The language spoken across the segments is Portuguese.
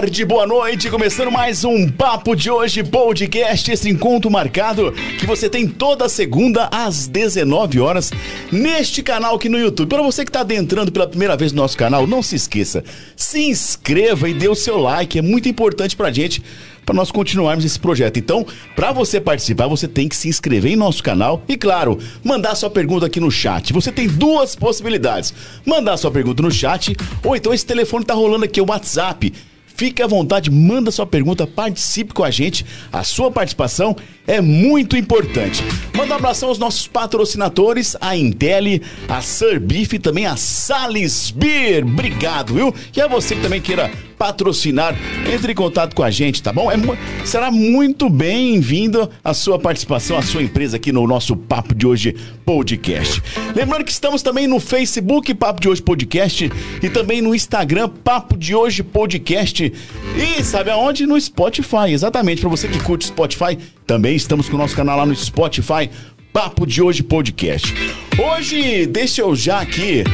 tarde, boa noite. Começando mais um Papo de Hoje podcast, esse encontro marcado que você tem toda segunda às 19 horas neste canal aqui no YouTube. Para você que está adentrando pela primeira vez no nosso canal, não se esqueça, se inscreva e dê o seu like, é muito importante pra gente para nós continuarmos esse projeto. Então, para você participar, você tem que se inscrever em nosso canal e, claro, mandar sua pergunta aqui no chat. Você tem duas possibilidades: mandar sua pergunta no chat ou então esse telefone tá rolando aqui, o WhatsApp. Fique à vontade, manda sua pergunta, participe com a gente. A sua participação é muito importante. Manda um abração aos nossos patrocinadores, a Intel, a Surbif e também a Salisbury. Obrigado, viu? E a você que também queira patrocinar, entre em contato com a gente, tá bom? É, será muito bem-vindo a sua participação, a sua empresa aqui no nosso Papo de Hoje Podcast. Lembrando que estamos também no Facebook Papo de Hoje Podcast e também no Instagram Papo de Hoje Podcast. E sabe aonde? No Spotify, exatamente. Para você que curte Spotify, também estamos com o nosso canal lá no Spotify Papo de Hoje Podcast. Hoje, deixa eu já aqui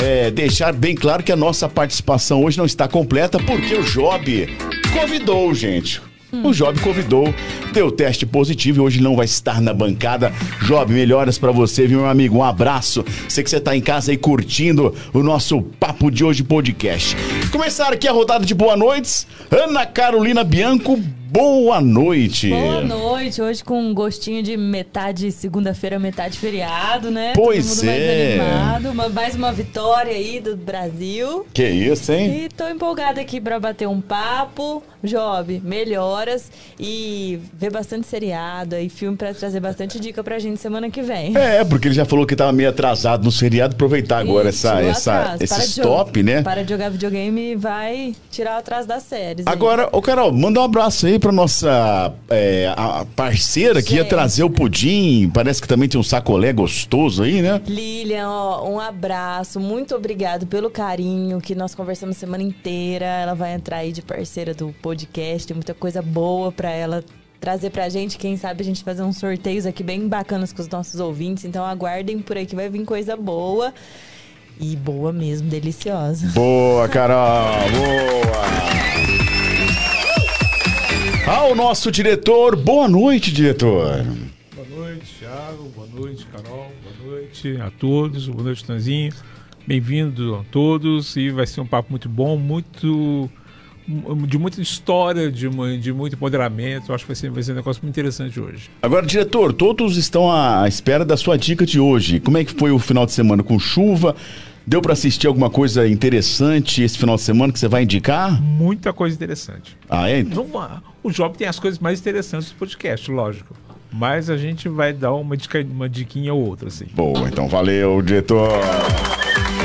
é, deixar bem claro que a nossa participação hoje não está completa porque o Job convidou, gente. O Job convidou, deu teste positivo e hoje não vai estar na bancada. Job, melhoras para você, viu, meu amigo? Um abraço. Sei que você tá em casa aí curtindo o nosso Papo de Hoje podcast. Começar aqui a rodada de boa noites. Ana Carolina Bianco, boa noite. Boa noite, hoje com um gostinho de metade segunda-feira, metade feriado, né? Pois Todo mundo é. Mais, animado. Uma, mais uma vitória aí do Brasil. Que isso, hein? E tô empolgada aqui pra bater um papo. Job, melhoras e ver bastante seriado e filme pra trazer bastante dica pra gente semana que vem. É, porque ele já falou que tava meio atrasado no seriado, aproveitar agora Isso, essa, essa, esse stop, né? Para de jogar videogame e vai tirar o atraso das séries. Agora, ô Carol, manda um abraço aí pra nossa é, parceira que ia trazer o pudim. Parece que também tem um sacolé gostoso aí, né? Lilian, ó, um abraço. Muito obrigado pelo carinho que nós conversamos a semana inteira. Ela vai entrar aí de parceira do podcast. Tem muita coisa boa pra ela trazer pra gente. Quem sabe a gente fazer uns sorteios aqui bem bacanas com os nossos ouvintes. Então aguardem por aí que vai vir coisa boa. E boa mesmo, deliciosa. Boa, Carol! Boa! Ao nosso diretor, boa noite, diretor. Boa noite, Thiago. Boa noite, Carol. Boa noite a todos. Boa noite, Tanzinho. Bem-vindo a todos. E vai ser um papo muito bom, muito de muita história, de, de muito empoderamento. Acho que vai ser, vai ser um negócio muito interessante hoje. Agora, diretor, todos estão à espera da sua dica de hoje. Como é que foi o final de semana com chuva? Deu para assistir alguma coisa interessante esse final de semana que você vai indicar? Muita coisa interessante. Ah, é? Não, o Job tem as coisas mais interessantes do podcast, lógico. Mas a gente vai dar uma, dica, uma diquinha ou outra, assim. Boa, então valeu, diretor.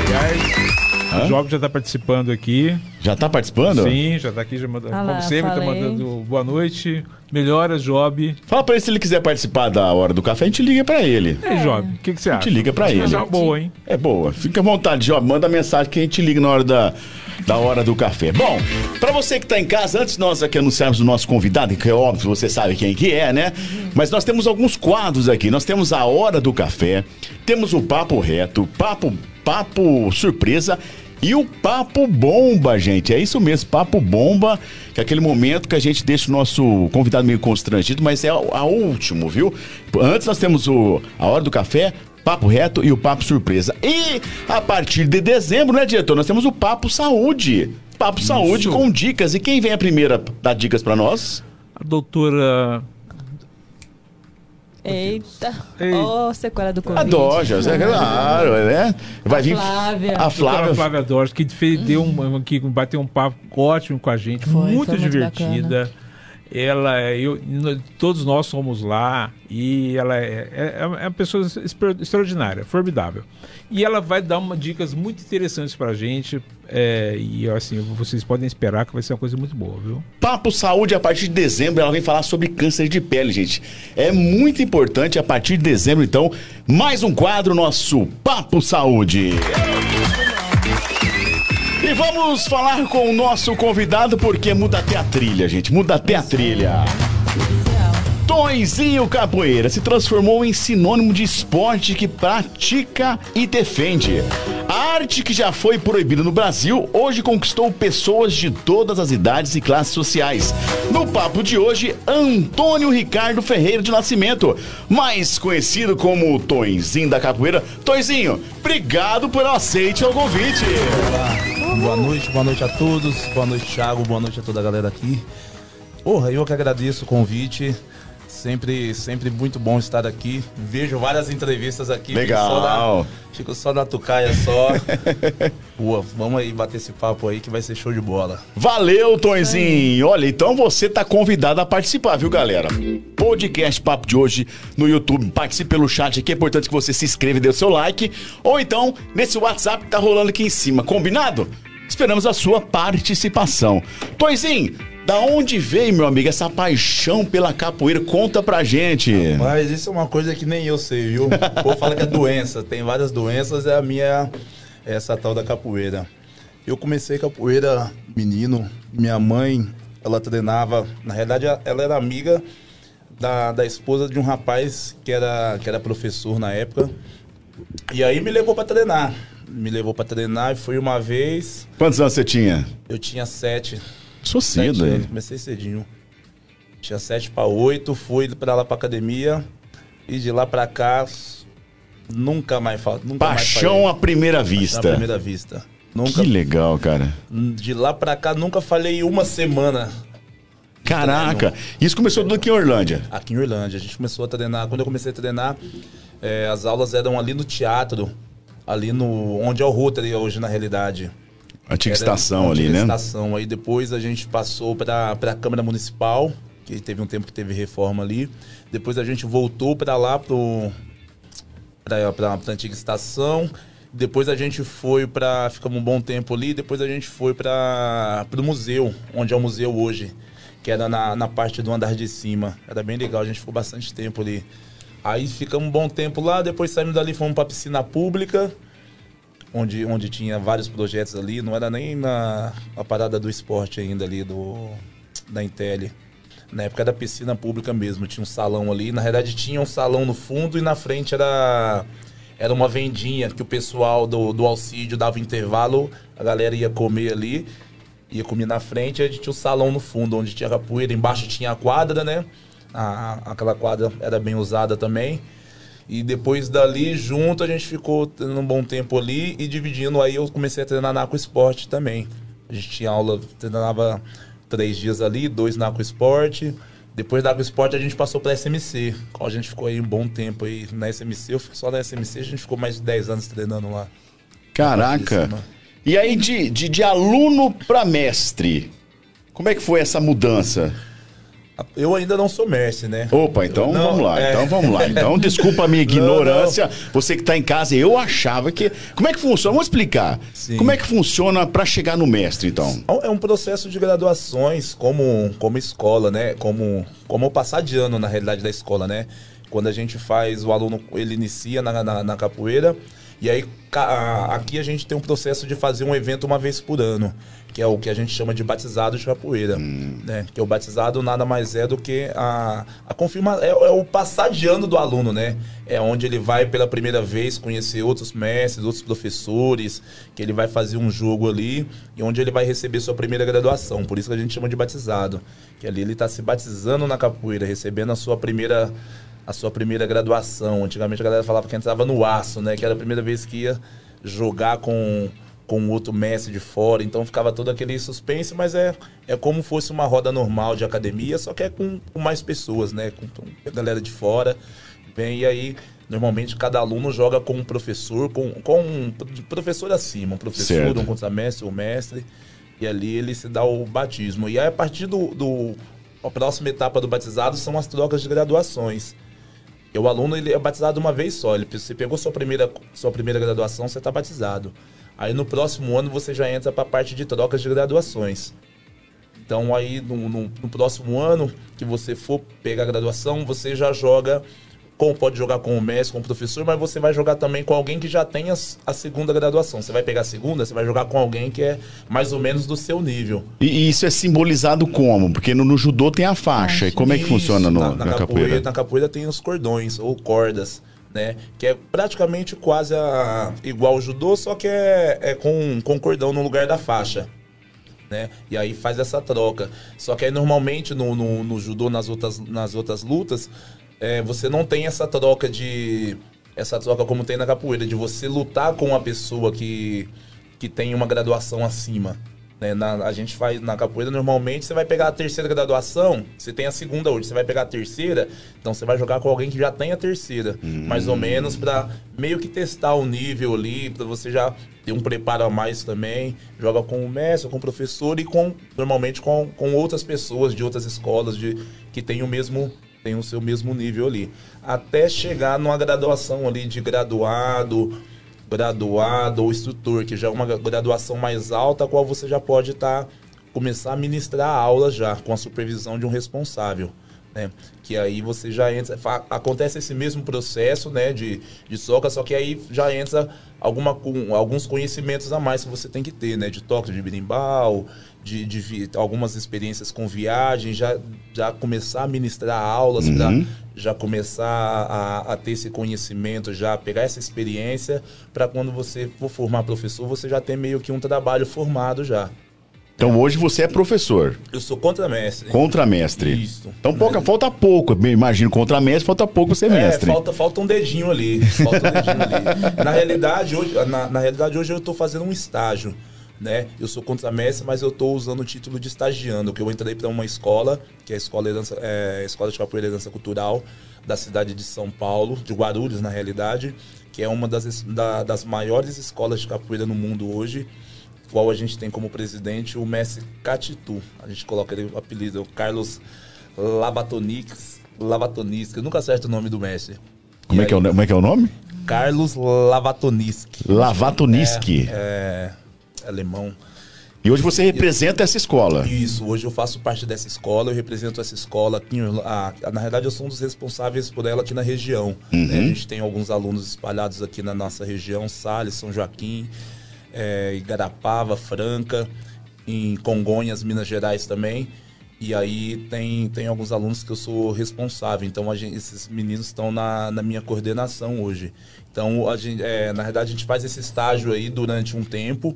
Aliás, Hã? O Job já está participando aqui. Já está participando? Sim, já está aqui, já manda, ah como sempre, está mandando boa noite. Melhoras, Job. Fala para ele se ele quiser participar da hora do café, a gente liga para ele. É, Job, o que, que você acha? A gente liga para ele. É boa, hein? É boa. Fica à vontade, Job. Manda mensagem que a gente liga na hora da, da hora do café. Bom, para você que está em casa, antes nós aqui anunciarmos o nosso convidado, que é óbvio, você sabe quem que é, né? Mas nós temos alguns quadros aqui. Nós temos a hora do café, temos o papo reto, papo papo surpresa e o Papo Bomba, gente. É isso mesmo, Papo Bomba, que é aquele momento que a gente deixa o nosso convidado meio constrangido, mas é a último, viu? Antes nós temos o a hora do café, Papo Reto e o Papo Surpresa. E a partir de dezembro, né, diretor? Nós temos o Papo Saúde. Papo Isso. Saúde com dicas. E quem vem a primeira dar dicas para nós? A doutora Eita. Ó, oh, sequela do Covid. A Dojas, é claro, né? Vai a vir Flávia. A Flávia. A Flávia Dojas, que fez, deu um, que bateu um papo ótimo com a gente, foi, muito foi divertida. Muito ela, eu, todos nós somos lá e ela é, é, é uma pessoa extraordinária, formidável. E ela vai dar uma dicas muito interessantes pra gente é, e assim, vocês podem esperar que vai ser uma coisa muito boa, viu? Papo Saúde, a partir de dezembro, ela vem falar sobre câncer de pele, gente. É muito importante, a partir de dezembro, então, mais um quadro nosso Papo Saúde. E vamos falar com o nosso convidado, porque muda até a trilha, gente. Muda até a trilha. Tonzinho Capoeira se transformou em sinônimo de esporte que pratica e defende. A arte que já foi proibida no Brasil hoje conquistou pessoas de todas as idades e classes sociais. No papo de hoje, Antônio Ricardo Ferreira de Nascimento, mais conhecido como Tonzinho da Capoeira. Tonzinho, obrigado por aceite o convite. Olá. Boa noite, boa noite a todos. Boa noite, Thiago. Boa noite a toda a galera aqui. Porra, eu que agradeço o convite. Sempre, sempre muito bom estar aqui. Vejo várias entrevistas aqui. Legal. Fico só na, fico só na tucaia só. Pô, vamos aí bater esse papo aí que vai ser show de bola. Valeu, Tonzinho. Olha, então você tá convidado a participar, viu, galera? Podcast Papo de hoje no YouTube. Participe pelo chat aqui. É importante que você se inscreva e dê o seu like. Ou então, nesse WhatsApp que tá rolando aqui em cima. Combinado? Esperamos a sua participação. Tonzinho, da onde veio, meu amigo, essa paixão pela capoeira? Conta pra gente. Mas isso é uma coisa que nem eu sei, viu? O povo fala que é doença. Tem várias doenças, é a minha, é essa tal da capoeira. Eu comecei capoeira menino. Minha mãe, ela treinava. Na realidade, ela era amiga da, da esposa de um rapaz que era, que era professor na época. E aí me levou para treinar. Me levou para treinar e foi uma vez. Quantos anos você tinha? Eu tinha sete. Sou cedo, hein? Comecei cedinho. Tinha sete para oito, fui para lá pra academia. E de lá pra cá, nunca mais falta. Paixão à primeira vista. À primeira vista. Nunca, que legal, cara. De lá pra cá, nunca falei uma semana. Caraca! Isso começou tudo aqui em Orlândia? Aqui em Orlândia. A gente começou a treinar. Quando eu comecei a treinar, é, as aulas eram ali no teatro. Ali no. Onde é o Rotary hoje, na realidade. Antiga estação ali, né? estação. Aí depois a gente passou para a Câmara Municipal, que teve um tempo que teve reforma ali. Depois a gente voltou para lá, para a antiga estação. Depois a gente foi para. Ficamos um bom tempo ali. Depois a gente foi para o museu, onde é o museu hoje, que era na, na parte do andar de cima. Era bem legal, a gente ficou bastante tempo ali. Aí ficamos um bom tempo lá. Depois saímos dali, fomos para a piscina pública onde, onde tinha vários projetos ali, não era nem na a parada do esporte ainda ali, do, da Intel. Na época da piscina pública mesmo, tinha um salão ali. Na verdade, tinha um salão no fundo e na frente era, era uma vendinha que o pessoal do, do auxílio dava intervalo, a galera ia comer ali, ia comer na frente, e a gente tinha o um salão no fundo, onde tinha capoeira, embaixo tinha a quadra, né? A, aquela quadra era bem usada também. E depois dali, junto, a gente ficou tendo um bom tempo ali e dividindo. Aí eu comecei a treinar na Esporte também. A gente tinha aula, treinava três dias ali, dois na Esporte. Depois da Esporte a gente passou para SMC. A gente ficou aí um bom tempo aí na SMC. Eu fico só na SMC, a gente ficou mais de 10 anos treinando lá. Caraca! E aí, de, de, de aluno para mestre, como é que foi essa mudança? Eu ainda não sou mestre, né? Opa, então não, vamos lá. É... Então vamos lá. Então desculpa a minha ignorância. Não, não. Você que está em casa, eu achava que. Como é que funciona? Vamos explicar. Sim. Como é que funciona para chegar no mestre, então? É um processo de graduações como, como escola, né? Como, como passar de ano na realidade da escola, né? Quando a gente faz, o aluno ele inicia na, na, na capoeira. E aí aqui a gente tem um processo de fazer um evento uma vez por ano que é o que a gente chama de batizado de capoeira, hum. né? Que o batizado nada mais é do que a, a confirma é, é, o passar de ano do aluno, né? É onde ele vai pela primeira vez conhecer outros mestres, outros professores, que ele vai fazer um jogo ali e onde ele vai receber sua primeira graduação. Por isso que a gente chama de batizado, que ali ele está se batizando na capoeira, recebendo a sua primeira a sua primeira graduação. Antigamente a galera falava que entrava no aço, né? Que era a primeira vez que ia jogar com com outro mestre de fora, então ficava todo aquele suspense, mas é, é como fosse uma roda normal de academia, só que é com, com mais pessoas, né? Com, com, a galera de fora. Bem, e aí, normalmente, cada aluno joga com um professor, com, com um professor acima, um professor, certo. um contramestre, um mestre, e ali ele se dá o batismo. E aí, a partir do, do a próxima etapa do batizado são as trocas de graduações. E o aluno ele é batizado uma vez só. Ele, você pegou sua primeira, sua primeira graduação, você está batizado. Aí no próximo ano você já entra para a parte de trocas de graduações. Então aí no, no, no, próximo ano que você for pegar a graduação, você já joga com, pode jogar com o mestre, com o professor, mas você vai jogar também com alguém que já tem a, a, segunda graduação. Você vai pegar a segunda, você vai jogar com alguém que é mais ou menos do seu nível. E, e isso é simbolizado como? Porque no, no judô tem a faixa. E como é que funciona no, na, na, na capoeira, capoeira? Na capoeira tem os cordões ou cordas. Né? Que é praticamente quase a, igual ao judô, só que é, é com, com cordão no lugar da faixa. Né? E aí faz essa troca. Só que aí normalmente no, no, no judô, nas outras, nas outras lutas, é, você não tem essa troca de. Essa troca como tem na capoeira, de você lutar com uma pessoa que, que tem uma graduação acima. Né? Na, a gente faz na capoeira, normalmente você vai pegar a terceira graduação, você tem a segunda hoje, você vai pegar a terceira, então você vai jogar com alguém que já tem a terceira. Hum. Mais ou menos para meio que testar o nível ali, para você já ter um preparo a mais também. Joga com o mestre, com o professor e com normalmente com, com outras pessoas de outras escolas de, que tem o mesmo tem o seu mesmo nível ali. Até chegar numa graduação ali de graduado, graduado ou instrutor, que já é uma graduação mais alta, a qual você já pode estar tá, começar a ministrar aulas já com a supervisão de um responsável. Né? Que aí você já entra, acontece esse mesmo processo, né, de, de soca, só que aí já entra alguma, com, alguns conhecimentos a mais que você tem que ter, né, de toque de berimbau, de, de, algumas experiências com viagem, já, já começar a ministrar aulas uhum. para já começar a, a, ter esse conhecimento, já pegar essa experiência para quando você for formar professor, você já tem meio que um trabalho formado já. Então hoje você é professor. Eu sou contramestre. Contramestre. Isso. Então pouca, falta pouco. Imagino contramestre, falta pouco você é mestre. É, falta, falta um dedinho ali. Falta um dedinho ali. Na realidade, hoje, na, na realidade, hoje eu estou fazendo um estágio né? Eu sou contramestre, mas eu estou usando o título de estagiando, que eu entrei para uma escola, que é a Escola, Herança, é, escola de Capoeira Herança Cultural da cidade de São Paulo, de Guarulhos, na realidade, que é uma das, da, das maiores escolas de capoeira no mundo hoje, qual a gente tem como presidente o mestre Catitu. A gente coloca ele o apelido, o Carlos Lavatonix, Lavatonix, eu nunca acerto o nome do mestre. Como, é, que é o, como é que é o nome? Carlos Lavatonisky. Lavatonisky. É, é, alemão. E hoje você representa essa escola? Isso, hoje eu faço parte dessa escola, eu represento essa escola aqui. A, na verdade, eu sou um dos responsáveis por ela aqui na região. Uhum. Né? A gente tem alguns alunos espalhados aqui na nossa região, Salles, São Joaquim, é, Igarapava, Franca, em Congonhas, Minas Gerais também. E aí tem, tem alguns alunos que eu sou responsável. Então gente, esses meninos estão na, na minha coordenação hoje. Então, a gente, é, na verdade, a gente faz esse estágio aí durante um tempo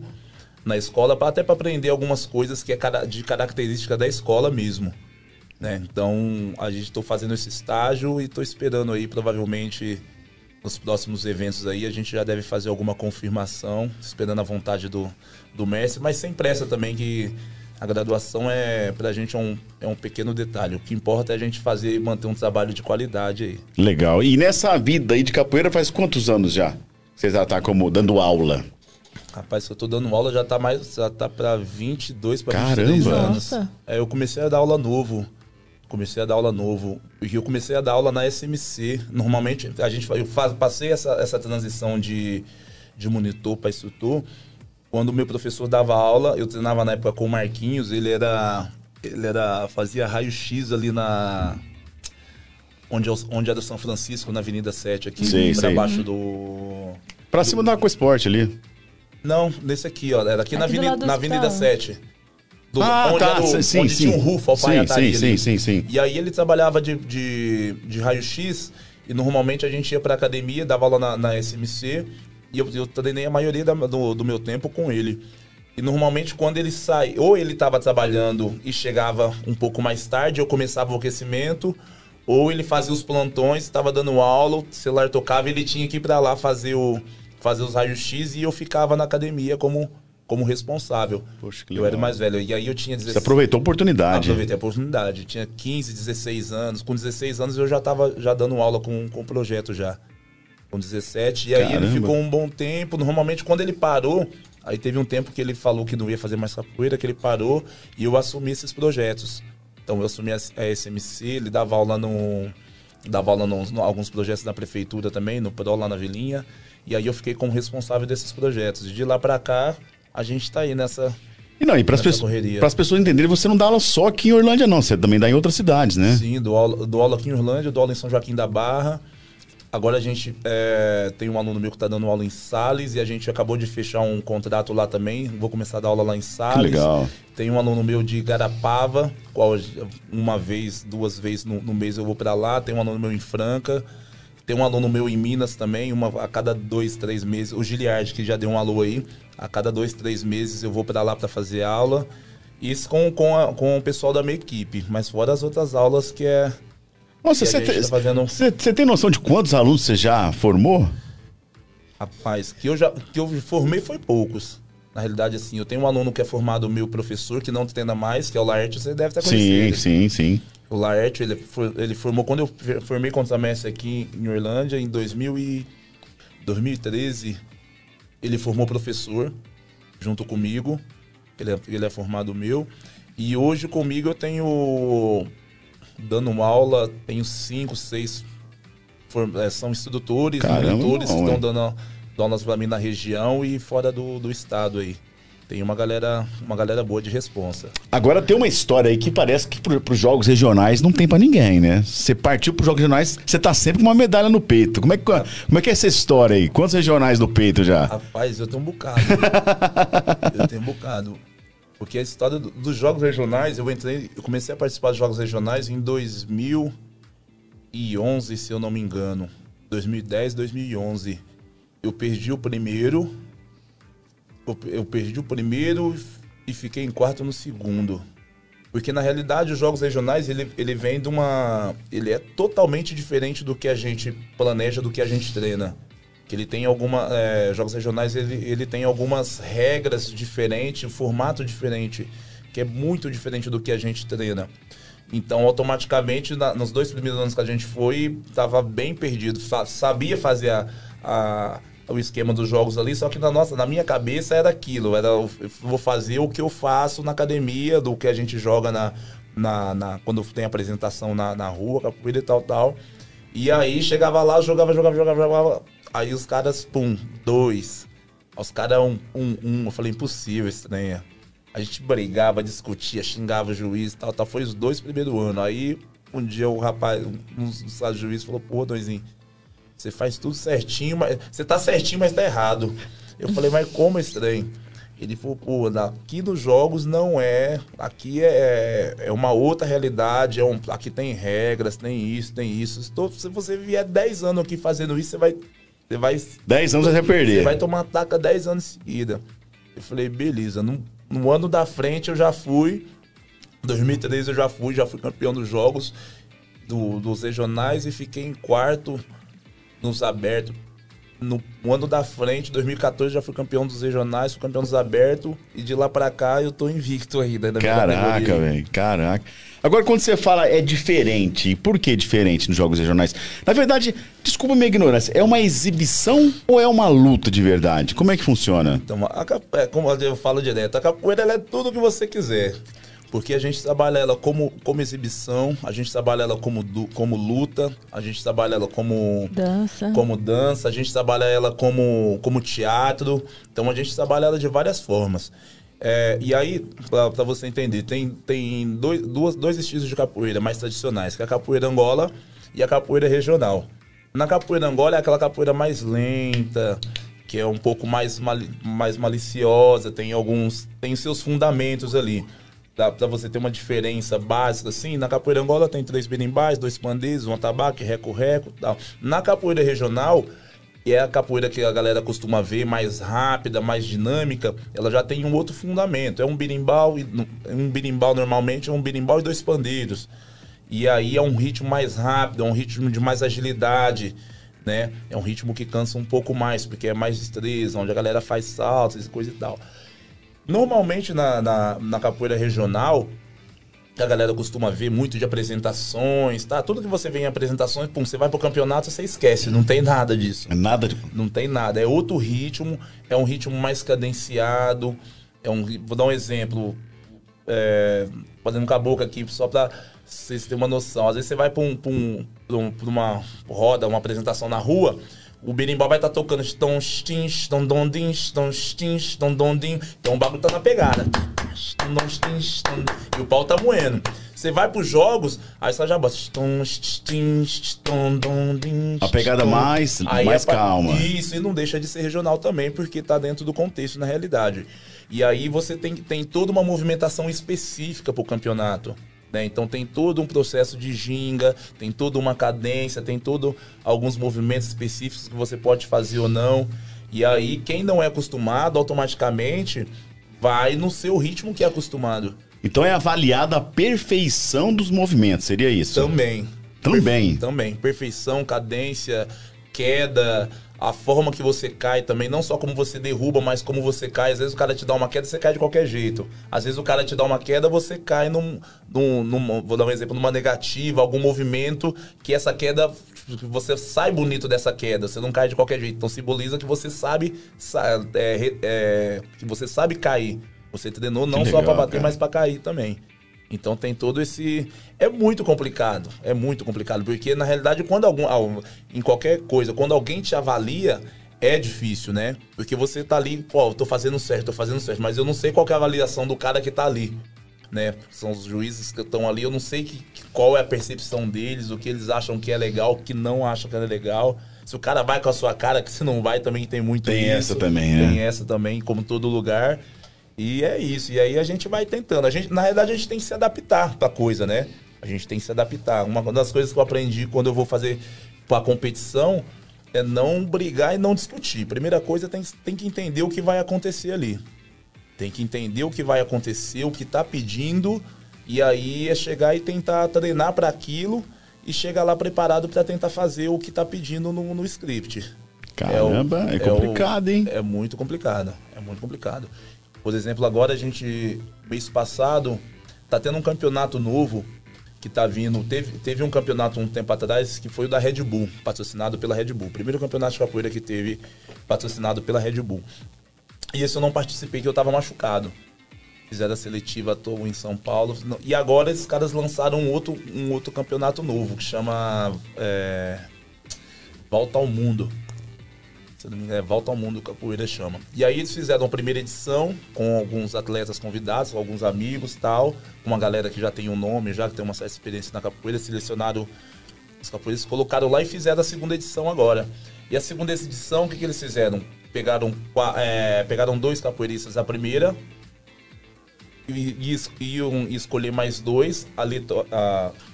na escola, pra, até para aprender algumas coisas que é de característica da escola mesmo. Né? Então, a gente estou fazendo esse estágio e estou esperando aí, provavelmente, nos próximos eventos aí, a gente já deve fazer alguma confirmação, esperando a vontade do, do mestre, mas sem pressa também, que a graduação é, pra gente, é um, é um pequeno detalhe. O que importa é a gente fazer e manter um trabalho de qualidade aí. Legal. E nessa vida aí de capoeira faz quantos anos já? Você já está como dando aula? Rapaz, eu tô dando aula já tá mais, já tá para 22 para 23 anos. Nossa. É, eu comecei a dar aula novo. Comecei a dar aula novo. E eu comecei a dar aula na SMC. Normalmente a gente eu faz, passei essa, essa transição de, de monitor para instrutor. Quando o meu professor dava aula, eu treinava na época com o Marquinhos, ele era ele era fazia raio-x ali na onde, onde era o São Francisco, na Avenida 7 aqui, para baixo do Pra cima do Aquasport ali. Não, nesse aqui, ó. Era aqui, aqui na, avenida, na Avenida 7. Do, ah, onde tá, o, sim, onde sim. tinha um rufo alfaiataria sim, sim, sim, sim, E aí ele trabalhava de, de, de raio-x e normalmente a gente ia pra academia, dava aula na, na SMC e eu, eu treinei a maioria da, do, do meu tempo com ele. E normalmente quando ele sai, ou ele estava trabalhando e chegava um pouco mais tarde, eu começava o aquecimento, ou ele fazia os plantões, estava dando aula, o celular tocava e ele tinha que ir para lá fazer o fazer os raios-x e eu ficava na academia como, como responsável. Poxa, que legal. Eu era mais velho. E aí eu tinha 16... Você aproveitou a oportunidade. Aproveitei a oportunidade. Eu tinha 15, 16 anos. Com 16 anos eu já estava já dando aula com, com o projeto já. Com 17. E aí Caramba. ele ficou um bom tempo. Normalmente quando ele parou, aí teve um tempo que ele falou que não ia fazer mais capoeira, que ele parou e eu assumi esses projetos. Então eu assumi a SMC, ele dava aula no dava aula em alguns projetos da prefeitura também, no PRO lá na Vilinha. E aí eu fiquei como responsável desses projetos. De lá para cá, a gente está aí nessa. E não, e para as pessoas, pessoas entenderem, você não dá aula só aqui em Orlândia, não. Você também dá em outras cidades, né? Sim, dou aula, dou aula aqui em Orlândia, dou aula em São Joaquim da Barra. Agora a gente é, tem um aluno meu que está dando aula em Sales e a gente acabou de fechar um contrato lá também. Vou começar a dar aula lá em Sales. Que legal. Tem um aluno meu de Garapava, qual uma vez, duas vezes no, no mês eu vou para lá. Tem um aluno meu em Franca. Tem um aluno meu em Minas também, uma, a cada dois, três meses. O Giliard, que já deu um alô aí. A cada dois, três meses eu vou para lá para fazer aula. Isso com, com, a, com o pessoal da minha equipe. Mas fora as outras aulas que é nossa, você tem, tá fazendo... tem noção de quantos alunos você já formou? Rapaz, que eu já que eu formei foi poucos. Na realidade, assim, eu tenho um aluno que é formado meu professor, que não treina mais, que é o Laerte, você deve estar conhecendo. Sim, sim, sim. O Laerte, ele, ele formou, quando eu formei contra a Messi aqui em Orlândia, em 2000 e 2013, ele formou professor, junto comigo, ele é, ele é formado meu, e hoje comigo eu tenho dando aula, tenho cinco, seis é, são instrutores, monitores que estão dando, aulas para mim na região e fora do, do estado aí. Tem uma galera, uma galera boa de responsa. Agora tem uma história aí que parece que para os jogos regionais não tem para ninguém, né? Você partiu para os jogos regionais, você tá sempre com uma medalha no peito. Como é, que, como é que é essa história aí? Quantos regionais no peito já? Rapaz, eu tenho um bocado. eu tenho um bocado. Porque a história do, dos jogos regionais, eu entrei, eu comecei a participar dos jogos regionais em 2011, se eu não me engano. 2010, 2011. Eu perdi o primeiro. Eu, perdi o primeiro e fiquei em quarto no segundo. Porque na realidade os jogos regionais ele, ele vem de uma. Ele é totalmente diferente do que a gente planeja, do que a gente treina que ele tem alguma é, jogos regionais ele, ele tem algumas regras diferentes, um formato diferente, que é muito diferente do que a gente treina. Então, automaticamente, na, nos dois primeiros anos que a gente foi, estava bem perdido. Sabia fazer a, a, o esquema dos jogos ali, só que na nossa, na minha cabeça era aquilo, era eu vou fazer o que eu faço na academia, do que a gente joga na, na, na quando tem apresentação na, na rua, capoeira e tal, tal. E aí chegava lá, jogava, jogava, jogava, jogava. Aí os caras, pum, dois. Os caras, um, um, um. Eu falei, impossível isso, né? A gente brigava, discutia, xingava o juiz e tal, tal. Foi os dois primeiros anos. Aí um dia o rapaz, um dos juízes falou, pô, Doizinho, você faz tudo certinho, mas. Você tá certinho, mas tá errado. Eu falei, mas como estranho? Ele falou, pô, aqui nos jogos não é. Aqui é, é uma outra realidade. É um, aqui tem regras, tem isso, tem isso. Estou, se você vier 10 anos aqui fazendo isso, você vai. Você vai 10 anos você vai perder. Você vai tomar taca 10 anos em seguida. Eu falei, beleza. No, no ano da frente eu já fui. 2013 eu já fui, já fui campeão dos jogos do, dos regionais e fiquei em quarto nos abertos no ano da frente, 2014, já fui campeão dos regionais, fui campeão dos abertos. E de lá para cá eu tô invicto ainda. Caraca, velho. Caraca. Agora, quando você fala é diferente, por que diferente nos jogos regionais? Na verdade, desculpa minha ignorância, é uma exibição ou é uma luta de verdade? Como é que funciona? Então, a, é, como eu falo direto, a capoeira é tudo o que você quiser. Porque a gente trabalha ela como, como exibição, a gente trabalha ela como, como luta, a gente trabalha ela como dança. como dança, a gente trabalha ela como, como teatro. Então a gente trabalha ela de várias formas. É, e aí, para você entender, tem, tem dois, duas, dois estilos de capoeira mais tradicionais, que é a capoeira angola e a capoeira regional. Na capoeira angola é aquela capoeira mais lenta, que é um pouco mais, mali, mais maliciosa, tem alguns. tem seus fundamentos ali dá pra você ter uma diferença básica, assim, na capoeira angola tem três berimbais, dois pandeiros, um atabaque, reco-reco tal. Na capoeira regional, e é a capoeira que a galera costuma ver, mais rápida, mais dinâmica, ela já tem um outro fundamento. É um berimbau, um berimbau normalmente é um berimbau e dois pandeiros. E aí é um ritmo mais rápido, é um ritmo de mais agilidade, né? É um ritmo que cansa um pouco mais, porque é mais destreza, onde a galera faz saltos e coisa e tal. Normalmente na, na, na capoeira regional, que a galera costuma ver muito de apresentações, tá? Tudo que você vê em apresentações, pum, você vai pro campeonato, você esquece, não tem nada disso. É nada de... Não tem nada, é outro ritmo, é um ritmo mais cadenciado, é um... Vou dar um exemplo, é, fazendo caboclo aqui, só pra vocês terem uma noção. Às vezes você vai pra, um, pra, um, pra, um, pra uma roda, uma apresentação na rua, o berimbau vai estar tá tocando stons, tins, stondondins, stons, tins, stondondim. Então o bagulho tá na pegada. E o pau tá moendo. Você vai pros jogos, aí você já bota. A pegada mais, aí mais é calma. Isso, e não deixa de ser regional também, porque tá dentro do contexto na realidade. E aí você tem, tem toda uma movimentação específica pro campeonato. Né? Então tem todo um processo de ginga, tem toda uma cadência, tem todo alguns movimentos específicos que você pode fazer ou não. E aí quem não é acostumado automaticamente vai no seu ritmo que é acostumado. Então é avaliada a perfeição dos movimentos, seria isso? Também. Também. Perfe... Também. Perfeição, cadência, queda, a forma que você cai também, não só como você derruba, mas como você cai. Às vezes o cara te dá uma queda, você cai de qualquer jeito. Às vezes o cara te dá uma queda, você cai num, num, num vou dar um exemplo, numa negativa, algum movimento que essa queda você sai bonito dessa queda, você não cai de qualquer jeito. Então simboliza que você sabe é, é, que você sabe cair. Você treinou não legal, só para bater, cara. mas para cair também. Então tem todo esse. É muito complicado. É muito complicado. Porque, na realidade, quando algum. Em qualquer coisa, quando alguém te avalia, é difícil, né? Porque você tá ali, pô, eu tô fazendo certo, tô fazendo certo, mas eu não sei qual é a avaliação do cara que tá ali. Né? São os juízes que estão ali, eu não sei que, qual é a percepção deles, o que eles acham que é legal, o que não acham que é legal. Se o cara vai com a sua cara, que se não vai, também tem muito Tem isso. essa também, né? Tem essa também, como todo lugar. E é isso. E aí a gente vai tentando. A gente, na realidade, a gente tem que se adaptar pra coisa, né? A gente tem que se adaptar. Uma das coisas que eu aprendi quando eu vou fazer a competição é não brigar e não discutir. Primeira coisa, tem, tem que entender o que vai acontecer ali. Tem que entender o que vai acontecer, o que tá pedindo, e aí é chegar e tentar treinar para aquilo e chegar lá preparado para tentar fazer o que tá pedindo no, no script. Caramba, é, o, é complicado, é o, hein? É muito complicado. É muito complicado. Por exemplo, agora a gente, mês passado, tá tendo um campeonato novo que tá vindo. Teve, teve um campeonato um tempo atrás que foi o da Red Bull, patrocinado pela Red Bull. Primeiro campeonato de capoeira que teve patrocinado pela Red Bull. E esse eu não participei, que eu tava machucado. Fizeram a seletiva, tô em São Paulo. E agora esses caras lançaram um outro, um outro campeonato novo, que chama é, Volta ao Mundo se não me engano, é Volta ao Mundo Capoeira chama. E aí eles fizeram a primeira edição com alguns atletas convidados, com alguns amigos tal, uma galera que já tem um nome, já que tem uma certa experiência na capoeira, selecionaram os capoeiras, colocaram lá e fizeram a segunda edição agora. E a segunda edição, o que, que eles fizeram? Pegaram, é, pegaram dois capoeiristas da primeira iam escolher mais dois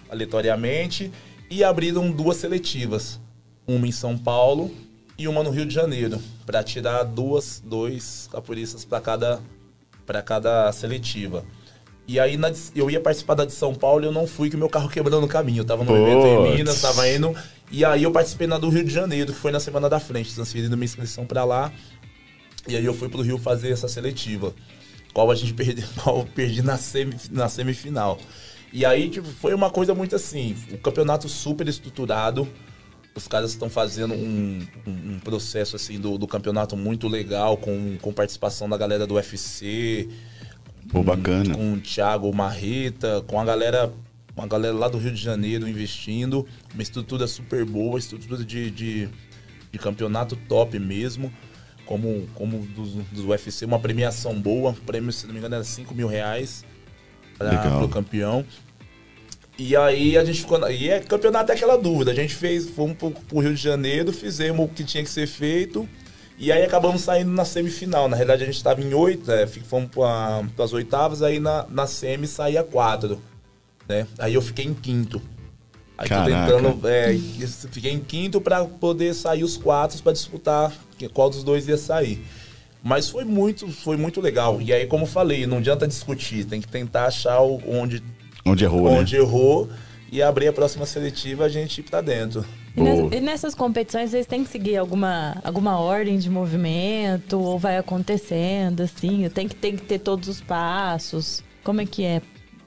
aleatoriamente e abriram duas seletivas. Uma em São Paulo e uma no Rio de Janeiro, para tirar duas, dois capoeiristas para cada, para cada seletiva. E aí na, eu ia participar da de São Paulo e eu não fui, que meu carro quebrou no caminho. Eu tava no Puts. evento em Minas, tava indo. E aí eu participei na do Rio de Janeiro, que foi na semana da frente, transferindo minha inscrição para lá. E aí eu fui pro Rio fazer essa seletiva. Qual a gente perdeu, qual perdi na, semi, na semifinal. E aí, tipo, foi uma coisa muito assim, o um campeonato super estruturado os caras estão fazendo um, um, um, processo assim do, do, campeonato muito legal, com, com participação da galera do UFC. Pô, bacana. Com, com o Thiago Marreta, com a galera, com a galera lá do Rio de Janeiro investindo. Uma estrutura super boa, estrutura de, de, de campeonato top mesmo. Como, como dos, dos UFC, uma premiação boa. Prêmio, se não me engano, era 5 mil reais para o campeão. E aí a gente ficou. E é, campeonato é aquela dúvida. A gente fez, fomos pro, pro Rio de Janeiro, fizemos o que tinha que ser feito. E aí acabamos saindo na semifinal. Na realidade, a gente estava em oito, é, fomos para as oitavas, aí na, na semi saía quatro. Né? Aí eu fiquei em quinto. Aí Caraca. tô tentando. É, fiquei em quinto para poder sair os quatro para disputar qual dos dois ia sair. Mas foi muito, foi muito legal. E aí, como falei, não adianta discutir, tem que tentar achar onde Onde errou, Onde né? errou e abrir a próxima seletiva a gente tá dentro. E, nessa, e, nessas competições vocês têm que seguir alguma, alguma ordem de movimento ou vai acontecendo assim? Tem que, tem que ter todos os passos? Como é que é?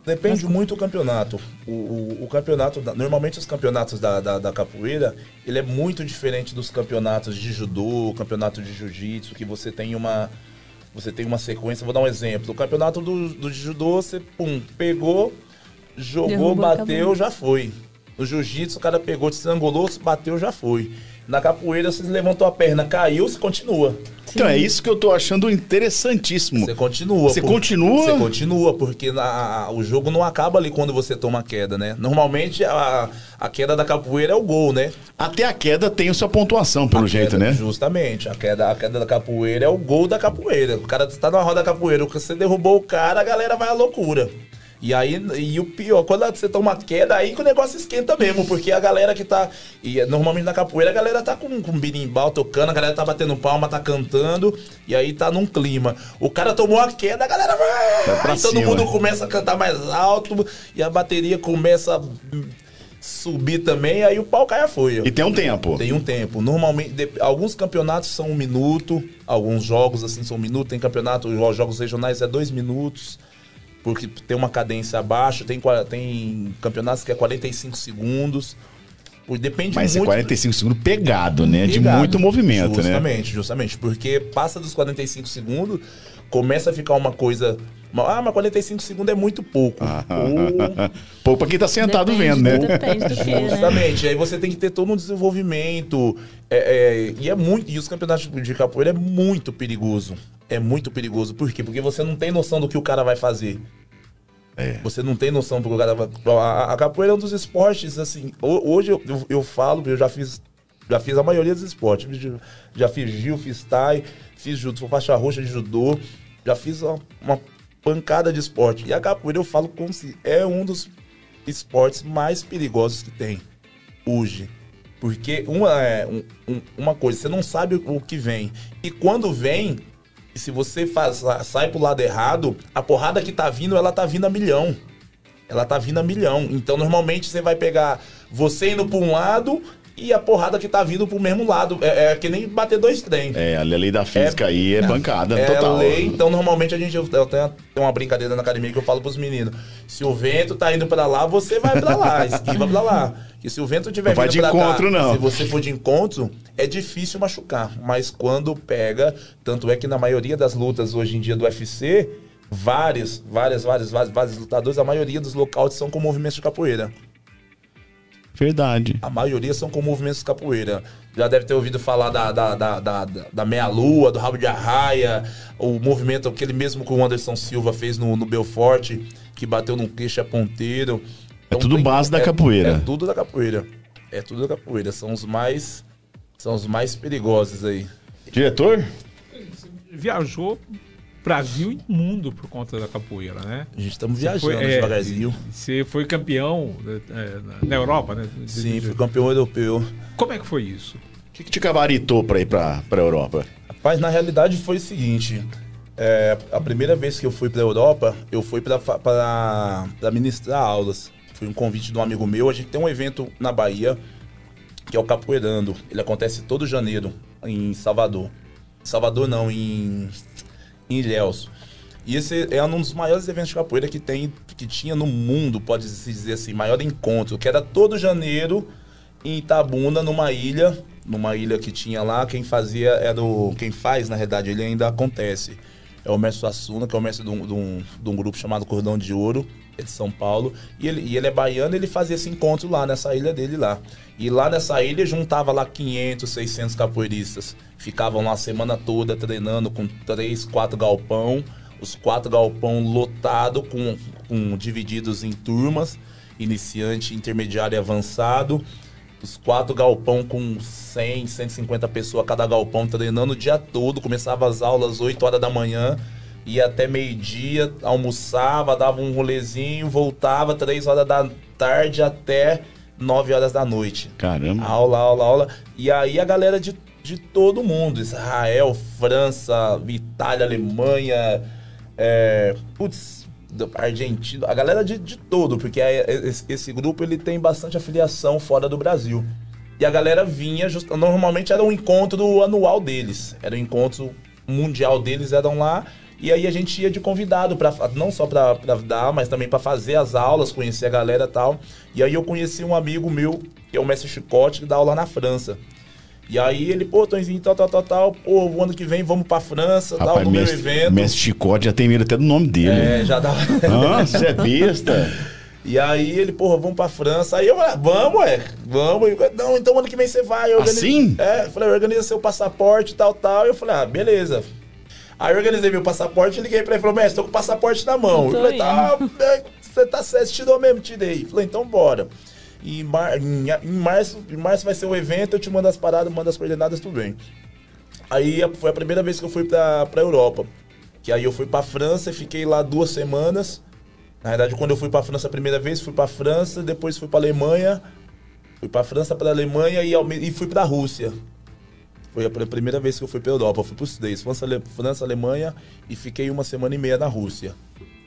Depende Mas... muito do campeonato. O, o, o campeonato, normalmente os campeonatos da, da, da, capoeira, ele é muito diferente dos campeonatos de judô, campeonato de jiu-jitsu, que você tem uma você tem uma sequência. Vou dar um exemplo. O campeonato do, do judô, você pum, pegou, jogou, Derrubou, bateu, acabou. já foi. No jiu-jitsu, o cara pegou, estrangulou, bateu, já foi. Na capoeira, você levantou a perna, caiu, você continua. Então é isso que eu tô achando interessantíssimo. Você continua. Você por- continua? Você continua, porque na- o jogo não acaba ali quando você toma a queda, né? Normalmente a, a queda da capoeira é o gol, né? Até a queda tem a sua pontuação, pelo A jeito, queda, né? Justamente. A queda, a queda da capoeira é o gol da capoeira. O cara tá numa roda da capoeira, você derrubou o cara, a galera vai à loucura. E aí, e o pior, quando você toma queda, aí que o negócio esquenta mesmo, porque a galera que tá. E normalmente na capoeira a galera tá com, com birimbau tocando, a galera tá batendo palma, tá cantando, e aí tá num clima. O cara tomou a queda, a galera vai. Vai todo cima. mundo começa a cantar mais alto, e a bateria começa a subir também, aí o pau cai a folha. E tem um tempo. Tem um tempo. Normalmente, de- alguns campeonatos são um minuto, alguns jogos assim são um minuto. Tem campeonato, os jogos regionais é dois minutos, porque tem uma cadência abaixo. Tem, tem campeonatos que é 45 segundos. Depende Mas é muito. 45 segundos pegado, né? De Pegado. muito movimento, né? Justamente, justamente. Porque passa dos 45 segundos, começa a ficar uma coisa. Ah, mas 45 segundos é muito pouco. Ah. Ou- Pô, pra quem tá sentado Depende vendo, né? Depende do que, né? Justamente, aí você tem que ter todo um desenvolvimento. é, é, e é muito. E os campeonatos de capoeira é muito perigoso. É muito perigoso. Por quê? Porque você não tem noção do que o cara vai fazer. É. Você não tem noção do que o cara vai. A, a capoeira é um dos esportes, assim. ho- Hoje eu, eu, eu falo, eu já fiz. Já fiz a maioria dos esportes. Já- fiz Gil, fiz Tai, fiz judô, sou faixa roxa de judô. Já fiz uma, uma pancada de esporte. E a capoeira eu falo como se é um dos esportes mais perigosos que tem hoje. Porque uma, é, um- uma coisa, você não sabe o que vem. E quando vem, se você faz, sai pro lado errado, a porrada que tá vindo, ela tá vindo a milhão. Ela tá vindo a milhão. Então, normalmente, você vai pegar você indo pra um lado e a porrada que tá vindo pro mesmo lado. É, é que nem bater dois trem. É, a lei da física aí é bancada É total. lei, então normalmente a gente eu tenho uma brincadeira na academia que eu falo pros meninos. Se o vento tá indo pra lá, você vai pra lá, esquiva pra lá. E se o vento tiver Não vai de pra cá, encontro, não. se você for de encontro, é difícil machucar, mas quando pega, tanto é que na maioria das lutas hoje em dia do UFC, vários, várias, vários, vários, vários lutadores, a maioria dos lockouts são com movimentos de capoeira. Verdade. A maioria são com movimentos de capoeira. Já deve ter ouvido falar da, da, da, da, da- da meia-lua, do rabo de arraia, o movimento, aquele mesmo que o Anderson Silva fez no, no Belfort, que bateu no queixo ponteiro. É tudo base da capoeira. É tudo da capoeira. É tudo da capoeira. São os mais. São os mais perigosos aí. Diretor? Viajou Brasil e mundo por conta da capoeira, né? A gente estamos viajando foi, é, devagarzinho. Você foi campeão é, na- Europa, né? Sim, fui campeão europeu. Como é que foi isso? O que, que te gabaritou pra ir pra, pra Europa? Rapaz, na realidade foi o seguinte. é, a primeira vez que eu fui pra Europa, eu fui pra ministrar aulas. Foi um convite de um amigo meu. A gente tem um evento na Bahia, que é o Capoeirando. Ele acontece todo janeiro, em Salvador. Salvador não, em, em Ilhéus. E esse é um dos maiores eventos de capoeira que tem, que tinha no mundo, pode-se dizer assim, maior encontro, que era todo janeiro em Itabuna, numa ilha, numa ilha que tinha lá, quem fazia era o. Quem faz, na verdade, ele ainda acontece. É o mestre Suassuna, que é o mestre de um, de um- de um grupo chamado Cordão de Ouro, é de São Paulo. E ele, e ele é baiano ele fazia esse encontro lá, nessa ilha dele lá. E lá nessa ilha juntava lá 500, 600 capoeiristas. Ficavam lá a semana toda treinando com três, quatro galpão. Os quatro galpão lotado, com, com divididos em turmas. Iniciante, intermediário e avançado. Os quatro galpão com 100, 150 pessoas cada galpão treinando o dia todo. Começava as aulas 8 horas da manhã, ia até meio-dia, almoçava, dava um rolezinho, voltava 3 horas da tarde até 9 horas da noite. Caramba. Aula, aula, aula. E aí a galera de, de todo mundo: Israel, França, Itália, Alemanha, é, putz, Argentina, a galera de, de todo, porque é- é- esse, esse grupo ele tem bastante afiliação fora do Brasil. E a galera vinha, just- normalmente era um encontro anual deles, era um encontro mundial deles, eram lá. E aí a gente ia de convidado, pra, não só pra, pra dar, mas também pra fazer as aulas, conhecer a galera e tal. E aí eu conheci um amigo meu, que é o Mestre Chicote, que dá aula na França. E aí ele, pô, Tonzinho, tal, tal, tal, tal, pô, o ano que vem vamos pra França, tal, Rapaz, no meu mestre, evento. mestre Chicote já tem medo até do nome dele. É, já dá. Ah, você é besta. E aí ele, porra, vamos pra França. Aí eu falei, ah, vamos, é, vamos. Não, então ano que vem você vai. Organiza... Assim? É, falei, organiza seu passaporte, tal, tal. Eu falei, ah, beleza. Aí organizei meu passaporte, liguei pra ele e falou, mestre, tô com o passaporte na mão. Eu, falei, tá, é, você tá certo, te dou mesmo, te dei. Falei, então bora. E mar, em, em, março, em março vai ser o evento, eu te mando as paradas, mando as coordenadas, tudo bem. Aí foi a primeira vez que eu fui pra, pra Europa. Que aí eu fui pra França e fiquei lá duas semanas. Na verdade, quando eu fui pra França a primeira vez, fui pra França, depois fui pra Alemanha. Fui pra França, pra Alemanha e, e fui pra Rússia. Foi a primeira vez que eu fui pra Europa. Eu fui pros três, França, França, Alemanha e fiquei uma semana e meia na Rússia.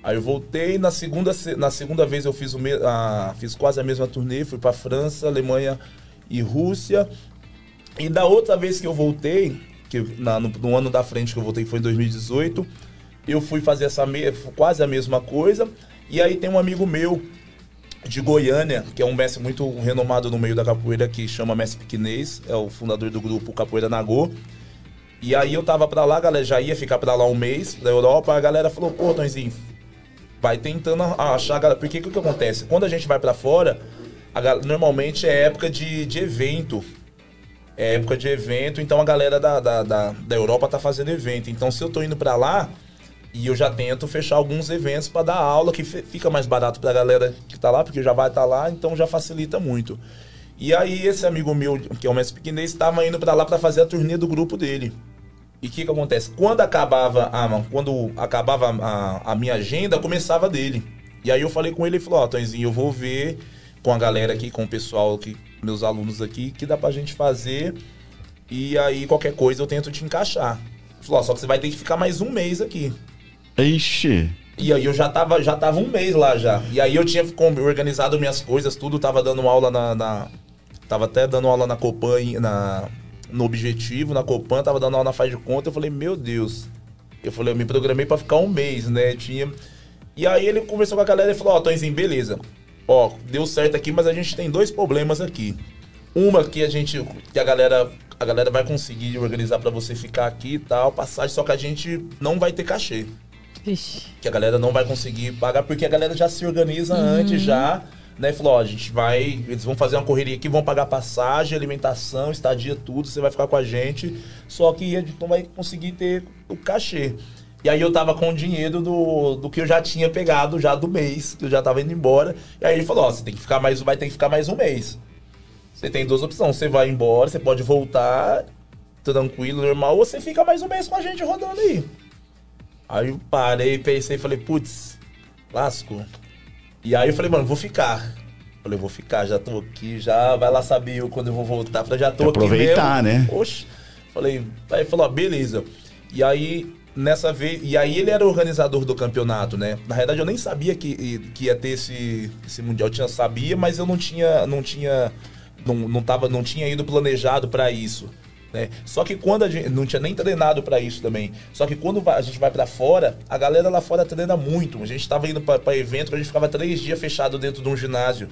Aí eu voltei, na segunda, na segunda vez eu fiz, o me, a, fiz quase a mesma turnê, fui para França, Alemanha e Rússia. E da outra vez que eu voltei, que na, no, no, ano da frente que eu voltei foi em 2018, eu fui fazer essa me, quase a mesma coisa. E aí tem um amigo meu de Goiânia, que é um mestre muito renomado no meio da capoeira, que chama Mestre Piquinês, é o fundador do grupo Capoeira Nagô. E aí eu tava pra lá, a galera já ia ficar pra lá um mês, da Europa, a galera falou, pô, Tonzinho, vai tentando achar. Porque o que, que acontece? Quando a gente vai para fora, a, normalmente é época de, de evento. É época de evento, então a galera da, da, da, da Europa tá fazendo evento. Então se eu tô indo para lá, e eu já tento fechar alguns eventos para dar aula, que fica mais barato pra galera que tá lá, porque já vai estar tá lá, então já facilita muito. E aí esse amigo meu, que é o mestre pequenês, estava indo para lá para fazer a turnê do grupo dele. E o que, que acontece? Quando acabava a, quando acabava a, a, minha agenda, começava dele. E aí eu falei com ele e falou, ó, oh, Tonzinho, eu vou ver com a galera aqui, com o pessoal aqui, meus alunos aqui, que dá pra gente fazer. E aí qualquer coisa eu tento te encaixar. Falou, oh, só que você vai ter que ficar mais um mês aqui. Ixi. E aí eu já tava, já tava um mês lá já. E aí eu tinha organizado minhas coisas, tudo, tava dando aula na. na tava até dando aula na Copan, na no objetivo, na Copan, tava dando aula na faz de conta. Eu falei, meu Deus. Eu falei, eu me programei para ficar um mês, né? Tinha. E aí ele conversou com a galera e falou, ó, oh, Tonzinho, beleza. Ó, deu certo aqui, mas a gente tem dois problemas aqui. Uma que a gente. que a galera. A galera vai conseguir organizar para você ficar aqui e tal, passagem, só que a gente não vai ter cachê. Ixi. Que a galera não vai conseguir pagar, porque a galera já se organiza uhum. antes já né? Falou, ó, a gente vai, eles vão fazer uma correria aqui, vão pagar passagem, alimentação, estadia, tudo, você vai ficar com a gente, só que a gente não vai conseguir ter o cachê. E aí eu tava com o dinheiro do, do que eu já tinha pegado já do mês, que eu já tava indo embora. E aí ele falou, ó, você tem que ficar mais, vai ter que ficar mais um mês. Você tem duas opções, você vai embora, você pode voltar tranquilo, normal, ou você fica mais um mês com a gente rodando aí. Aí eu parei, pensei, falei, putz, lasco. E aí eu falei, mano, vou ficar. Falei, vou ficar, já tô aqui, já vai lá saber eu quando eu vou voltar. Falei, já tô aproveitar, aqui mesmo. né? Oxe. Falei, aí falou, ó, beleza. E aí, nessa vez. E aí ele era o organizador do campeonato, né? Na verdade, eu nem sabia que, que ia ter esse, esse mundial. Eu tinha, sabia, mas eu não tinha. Não tinha. Não, não, tava, não tinha ido planejado para isso. Né? Só que quando a gente não tinha nem treinado para isso também. Só que quando a gente vai para fora, a galera lá fora treina muito. A gente estava indo para evento, a gente ficava três dias fechado dentro de um ginásio.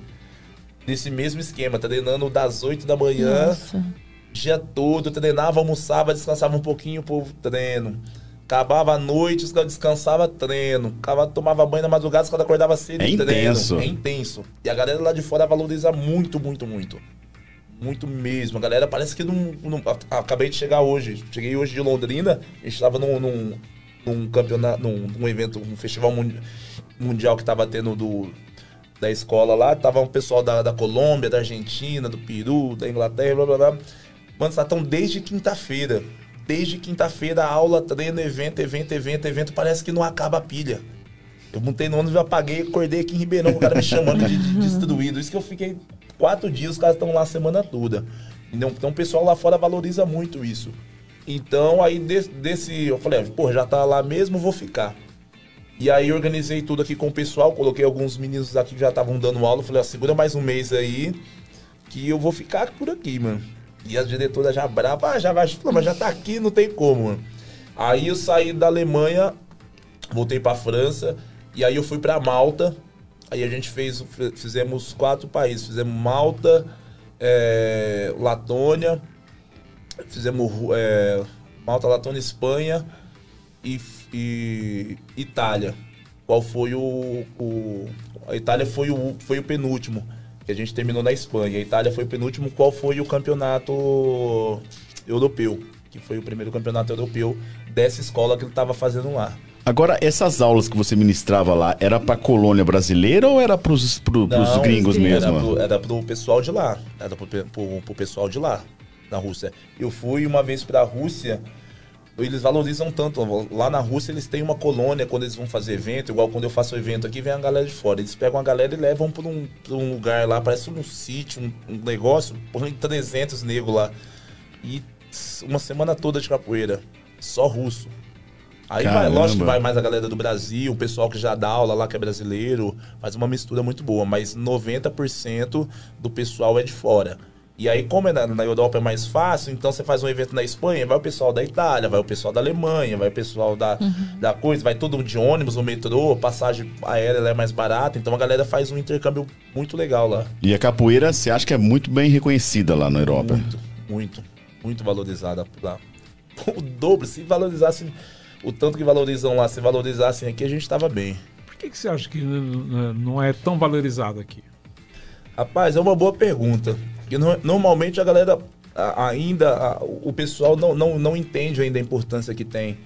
Nesse mesmo esquema, treinando das 8 da manhã, Nossa. dia todo, treinava, almoçava, descansava um pouquinho pro treino. Acabava a noite, descansava, treino. Acabava, tomava banho na madrugada, quando acordava cedo, é treino. Intenso. É intenso. E a galera lá de fora valoriza muito, muito, muito. Muito mesmo. A galera parece que não, não. Acabei de chegar hoje. Cheguei hoje de Londrina. A gente estava num, num, num, campeonato, num, num evento, um festival mundial que estava tendo do, da escola lá. Tava um pessoal da, da Colômbia, da Argentina, do Peru, da Inglaterra, blá blá blá. Mano, estão desde quinta-feira. Desde quinta-feira, aula, treino, evento, evento, evento, evento. Parece que não acaba a pilha. Eu montei no ônibus, apaguei, acordei aqui em Ribeirão, o cara me chamando de, de destruído. Isso que eu fiquei quatro dias, os caras estão lá a semana toda. Então, então o pessoal lá fora valoriza muito isso. Então aí desse, desse eu falei, pô, já tá lá mesmo, vou ficar. E aí organizei tudo aqui com o pessoal, coloquei alguns meninos aqui que já estavam dando aula, falei, ó, segura mais um mês aí, que eu vou ficar por aqui, mano. E a diretora já brava, ah, já vai, mas já tá aqui, não tem como, mano. Aí eu saí da Alemanha, voltei pra França, e aí eu fui pra Malta, Aí a gente fez, fizemos quatro países. Fizemos Malta, é, Latônia, fizemos é, Malta, Latônia, Espanha e, e, Itália. qual foi o, o a Itália foi o, foi o penúltimo que a gente terminou na Espanha. A Itália foi o penúltimo. Qual foi o campeonato europeu? Que foi o primeiro campeonato europeu dessa escola que ele estava fazendo lá. Agora, essas aulas que você ministrava lá, era para colônia brasileira ou era para os gringos mesmo? Era pro, era pro pessoal de lá. Era pro, pro, pro pessoal de lá, na Rússia. Eu fui uma vez para a Rússia eles valorizam tanto. Lá na Rússia eles têm uma colônia quando eles vão fazer evento, igual quando eu faço evento aqui, vem a galera de fora. Eles pegam a galera e levam para um, um lugar lá, parece um sítio, um, um negócio, põe 300 negros lá. E uma semana toda de capoeira, só russo. Aí vai, lógico que vai mais a galera do Brasil, o pessoal que já dá aula lá que é brasileiro, faz uma mistura muito boa, mas 90% do pessoal é de fora. E aí, como é na, na, Europa é mais fácil, então você faz um evento na Espanha, vai o pessoal da Itália, vai o pessoal da Alemanha, vai o pessoal da, uhum. da coisa, vai todo de ônibus, no metrô, passagem aérea é mais barata, então a galera faz um intercâmbio muito legal lá. E a capoeira, você acha que é muito bem reconhecida lá na Europa? Muito, muito, muito valorizada lá. O dobro, se valorizasse o tanto que valorizam lá, se valorizassem aqui, a gente estava bem. Por que, que você acha que não é tão valorizado aqui? Rapaz, é uma boa pergunta. Porque no, normalmente a galera ainda, o pessoal não, não, não entende ainda a importância que tem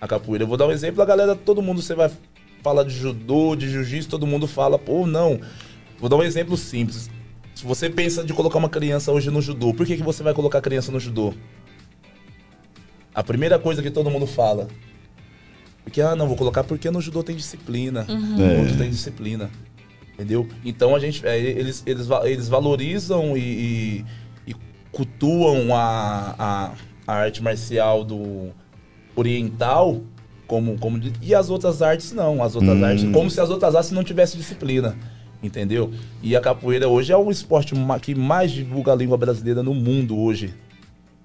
a capoeira. Eu vou dar um exemplo, a galera, todo mundo, você vai falar de judô, de jiu-jitsu, todo mundo fala, pô, não. Vou dar um exemplo simples. Se você pensa de colocar uma criança hoje no judô, por que, que você vai colocar a criança no judô? A primeira coisa que todo mundo fala. Porque, ah, não, vou colocar porque no judô tem disciplina. Uhum. No outro tem disciplina. Entendeu? Então a gente, é, eles, eles, eles valorizam e, e, e cultuam a, a, a, arte marcial do oriental como, como e as outras artes não, as outras hum. artes como se as outras artes não tivessem disciplina, entendeu? E a capoeira hoje é o esporte que mais divulga a língua brasileira no mundo hoje.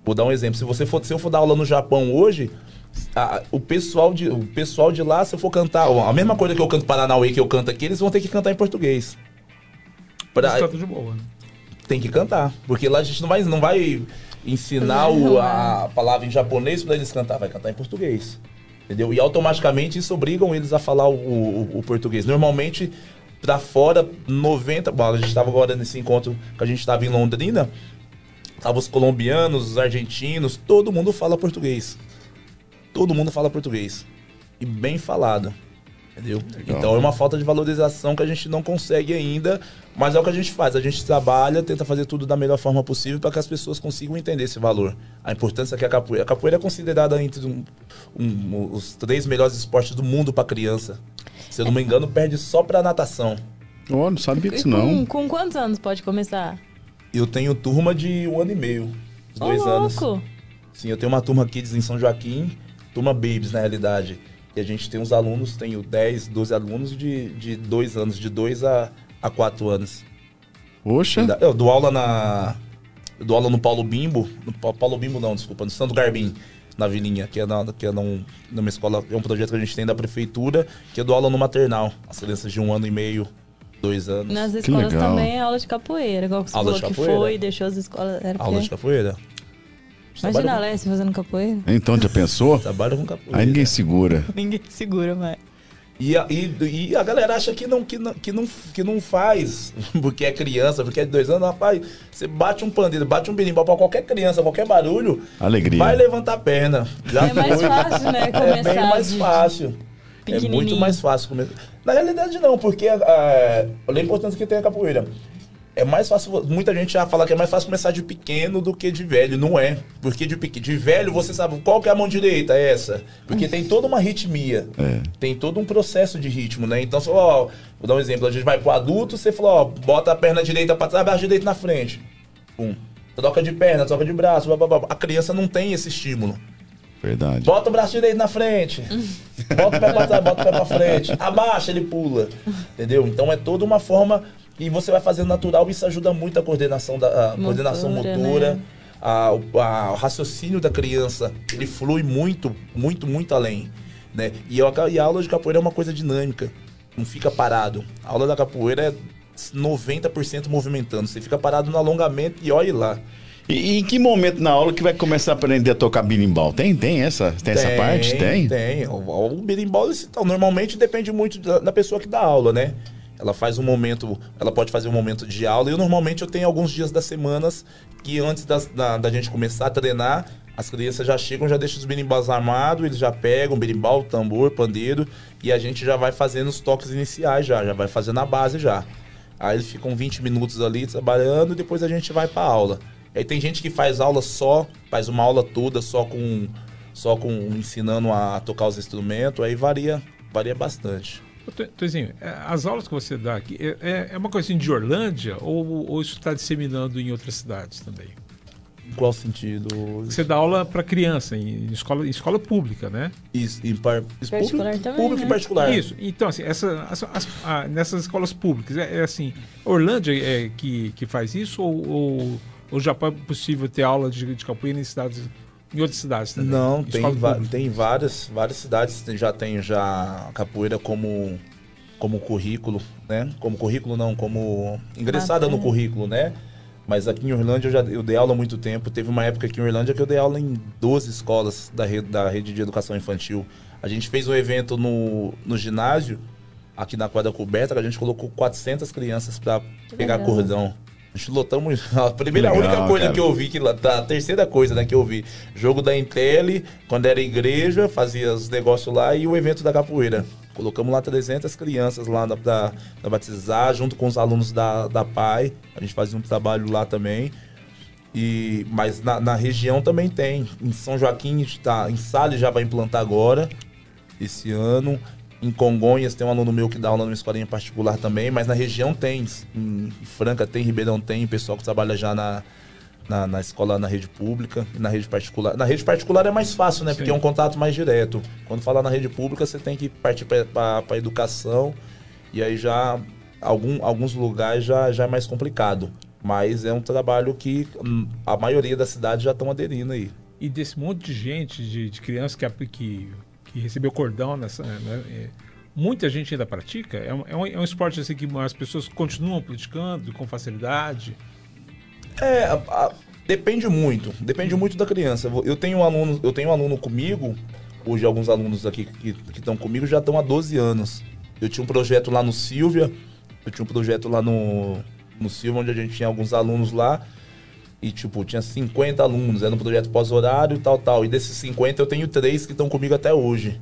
Vou dar um exemplo, se você for, se eu for dar aula no Japão hoje, a, o, pessoal de, o pessoal de lá, se eu for cantar, a mesma coisa que eu canto Paranauê que eu canto aqui, eles vão ter que cantar em português. Pra, de boa, né? Tem que cantar. Porque lá a gente não vai, não vai ensinar o, a palavra em japonês para eles cantar, vai cantar em português. Entendeu? E automaticamente isso obrigam eles a falar o, o, o português. Normalmente, para fora, 90. Bom, a gente estava agora nesse encontro que a gente estava em Londrina. Tava os colombianos, os argentinos, todo mundo fala português todo mundo fala português. E bem falado. Entendeu? Legal. Então é uma falta de valorização que a gente não consegue ainda, mas é o que a gente faz. A gente trabalha, tenta fazer tudo da melhor forma possível para que as pessoas consigam entender esse valor. A importância que a capoeira. A capoeira é considerada entre um, um, os três melhores esportes do mundo para criança. Se eu não me engano, perde só para natação. Oh, não sabia disso não. Com, com, quantos anos pode começar? Eu tenho turma de um ano e meio, dois oh, anos. Louco. Sim, eu tenho uma turma aqui em São Joaquim turma Babies, na realidade. E a gente tem uns alunos, tenho 10, 12 alunos de, de dois anos, de 2 a, a 4 anos. Poxa! Eu dou aula na. Eu dou aula no Paulo Bimbo. No Paulo Bimbo não, desculpa, no Santo Garbim, na Vilinha, que é, na, que é num, numa escola, é um projeto que a gente tem da prefeitura, que eu dou aula no maternal. As crianças de um ano e meio, dois anos. Nas escolas também é aula de capoeira, igual que você aula falou que foi, deixou as escolas. Era aula de capoeira. Imagina a Alessia fazendo capoeira. Então, já pensou? Trabalha com capoeira. Aí ninguém segura. ninguém segura, mas... E a, e, e a galera acha que não, que, não, que, não, que não faz, porque é criança, porque é de dois anos. Rapaz, você bate um pandeiro, bate um berimbau pra qualquer criança, qualquer barulho, Alegria. vai levantar a perna. Já é mais fácil, né? Começar é bem mais fácil. É muito mais fácil começar. Na realidade, não, porque a, olha a importância que tem a capoeira é mais fácil. Muita gente já fala que é mais fácil começar de pequeno do que de velho. Não é. Porque de, de velho você sabe qual que é a mão direita, é essa. Porque tem toda uma ritmia. É. Tem todo um processo de ritmo, né? Então, ó, vou dar um exemplo. A gente vai pro adulto, você falou, ó, bota a perna direita pra trás, braço direito na frente. Pum. Troca de perna, troca de braço, blá, blá, blá. A criança não tem esse estímulo. Verdade. Bota o braço direito na frente. bota o pé pra trás, bota o pé pra frente. Abaixa, ele pula. Entendeu? Então é toda uma forma e você vai fazendo natural, isso ajuda muito a coordenação, da, a motora, coordenação motora. Né? A, a, o raciocínio da criança, ele flui muito, muito, muito além. Né? E, a, e a aula de capoeira é uma coisa dinâmica, não fica parado. A aula da capoeira é 90% movimentando. Você fica parado no alongamento e olhe lá. E em que momento na aula que vai começar a aprender a tocar berimbau? Tem, tem essa, tem, tem essa parte? Tem. Tem. O, o berimbau, normalmente depende muito da, da, pessoa que dá aula, né? Ela faz um momento, ela pode fazer um momento de aula. E eu normalmente eu tenho alguns dias das semanas que antes das, da, da gente começar a treinar, as crianças já chegam, já deixam os berimbau armados, eles já pegam berimbau, tambor, pandeiro, e a gente já vai fazendo os toques iniciais já, já vai fazendo a base já. Aí eles ficam 20 minutos ali trabalhando e depois a gente vai para aula. Aí tem gente que faz aula só, faz uma aula toda só com só com ensinando a tocar os instrumentos, aí varia, varia bastante. Toizinho, é, as aulas que você dá aqui, é, é, é uma coisa assim de Orlândia ou, ou isso está disseminando em outras cidades também? Em qual sentido? Você dá aula para criança em escola, em escola pública, né? Isso, em par, particular público, também, público né? e particular. Isso. Então, assim, essa, as, as, a, nessas escolas públicas, é, é, assim, Orlândia é que, que faz isso ou, ou, ou já é possível ter aula de, de capoeira em cidades em outras cidades também? Não, tem, tem várias, várias cidades já tem já capoeira como como currículo, né? Como currículo não, como ingressada no currículo, né? Mas aqui em Orlândia eu já eu dei aula há muito tempo. Teve uma época aqui em Orlândia que eu dei aula em 12 escolas da rede, da rede de educação infantil. A gente fez um evento no, no ginásio, aqui na quadra coberta, que a gente colocou 400 crianças para pegar legal. cordão. Lotamos. A primeira, legal, a única coisa cara. que eu vi, que, a terceira coisa né, que eu vi, jogo da Intel, quando era igreja, fazia os negócios lá e o evento da capoeira. Colocamos lá 300 crianças lá para batizar, junto com os alunos da, da PAI. A gente fazia um trabalho lá também. E, mas na, na região também tem. Em São Joaquim, tá, em Salles já vai implantar agora, esse ano. Em Congonhas tem um aluno meu que dá aula numa escolinha particular também, mas na região tem. Em Franca tem, Ribeirão tem, pessoal que trabalha já na, na, na, escola, na rede pública e na rede particular. Na rede particular é mais fácil, né? Sim. Porque é um contato mais direto. Quando falar na rede pública, você tem que partir para a educação e aí já algum, alguns lugares já, já é mais complicado. Mas é um trabalho que hum, a maioria das cidades já estão aderindo aí. E desse monte de gente, de, de crianças que, que, que recebeu cordão nessa. Né, muita gente ainda pratica? É um, é um, é um esporte assim que as pessoas continuam praticando com facilidade? É, a, a, depende muito. Depende muito da criança. Eu tenho um aluno, eu tenho um aluno comigo, hoje alguns alunos aqui que estão comigo já estão há 12 anos. Eu tinha um projeto lá no Silvia, eu tinha um projeto lá no, no Silvia, onde a gente tinha alguns alunos lá. E, tipo, tinha 50 alunos, era um projeto pós-horário e tal, tal. E desses 50 eu tenho três que estão comigo até hoje.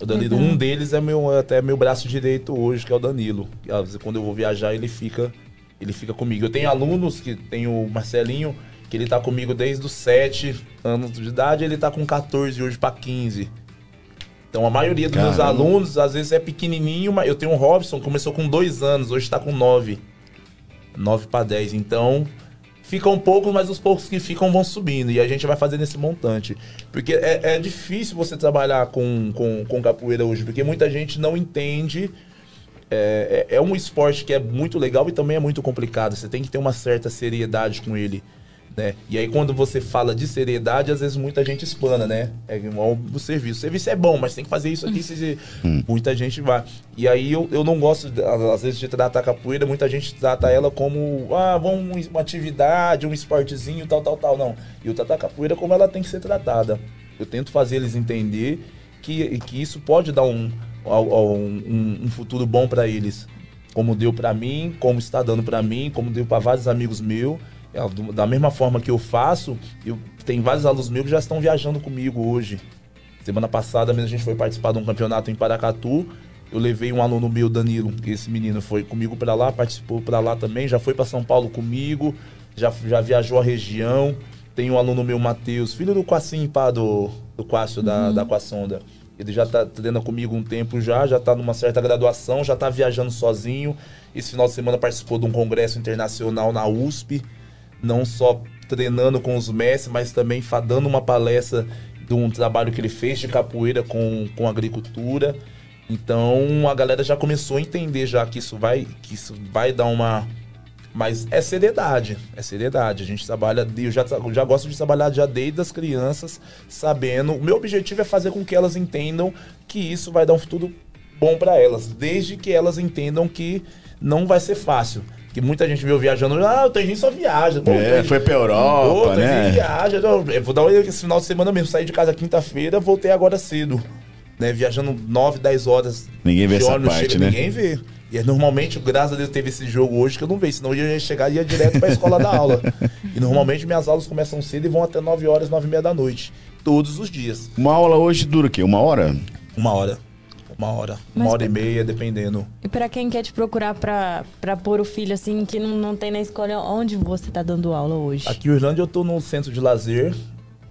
O Danilo, uhum. um deles é meu, até meu braço direito hoje, que é o Danilo. Às vezes, quando eu vou viajar, ele fica ele fica comigo. Eu tenho alunos que tem o Marcelinho, que ele tá comigo desde os 7 anos de idade, ele tá com 14 hoje para 15. Então a maioria dos Caramba. meus alunos, às vezes, é pequenininho, mas eu tenho o Robson, começou com 2 anos, hoje tá com 9. 9 para 10. Então, ficam poucos, mas os poucos que ficam vão subindo. E a gente vai fazendo esse montante. Porque é, é difícil você trabalhar com, com, com capoeira hoje, porque muita gente não entende é, é, é, um esporte que é muito legal e também é muito complicado. Você tem que ter uma certa seriedade com ele. Né? E aí, quando você fala de seriedade, às vezes muita gente espana, né? É igual o serviço. O serviço é bom, mas tem que fazer isso aqui. Se... Hum. Muita gente vai. E aí, eu, eu não gosto, às vezes, de tratar a capoeira. Muita gente trata ela como, ah, vamos uma atividade, um esportezinho, tal, tal, tal. Não. E eu trato a capoeira como ela tem que ser tratada. Eu tento fazer eles entender que, que isso pode dar um um, um futuro bom para eles, como deu para mim, como está dando para mim, como deu para vários amigos meus. É, da mesma forma que eu faço, eu tem vários alunos meus que já estão viajando comigo hoje. Semana passada mesmo a gente foi participar de um campeonato em Paracatu. Eu levei um aluno meu, Danilo, que esse menino foi comigo para lá, participou para lá também, já foi para São Paulo comigo, já, já viajou a região. Tem um aluno meu, Matheus, filho do Quassim, pá, do, do da, uhum. da Quassonda. Ele já está treinando comigo um tempo já, já está numa certa graduação, já está viajando sozinho. Esse final de semana participou de um congresso internacional na USP, não só treinando com os mestres, mas também dando uma palestra de um trabalho que ele fez de capoeira com, com agricultura. Então a galera já começou a entender já que isso vai, que isso vai dar uma, mas é seriedade, é seriedade. A gente trabalha, eu já, já gosto de trabalhar já desde as crianças, sabendo. O meu objetivo é fazer com que elas entendam que isso vai dar um futuro bom para elas, desde que elas entendam que não vai ser fácil. Que muita gente viu viajando. Ah, o Tanjin só viaja. Pô, É, foi pra Europa, Pô, né? viaja. Eu vou dar um esse final de semana mesmo. Saí de casa quinta-feira, voltei agora cedo. Né, viajando 9, 10 horas. Ninguém vê essa parte, chega, né? Ninguém vê. E normalmente, graças a Deus, teve esse jogo hoje que eu não vejo. Senão eu ia chegar e ia direto pra escola da aula. E normalmente minhas aulas começam cedo e vão até 9 horas, 9 e meia da noite. Todos os dias. Uma aula hoje dura o quê? Uma hora? Uma hora. Uma hora. Uma Mas hora e meia, dependendo. E pra quem quer te procurar pra, pra pôr o filho assim, que não, não tem na escola, onde você tá dando aula hoje? Aqui em Irlanda eu tô no centro de lazer,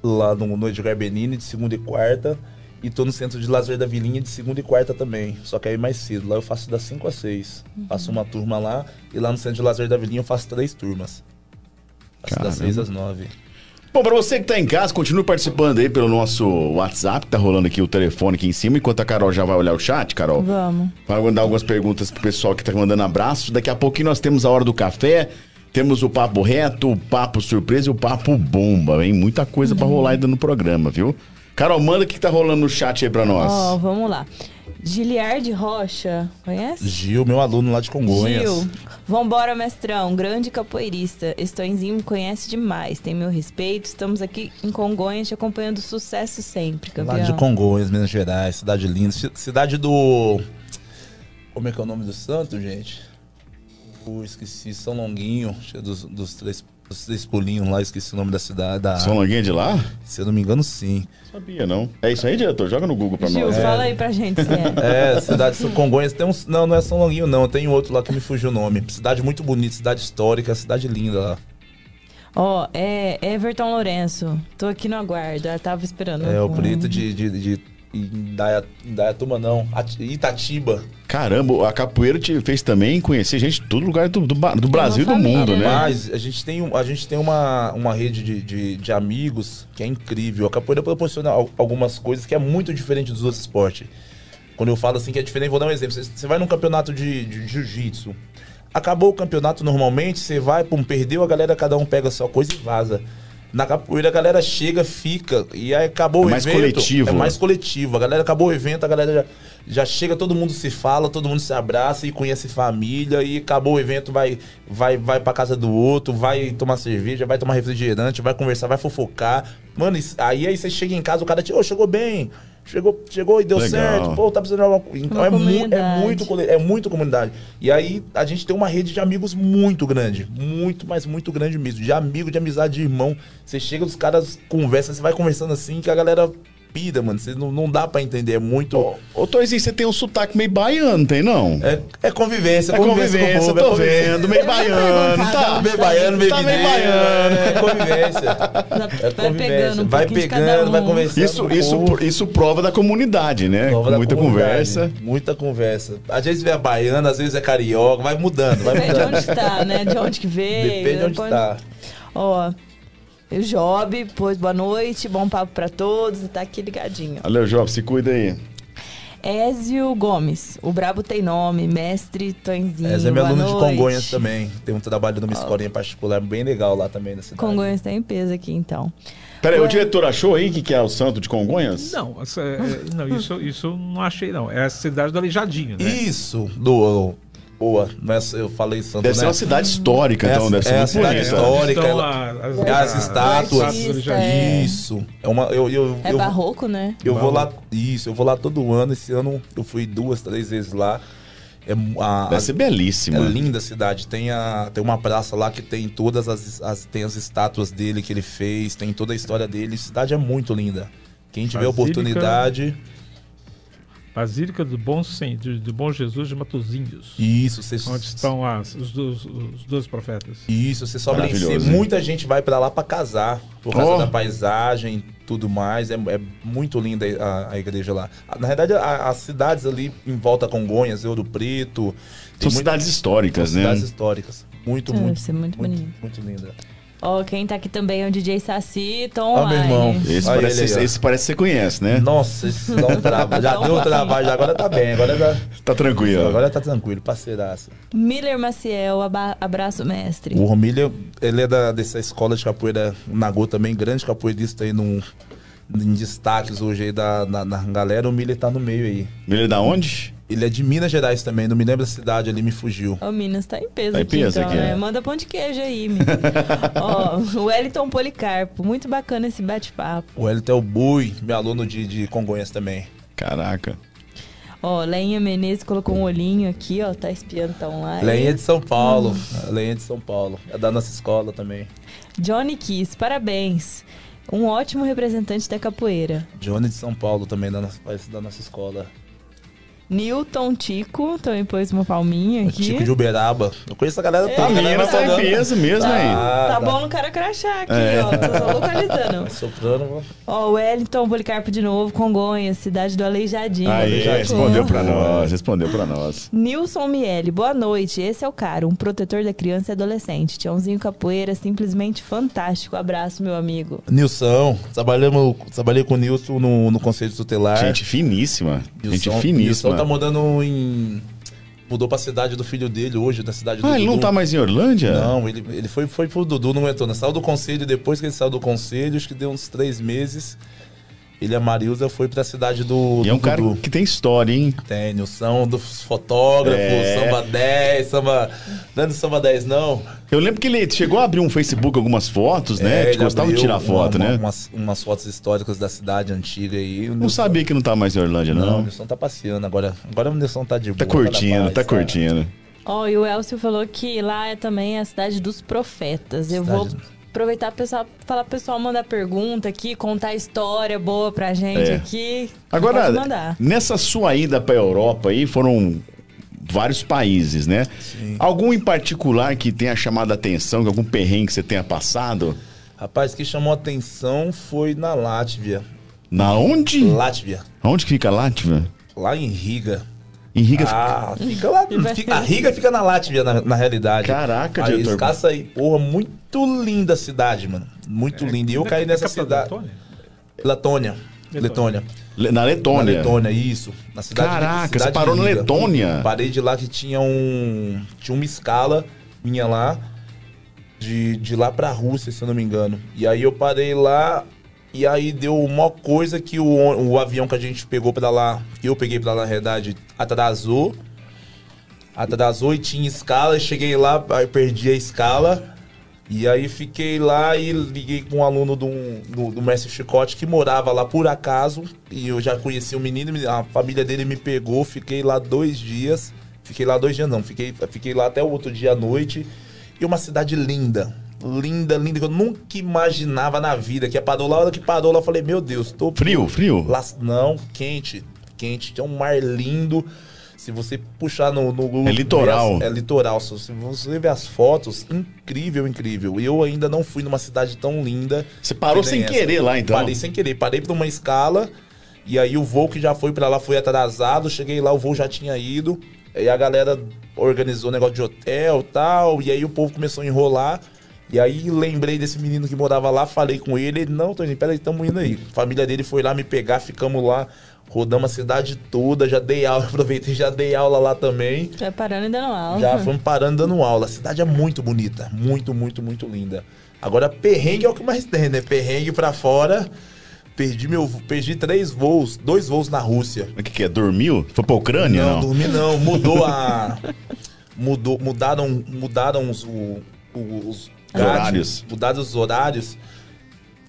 lá no, no Edgar Benini, de segunda e quarta. E tô no centro de lazer da Vilinha de segunda e quarta também. Só que aí mais cedo. Lá eu faço das 5 às 6. Faço uma turma lá. E lá no centro de lazer da Vilinha eu faço três turmas. Faço das Caramba. 6 às 9. Bom, pra você que tá em casa, continue participando aí pelo nosso WhatsApp, tá rolando aqui o telefone aqui em cima, enquanto a Carol já vai olhar o chat, Carol. Vamos. Vai mandar algumas perguntas pro pessoal que tá mandando abraço. Daqui a pouquinho nós temos a hora do café, temos o papo reto, o papo surpresa e o papo bomba, hein? Muita coisa pra rolar ainda no programa, viu? Carol, manda o que tá rolando no chat aí pra nós. Ó, vamos lá. Giliard Rocha, conhece? Gil, meu aluno lá de Congonhas. Gil, vambora, mestrão, grande capoeirista. Estonzinho me conhece demais, tem meu respeito. Estamos aqui em Congonhas te acompanhando sucesso sempre, Lá campeão. de Congonhas, Minas Gerais. Cidade linda. Ci- Cidade do... Como é que é o nome do santo, gente? Pô, esqueci. São Longuinho. cheio Dos, dos três... Três pulinhos lá, esqueci o nome da cidade. Da... São Longuinha de lá? Se eu não me engano, sim. Sabia, não. É isso aí, diretor? Joga no Google pra Gil, nós. fala aí pra gente se é. É, cidade de São Congonhas. Tem uns, não, não é São Longuinho, não. Tem outro lá que me fugiu o nome. Cidade muito bonita, cidade histórica, cidade linda lá. Ó, é Everton Lourenço. Tô aqui no aguardo. Eu tava esperando. É, o um- preto de, de, de Indaiatuba, não. Ati- Itatiba. Caramba, a capoeira te fez também conhecer gente de todo lugar do, do, do Brasil e do mundo, né? Mas a gente tem, um- a gente tem uma, uma rede de, de, de amigos que é incrível. A capoeira proporciona al- algumas coisas que é muito diferente dos outros esportes. Quando eu falo assim que é diferente, vou dar um exemplo. Você, você vai num campeonato de, de jiu-jitsu. Acabou o campeonato normalmente, você vai, pum, perdeu, a galera, cada um pega a sua coisa e vaza. Na capoeira a galera chega, fica, e aí acabou É o mais evento. coletivo. É mais coletivo. A galera acabou o evento, a galera já, já chega, todo mundo se fala, todo mundo se abraça e conhece família, e acabou o evento, vai, vai, vai pra casa do outro, vai tomar cerveja, vai tomar refrigerante, vai conversar, vai fofocar. Mano, isso- aí, aí você chega em casa, o cara te, ô, chegou bem. Chegou, chegou e deu Legal. certo. Pô, tá precisando de alguma coisa. Então é, mu é muito é muito comunidade. E aí a gente tem uma rede de amigos muito grande. Muito, mas muito grande mesmo. De amigo, de amizade, de irmão. Você chega, os caras conversam, você vai conversando assim, que a galera pira, mano. Você não, não dá pra entender. É muito. Ô, Toizinho, você tem um sotaque meio baiano, tem não? É, é convivência, É convivência, convivência, com o povo, tô é convivência. vendo, meio baiano, tá? Meio baiano, meio Tá meio baiano. É convivência. É Vai convivência. pegando um vai de pegando, vai conversando. Isso, isso, isso prova da comunidade, né? Prova da Muita conversa. Muita conversa. Às vezes é baiano, às vezes é carioca, vai mudando, vai Depende de mudando. onde tá, né? De onde que veio. Depende de onde depois- tá. Ó, o Job, pois boa noite, bom papo pra todos. Tá aqui ligadinho. Valeu, Job, se cuida aí. Ézio Gomes, o Brabo tem nome, mestre Tonzinho. Essa é meu aluno de noite. Congonhas também. Tem um trabalho numa escolinha particular bem legal lá também na cidade. Congonhas tem peso aqui, então. Pera aí, o diretor achou aí que, que é o santo de Congonhas? Não, essa- é- não isso, isso eu não achei, não. É a cidade do Aleijadinho, né? Isso, do. Boa, não é- eu falei santo, Deve né? ser uma cidade histórica, É a- então, deve ser é a cidade histórica. Ela- a- as, É as estátuas. artista, é. Isso. É uma. Eu, eu, É eu, barroco, né? eu vou lá. Isso, eu vou lá todo ano. Esse ano eu fui duas, três vezes lá. É, a, Deve ser belíssima. É linda a cidade. Tem, a, tem uma praça lá que tem todas as, as, tem as estátuas dele que ele fez, tem toda a história dele. A cidade é muito linda. Quem tiver Basílica- oportunidade. Basílica do Bom, Sen- do, Bom Jesus de Matozinhos. Isso, você, Onde estão as, os, dois, os dois profetas. Isso, você sobe em? Muita gente vai pra lá pra casar. Por causa Oh. da paisagem tudo mais. É, é muito linda a, a igreja lá. Na verdade, as cidades ali em volta Congonhas, Ouro Preto. São muito- cidades históricas, né? cidades históricas. Muito, Deve muito. ser muito bonito. Muito linda. Ó, quem tá aqui também é o DJ Saci, Tom Ó, meu irmão. Esse, Olha parece, ele esse parece que você conhece, né? Nossa, dá um trabalho. Já deu um trabalho, agora tá bem. Agora, já, Tá tranquilo. agora tá tranquilo, parceiraça. Miller Maciel, abraço, mestre. O Romilha, ele é da, dessa escola de capoeira Nagô também, grande capoeirista aí num, em destaques hoje aí da, na, na galera. O Miller tá no meio aí. É da onde? Ele é de Minas Gerais também, não me lembro da cidade ali, me fugiu. Ô, Minas tá em peso Tá em aqui, peso então, aqui, né? é. Manda pão de queijo aí. Ó, o Wellington Policarpo, muito bacana esse bate-papo. O Wellington é o Bui, meu aluno de, de Congonhas também. Caraca. Ó, Lenha Menezes colocou um olhinho aqui, ó, tá espiando, tá online. Lenha de São Paulo. Lenha de São Paulo. É da nossa escola também. Johnny Kiss, parabéns. Um ótimo representante da capoeira. Johnny de São Paulo também, da nossa, da nossa escola. Newton Tico, também pôs uma palminha O aqui. Tico de Uberaba. Eu conheço a galera toda. É, a galera Minas tá em peso mesmo aí. Tá bom no cara crachá aqui, É. ó. Tô só localizando. Soprano. Ó, Wellington Policarpo de novo, Congonhas, cidade do Aleijadinho. Aí, já respondeu pra nós, respondeu pra nós. Nilson Miele, boa noite. Esse é o cara, um protetor da criança e adolescente. Tiãozinho Capoeira, simplesmente fantástico. Abraço, meu amigo. Nilson. Trabalhamos, trabalhei com o Nilson no, no Conselho Tutelar. Gente finíssima. Gente Nilson, finíssima. Nilson tá mudando em. Mudou pra cidade do filho dele hoje, da cidade do Ah, ele não Dudu. tá mais em Orlândia? Não, ele, ele foi, foi pro Dudu, não aguentou. Né? Saiu do conselho, depois que ele saiu do conselho, acho que deu uns três meses. Ele e a Marilza foi pra cidade do, E é do um cara Dudu. que tem história, hein? Tem, Nilson dos fotógrafos, É. samba 10, samba. Não é do samba 10, não. Eu lembro que ele chegou a abrir um Facebook algumas fotos, né? É, que ele gostava de tirar foto, uma- né? Umas, umas fotos históricas da cidade antiga aí. O Não Nilson- sabia que não tá mais em Orlândia, Não, não. o Nilson tá passeando agora. Agora o Nilson tá de Tá boa. na curtindo, paz, tá curtindo. Ó, e o Elcio falou que lá é também a cidade dos profetas. Eu Cidade- vou aproveitar pessoal, falar pro pessoal mandar pergunta aqui, contar história boa pra gente É. aqui. Agora, nessa sua ida pra Europa aí, foram vários países, né? Algum em particular que tenha chamado a atenção, que algum perrengue que você tenha passado? Rapaz, o que chamou a atenção foi na Látvia. Na onde? Látvia. Onde que fica Látvia? Lá em Riga. Em Riga Ah, fica lá. fica- a Riga fica na Látvia, na, na realidade. Caraca, aí, diretor. Escaça aí. Porra, muito linda a cidade, mano. Muito linda. E eu caí nessa cidade. Letônia? Letônia. Letônia. Le- Na Letônia. Na Letônia, isso. Na cidade Caraca, cidade você parou na. Letônia? Parei de lá que tinha um. Tinha uma escala minha lá. De, de lá pra Rússia, se eu não me engano. E aí eu parei lá. E aí deu uma coisa que o, o avião que a gente pegou pra lá, que eu peguei pra lá na realidade, atrasou. Atrasou e tinha escala. Cheguei lá, perdi a escala. E aí fiquei lá e liguei com um aluno do, do, do Mestre Chicote que morava lá por acaso. E eu já conheci o menino, a família dele me pegou, fiquei lá dois dias. Fiquei lá dois dias não, fiquei, fiquei lá até o outro dia à noite. E uma cidade linda. Linda, linda, que eu nunca imaginava na vida. Que parou lá, a hora que parou lá, eu falei, meu Deus, tô. Frio, frio? Lá, não, quente, quente. Tem um mar lindo. Se você puxar no, no Google, É litoral. as- É litoral. Se você ver as fotos, incrível, incrível. Eu ainda não fui numa cidade tão linda. Você parou que sem querer lá, então? Parei sem querer. Parei pra uma escala. E aí o voo que já foi pra lá foi atrasado. Cheguei lá, o voo já tinha ido. E a galera organizou negócio de hotel e tal. E aí o povo começou a enrolar. E aí lembrei desse menino que morava lá, falei com ele. Ele, não, Toninho, peraí, tamo indo aí. A família dele foi lá me pegar, ficamos lá. Rodamos a cidade toda, já dei aula, aproveitei, já dei aula lá também. Já parando e dando aula. Já fomos parando dando aula. A cidade é muito bonita. Muito, muito, muito linda. Agora, perrengue é o que mais tem, né? Perrengue pra fora. Perdi meu. Perdi três voos, dois voos na Rússia. O que, que é? Dormiu? Foi pra Ucrânia? Não, Não, dormi não. Mudou a. Mudou, mudaram, mudaram os, os horários. Mudaram os horários.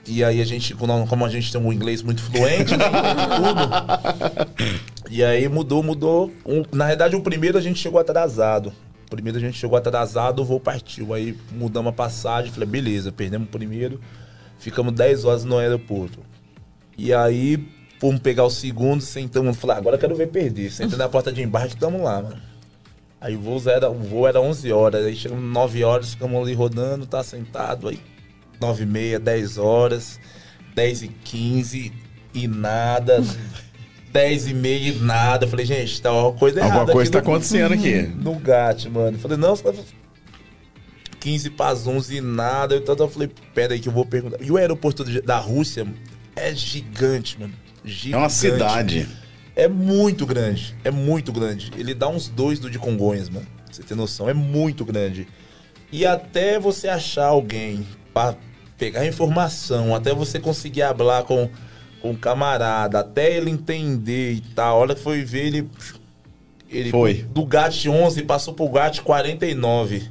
E aí a gente, como a gente tem um inglês muito fluente, né, tudo. E aí mudou, mudou. Um- na verdade, o primeiro a gente chegou atrasado. O primeiro a gente chegou atrasado, o voo partiu. Aí mudamos a passagem, falei, beleza, perdemos o primeiro. Ficamos 10 horas no aeroporto. E aí, fomos pegar o segundo, sentamos, falei, agora eu quero ver perder. Sentei na porta de embarque, tamo lá, mano. Aí o voo era, o voo era 11 horas, aí chegamos 9 horas, ficamos ali rodando, tá sentado, aí 9 e meia, 10 horas, 10 e 15 e nada, 10 e meia e nada. Falei, gente, tá uma coisa errada Alguma coisa tá no- acontecendo aqui. No GAT, mano. Falei, não, você tá... 15 para as 11 e nada. Eu, tava- eu falei, pera aí que eu vou perguntar. E o aeroporto da Rússia é gigante, mano. Gigante. É uma cidade. É muito grande. É muito grande. Ele dá uns dois do de Congonhas, mano. Pra você ter noção. É muito grande. E até você achar alguém pra pegar informação, até você conseguir hablar com, com o camarada, até ele entender e tal. A hora que foi ver, ele Ele Foi. Do GAT 11 passou pro GAT 49.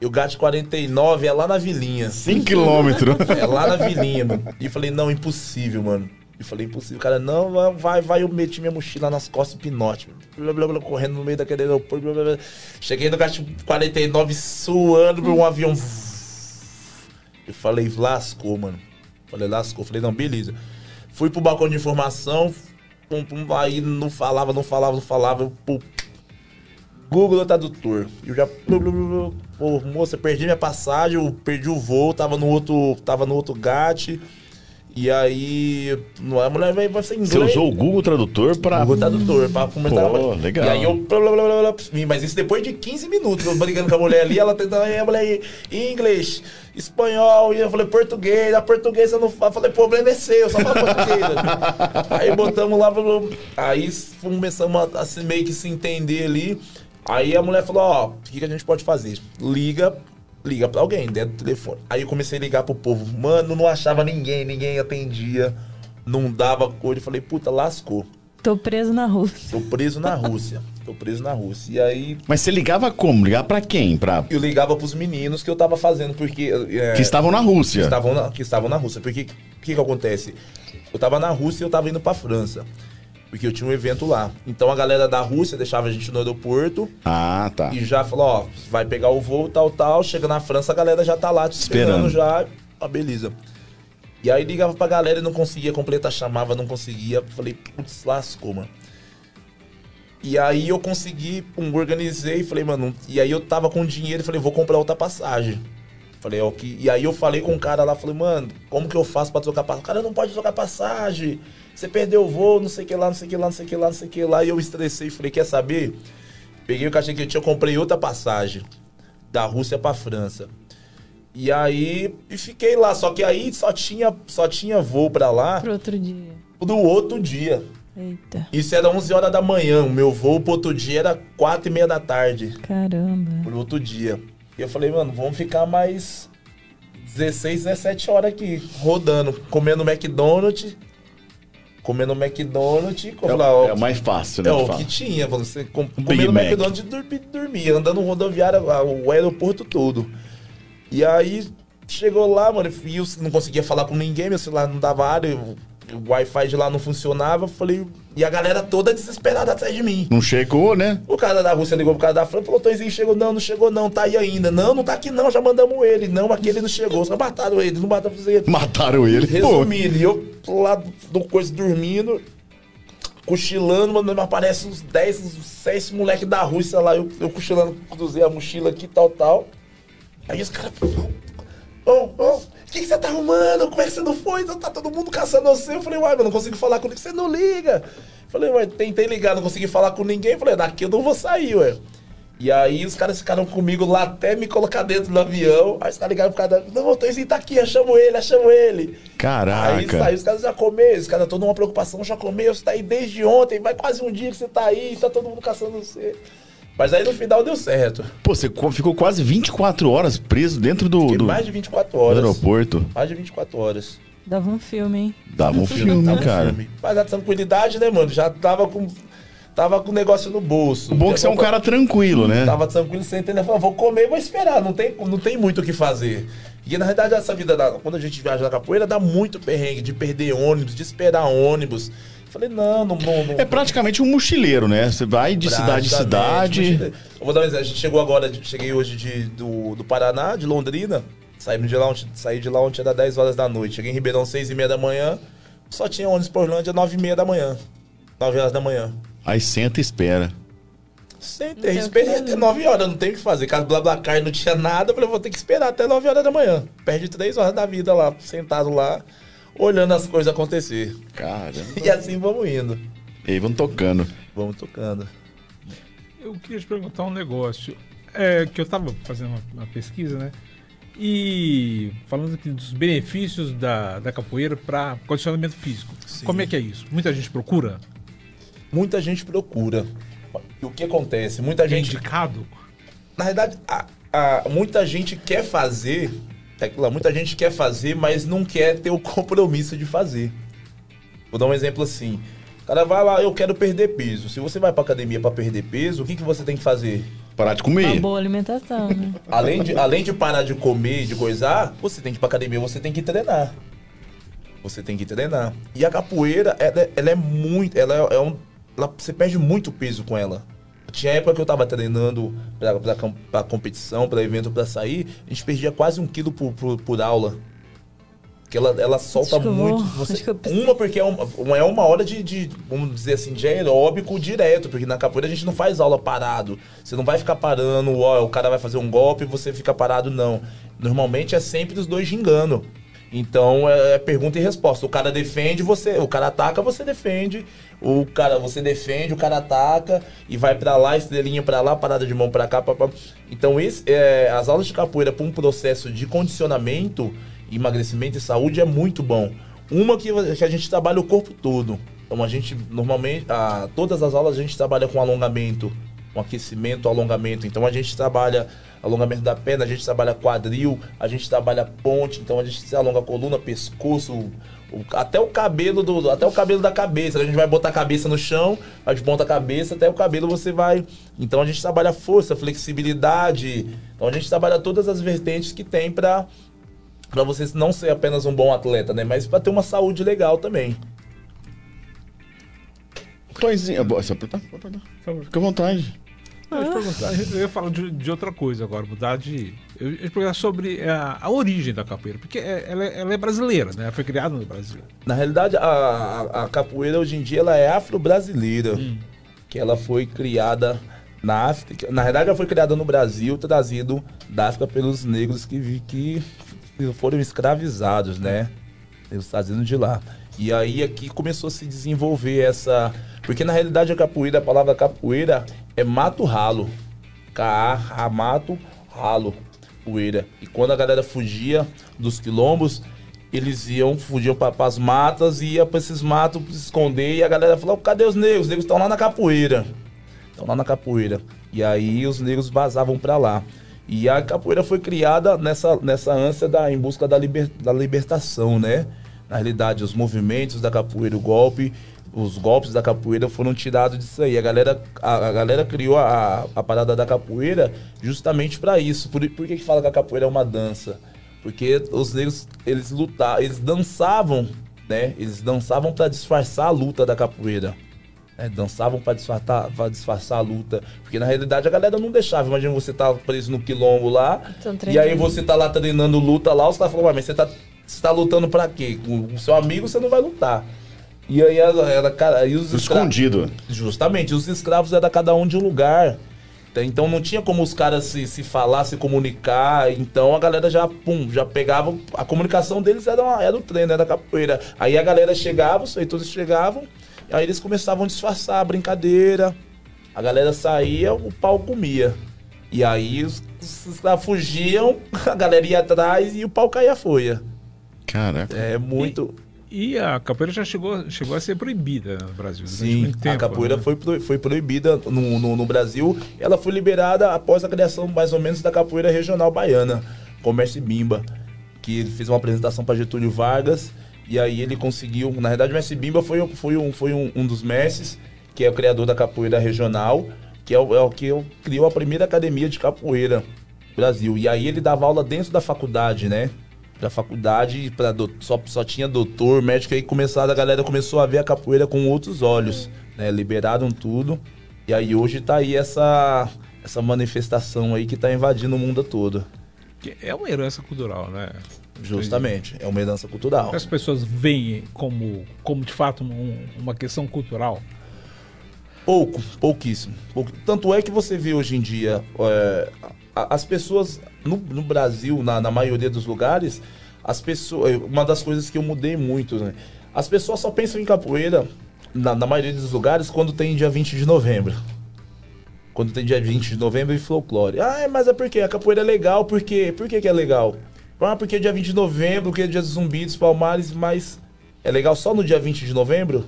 E o GAT 49 é lá na vilinha. 5 quilômetros. É lá na vilinha, mano. E falei, não, impossível, mano. E falei, impossível. Cara, não, vai- vai. Eu meti minha mochila nas costas pinote. Blá, blá, blá, correndo no meio daquele aeroporto. Blá, blá, blá. Cheguei no GAT 49 suando pra um avião. Eu falei, lascou, mano. Falei, lascou. Falei, não, beleza. Fui pro balcão de informação. Pum, pum, aí não falava, não falava, não falava. Eu, pum, Google Tradutor. Eu já. Pô, moça, perdi minha passagem, eu perdi o voo, tava no outro. Tava no outro GAT. E aí. A mulher vai, ser inglês. Você usou o Google Tradutor pra. Google Tradutor, pra comentar. Pô, legal. E aí eu. blá, blá, blá, mas isso depois de 15 minutos, eu brigando com a mulher ali, ela tentando. A mulher inglês, espanhol, e eu falei português, a português eu não falo. Eu falei, problema é seu, eu só falo português. aí botamos lá, falou- aí começamos a, a se meio que se entender ali. Aí a mulher falou, ó, o que, que a gente pode fazer? Liga, liga pra alguém dentro do telefone. Aí eu comecei a ligar pro povo. Mano, não achava ninguém, ninguém atendia. Não dava coisa. Eu falei, puta, lascou. Tô preso na Rússia. Tô preso na Rússia. Tô preso na Rússia. E aí Mas você ligava como? Ligava pra quem? Pra... eu ligava pros meninos que eu tava fazendo, porque. é, Que estavam na Rússia. que estavam na, que estavam na Rússia. Porque o que, que acontece? Eu tava na Rússia e eu tava indo pra França. Porque eu tinha um evento lá. Então a galera da Rússia deixava a gente no aeroporto Ah, tá. e já falou, ó, vai pegar o voo, tal, tal. Chega na França, a galera já tá lá te esperando, Esperando. já. Ah, beleza. E aí ligava pra galera e não conseguia completar, chamava, não conseguia. Falei, putz, lascou, mano. E aí eu consegui, pum, organizei, falei, mano, e aí eu tava com dinheiro e falei, vou comprar outra passagem. Falei, o que. E aí eu falei com o cara lá, falei, mano, como que eu faço pra trocar passagem? O cara não pode trocar passagem. Você perdeu o voo, não sei o que lá, não sei o que lá, não sei o que lá, não sei o que lá. E eu estressei, falei, quer saber? Peguei o cachê que eu tinha, comprei outra passagem. Da Rússia pra França. E aí, e fiquei lá. Só que aí só tinha, só tinha voo pra lá Pro outro dia. no outro dia. Eita. Isso era 11 horas da manhã. O meu voo pro outro dia era 4 e meia da tarde. Caramba. Pro outro dia. E eu falei, mano, vamos ficar mais 16, 17 horas aqui, rodando, comendo McDonald's. Comendo McDonald's. É, como lá, ó, o- é o mais fácil, né? é o fato. que tinha, você com, Big comendo. McDonald's e dormir, dormir, andando rodoviária, o aeroporto todo. E aí chegou lá, mano, e eu não conseguia falar com ninguém, meu celular não dava área, o, o Wi-Fi de lá não funcionava, falei, e a galera toda desesperada atrás de mim. Não chegou, né? O cara da Rússia ligou pro cara da França, falou, Tonzinho, chegou não, não chegou não, tá aí ainda. Não, não tá aqui não, já mandamos ele. Não, aquele não chegou, só mataram ele, não mataram ele. Mataram ele. Pô, Resumindo, e eu lá do coisa dormindo, cochilando, mano, aparece uns 10, uns 6 moleque da Rússia lá, eu, eu cochilando, cruzei a mochila aqui, tal, tal. Aí os caras, ô, ô, o que, que você tá arrumando? Como é que você não foi? Tá todo mundo caçando você. Eu falei, uai, mas não consigo falar com ninguém. Você não liga. Falei, uai, tentei ligar, não consegui falar com ninguém. Falei, daqui eu não vou sair, ué. E aí os caras ficaram comigo lá até me colocar dentro do avião. Aí os caras ligaram pro cara, não, o Tonzinho tá aqui, achamos ele, achamos ele. Aí Caraca. saiu, os caras já comeram, os caras toda uma preocupação, já comeu, você tá aí desde ontem, vai quase um dia que você tá aí, tá todo mundo caçando você. Mas aí no final deu certo. Pô, você co- ficou quase 24 horas preso dentro do, do, mais de 24 do horas. aeroporto. Mais de 24 horas. Dava um filme, hein? Dava um filme, Tava cara. filme. Mas a tranquilidade, né, mano? Já tava com. Tava com o negócio no bolso. O bom é que você é um cara tranquilo, né? Tava tranquilo, sem telefone. Vou comer, vou esperar. Não tem, não tem muito o que fazer. E na realidade, essa vida, da, quando a gente viaja na capoeira, dá muito perrengue de perder ônibus, de esperar ônibus. Falei, não, não, não. não É praticamente um mochileiro, né? Você vai de cidade em cidade. Eu vou dar um exemplo. A gente chegou agora, cheguei hoje de, do, do Paraná, de Londrina. Saímos de lá ontem, saí de lá ontem era 10 horas da noite. Cheguei em Ribeirão 6 e meia da manhã. Só tinha ônibus por Orlândia 9 e meia da manhã. 9 horas da manhã. Aí senta e espera. Que esperei fazer. até 9 horas, não tem o que fazer. Caso BlaBlaCar não tinha nada, eu falei, vou ter que esperar até 9 horas da manhã. Perde 3 horas da vida lá, sentado lá, olhando as coisas acontecer. Caramba. E assim vamos indo. E aí vão tocando. Vamos tocando. Eu queria te perguntar um negócio. É, que eu estava fazendo uma, uma pesquisa, né? E falando aqui dos benefícios da, da capoeira para condicionamento físico. Como é que é isso? Muita gente procura? Muita gente procura. E o que acontece? Muita É gente indicado? Na verdade, a- a- muita gente quer fazer, é aquilo lá, muita gente quer fazer, mas não quer ter o compromisso de fazer. Vou dar um exemplo assim. cara vai lá, eu quero perder peso. Se você vai pra academia para perder peso, o que, que você tem que fazer? Parar de comer. Uma boa alimentação, né? além, de, além de parar de comer, de coisar, você tem que ir pra academia, você tem que treinar. Você tem que treinar. E a capoeira, ela, ela é muito. Ela é, é um. Ela, você perde muito peso com ela. Tinha época que eu tava treinando pra, pra, pra competição, pra evento, pra sair, a gente perdia quase um quilo por, por, por aula. Porque ela, ela solta muito. Você, uma, porque é uma, é uma hora de, de, vamos dizer assim, de aeróbico direto, porque na capoeira a gente não faz aula parado. Você não vai ficar parando, ó, o cara vai fazer um golpe e você fica parado, não. Normalmente é sempre os dois gingando. Então é, é pergunta e resposta. O cara defende, você, o cara ataca, você defende. O cara, você defende, o cara ataca e vai para lá, estrelinha para lá, parada de mão para cá, pá, pá. Então esse, é, as aulas de capoeira para um processo de condicionamento emagrecimento e saúde é muito bom. Uma que, que a gente trabalha o corpo todo. Então a gente normalmente, a, todas as aulas a gente trabalha com alongamento, com aquecimento, alongamento. Então a gente trabalha alongamento da perna, a gente trabalha quadril, a gente trabalha ponte, então a gente alonga a coluna, pescoço, até o cabelo do, até o cabelo da cabeça. A gente vai botar a cabeça no chão, a gente monta a cabeça, até o cabelo você vai. Então a gente trabalha força, flexibilidade. Então a gente trabalha todas as vertentes que tem para para você não ser apenas um bom atleta, né? Mas para ter uma saúde legal também. Coisinha. Você apertar? Fica à vontade. Eu, ia eu ia falar de, de, outra coisa agora, mudar de. Eu ia perguntar sobre a, a origem da capoeira, porque é, ela, é, ela, é brasileira, né? Ela foi criada no Brasil. Na realidade, a, a capoeira hoje em dia ela é afro-brasileira. Hum. Que ela foi criada na África. Na realidade, ela foi criada no Brasil, trazido da África pelos negros que, que foram escravizados, né? Os Estados Unidos de lá. E aí aqui começou a se desenvolver essa. Porque na realidade a capoeira, a palavra capoeira é mato ralo. Ca mato ralo, poeira. E quando a galera fugia dos quilombos, eles iam, fugiam para as matas, ia para esses matos se esconder. E a galera falou: cadê os negros? Os negros estão lá na capoeira. Estão lá na capoeira. E aí os negros vazavam para lá. E a capoeira foi criada nessa, nessa ânsia da, em busca da, liber, da libertação, né? Na realidade, os movimentos da capoeira, o golpe, os golpes da capoeira foram tirados disso aí. A galera, a, a galera criou a, a parada da capoeira justamente para isso. Por, por que, que fala que a capoeira é uma dança? Porque os negros, eles lutavam, eles dançavam, né? Eles dançavam para disfarçar a luta da capoeira. É, dançavam para disfarçar, disfarçar a luta. Porque na realidade a galera não deixava. Imagina você tá preso no quilombo lá. E aí você tá lá treinando luta lá, os caras falam, mas você tá, você tá lutando para quê? Com o seu amigo você não vai lutar. E aí era, cara, e os Escondido. Justamente, os escravos era cada um de um lugar. Então não tinha como os caras se, se falar, se comunicar. Então a galera já, pum, já pegava. A comunicação deles era, uma, era o treino, era a capoeira. Aí a galera chegava, os feitores chegavam Aí eles começavam a disfarçar a brincadeira. A galera saía, o pau comia. E aí os, os fugiam, a galera ia atrás e o pau caía a folha. Caraca. É muito. E, e, a capoeira já chegou, chegou a ser proibida no Brasil. Sim, tempo, a capoeira né? foi, foi proibida no, no, no, Brasil. Ela foi liberada após a criação, mais ou menos, da capoeira regional baiana, Comércio Bimba, que ele fez uma apresentação para Getúlio Vargas e aí ele conseguiu. Na verdade, o Messi Bimba foi, foi, um, foi um, um dos mestres, que é o criador da capoeira regional, que é o, é o que criou a primeira academia de capoeira no Brasil. E aí ele dava aula dentro da faculdade, né? Da faculdade, pra do, só, só tinha doutor, médico, aí começaram, a galera começou a ver a capoeira com outros olhos, né? Liberaram tudo. E aí hoje tá aí essa, essa manifestação aí que tá invadindo o mundo todo. É uma herança cultural, né? Justamente, é uma herança cultural. As pessoas veem como, como de fato um, uma questão cultural? Pouco, pouquíssimo. Pouco. Tanto é que você vê hoje em dia é, as pessoas no, no Brasil, na, na, maioria dos lugares, as pessoas. Uma das coisas que eu mudei muito, né? As pessoas só pensam em capoeira, na, na maioria dos lugares, quando tem dia 20 de novembro quando tem dia 20 de novembro e folclore. Ah, mas é porque a capoeira é legal, por quê? Por que, que é legal? Ah, porque é dia 20 de novembro, porque é dia dos zumbis, palmares, mas é legal só no dia 20 de novembro?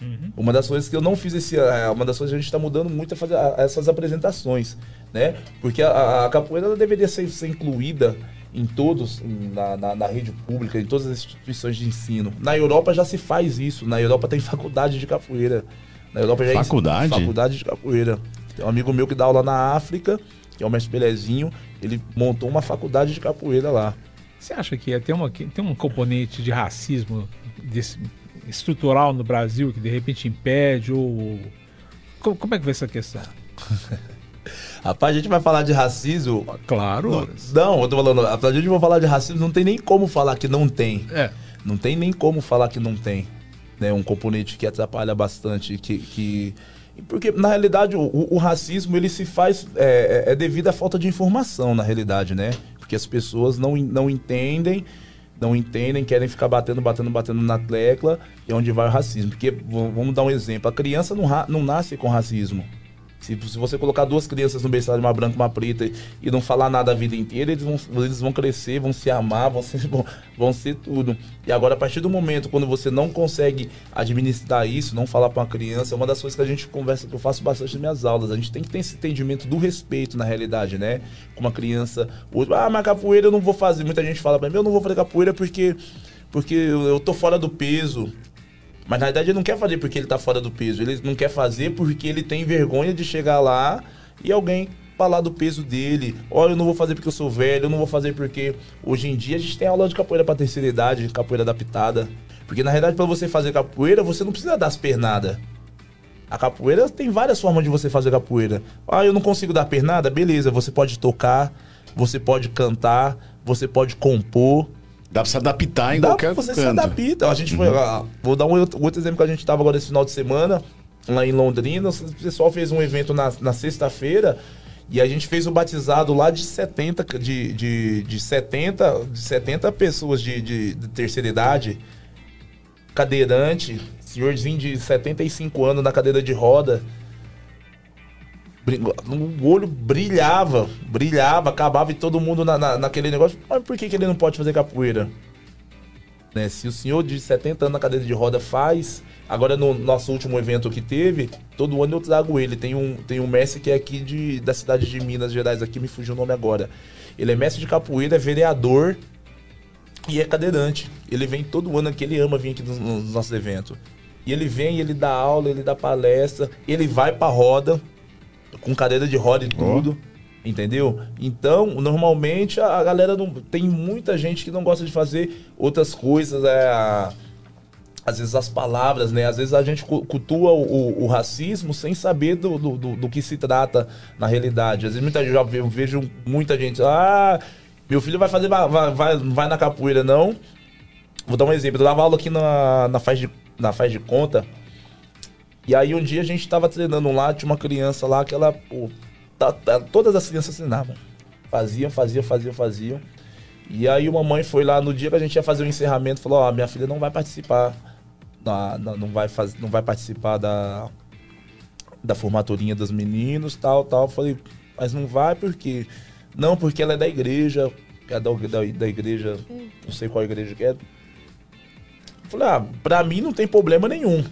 Uhum. Uma das coisas que eu não fiz esse ano, é, uma das coisas que a gente está mudando muito é fazer essas apresentações, né? Porque a, a capoeira deveria ser, ser incluída em todos, na, na, na, rede pública, em todas as instituições de ensino. Na Europa já se faz isso. Na Europa tem faculdade de capoeira. Na Europa já faculdade? faculdade de capoeira. Tem um amigo meu que dá aula na África, que é o mestre Pelezinho, ele montou uma faculdade de capoeira lá. Você acha que tem, uma, tem um componente de racismo desse, estrutural no Brasil que de repente impede ou como, como é que vai essa questão? Rapaz, a gente vai falar de racismo. Claro. Não, não eu tô falando, a gente vai falar de racismo, não tem nem como falar que não tem. É. Não tem nem como falar que não tem. Né? Um componente que atrapalha bastante, que. que... Porque, na realidade, o, o, racismo ele se faz. É, é, é devido à falta de informação, na realidade, né? Porque as pessoas não, não entendem não entendem, querem ficar batendo, batendo, batendo na tecla, e é onde vai o racismo. Porque, vamos dar um exemplo, a criança não, não nasce com racismo. Se, se você colocar duas crianças no berçário, uma branca e uma preta, e não falar nada a vida inteira, eles vão, eles vão crescer, vão se amar, vão ser, vão, vão ser tudo. E agora, a partir do momento quando você não consegue administrar isso, não falar para uma criança, é uma das coisas que a gente conversa, que eu faço bastante nas minhas aulas. A gente tem que ter esse entendimento do respeito na realidade, né? Com uma criança, ah, mas capoeira eu não vou fazer. Muita gente fala para mim, eu não vou fazer capoeira porque, porque eu tô fora do peso. Mas na verdade ele não quer fazer porque ele tá fora do peso. Ele não quer fazer porque ele tem vergonha de chegar lá e alguém falar do peso dele. Olha, eu não vou fazer porque eu sou velho, eu não vou fazer porque hoje em dia a gente tem aula de capoeira para terceira idade, capoeira adaptada. Porque na verdade para você fazer capoeira, você não precisa dar as pernadas. A capoeira tem várias formas de você fazer capoeira. Ah, eu não consigo dar pernada? Beleza, você pode tocar, você pode cantar, você pode compor, Dá pra se adaptar em Dá qualquer você canto. se adapta. A gente foi. Uhum. Vou dar um outro, outro exemplo que a gente tava agora esse final de semana, lá em Londrina. O pessoal fez um evento na, na sexta-feira. E a gente fez o batizado lá de 70, de, de, de 70, de 70 pessoas de, de, de terceira idade, cadeirante, senhorzinho de 75 anos na cadeira de roda o olho brilhava, brilhava, acabava e todo mundo na, na, naquele negócio. Mas por que, que ele não pode fazer capoeira? Né? Se o senhor de 70 anos na cadeira de roda faz, agora no nosso último evento que teve, todo ano eu trago ele. Tem um, tem um mestre que é aqui de, da cidade de Minas Gerais, aqui me fugiu o nome agora. Ele é mestre de capoeira, é vereador e é cadeirante. Ele vem todo ano aqui, ele ama vir aqui nos, nos nossos eventos. E ele vem, ele dá aula, ele dá palestra, ele vai pra roda com cadeira de roda e tudo. Oh. Entendeu? Então, normalmente a, galera não. Tem muita gente que não gosta de fazer outras coisas. É, às vezes as palavras, né? Às vezes a gente cultua o, o, o racismo sem saber do, do, do, do, que se trata na realidade. Às vezes muita gente, eu vejo muita gente, ah, meu filho vai fazer, vai, vai, vai na capoeira, não. Vou dar um exemplo. Eu dava aula aqui na, na, faz, de, na faz de conta. E aí um dia a gente tava treinando lá, tinha uma criança lá que ela, pô, tá, tá, todas as crianças treinavam. Faziam, faziam, faziam, faziam. E aí uma mãe foi lá no dia que a gente ia fazer o encerramento, falou, ó, oh, minha filha não vai participar, da, não, vai faz, não vai participar da, da formaturinha dos meninos, tal, tal. Eu falei, mas não vai porque... Não, porque ela é da igreja, é da, da, da igreja, não sei qual igreja que é. Eu falei, ah, pra mim não tem problema nenhum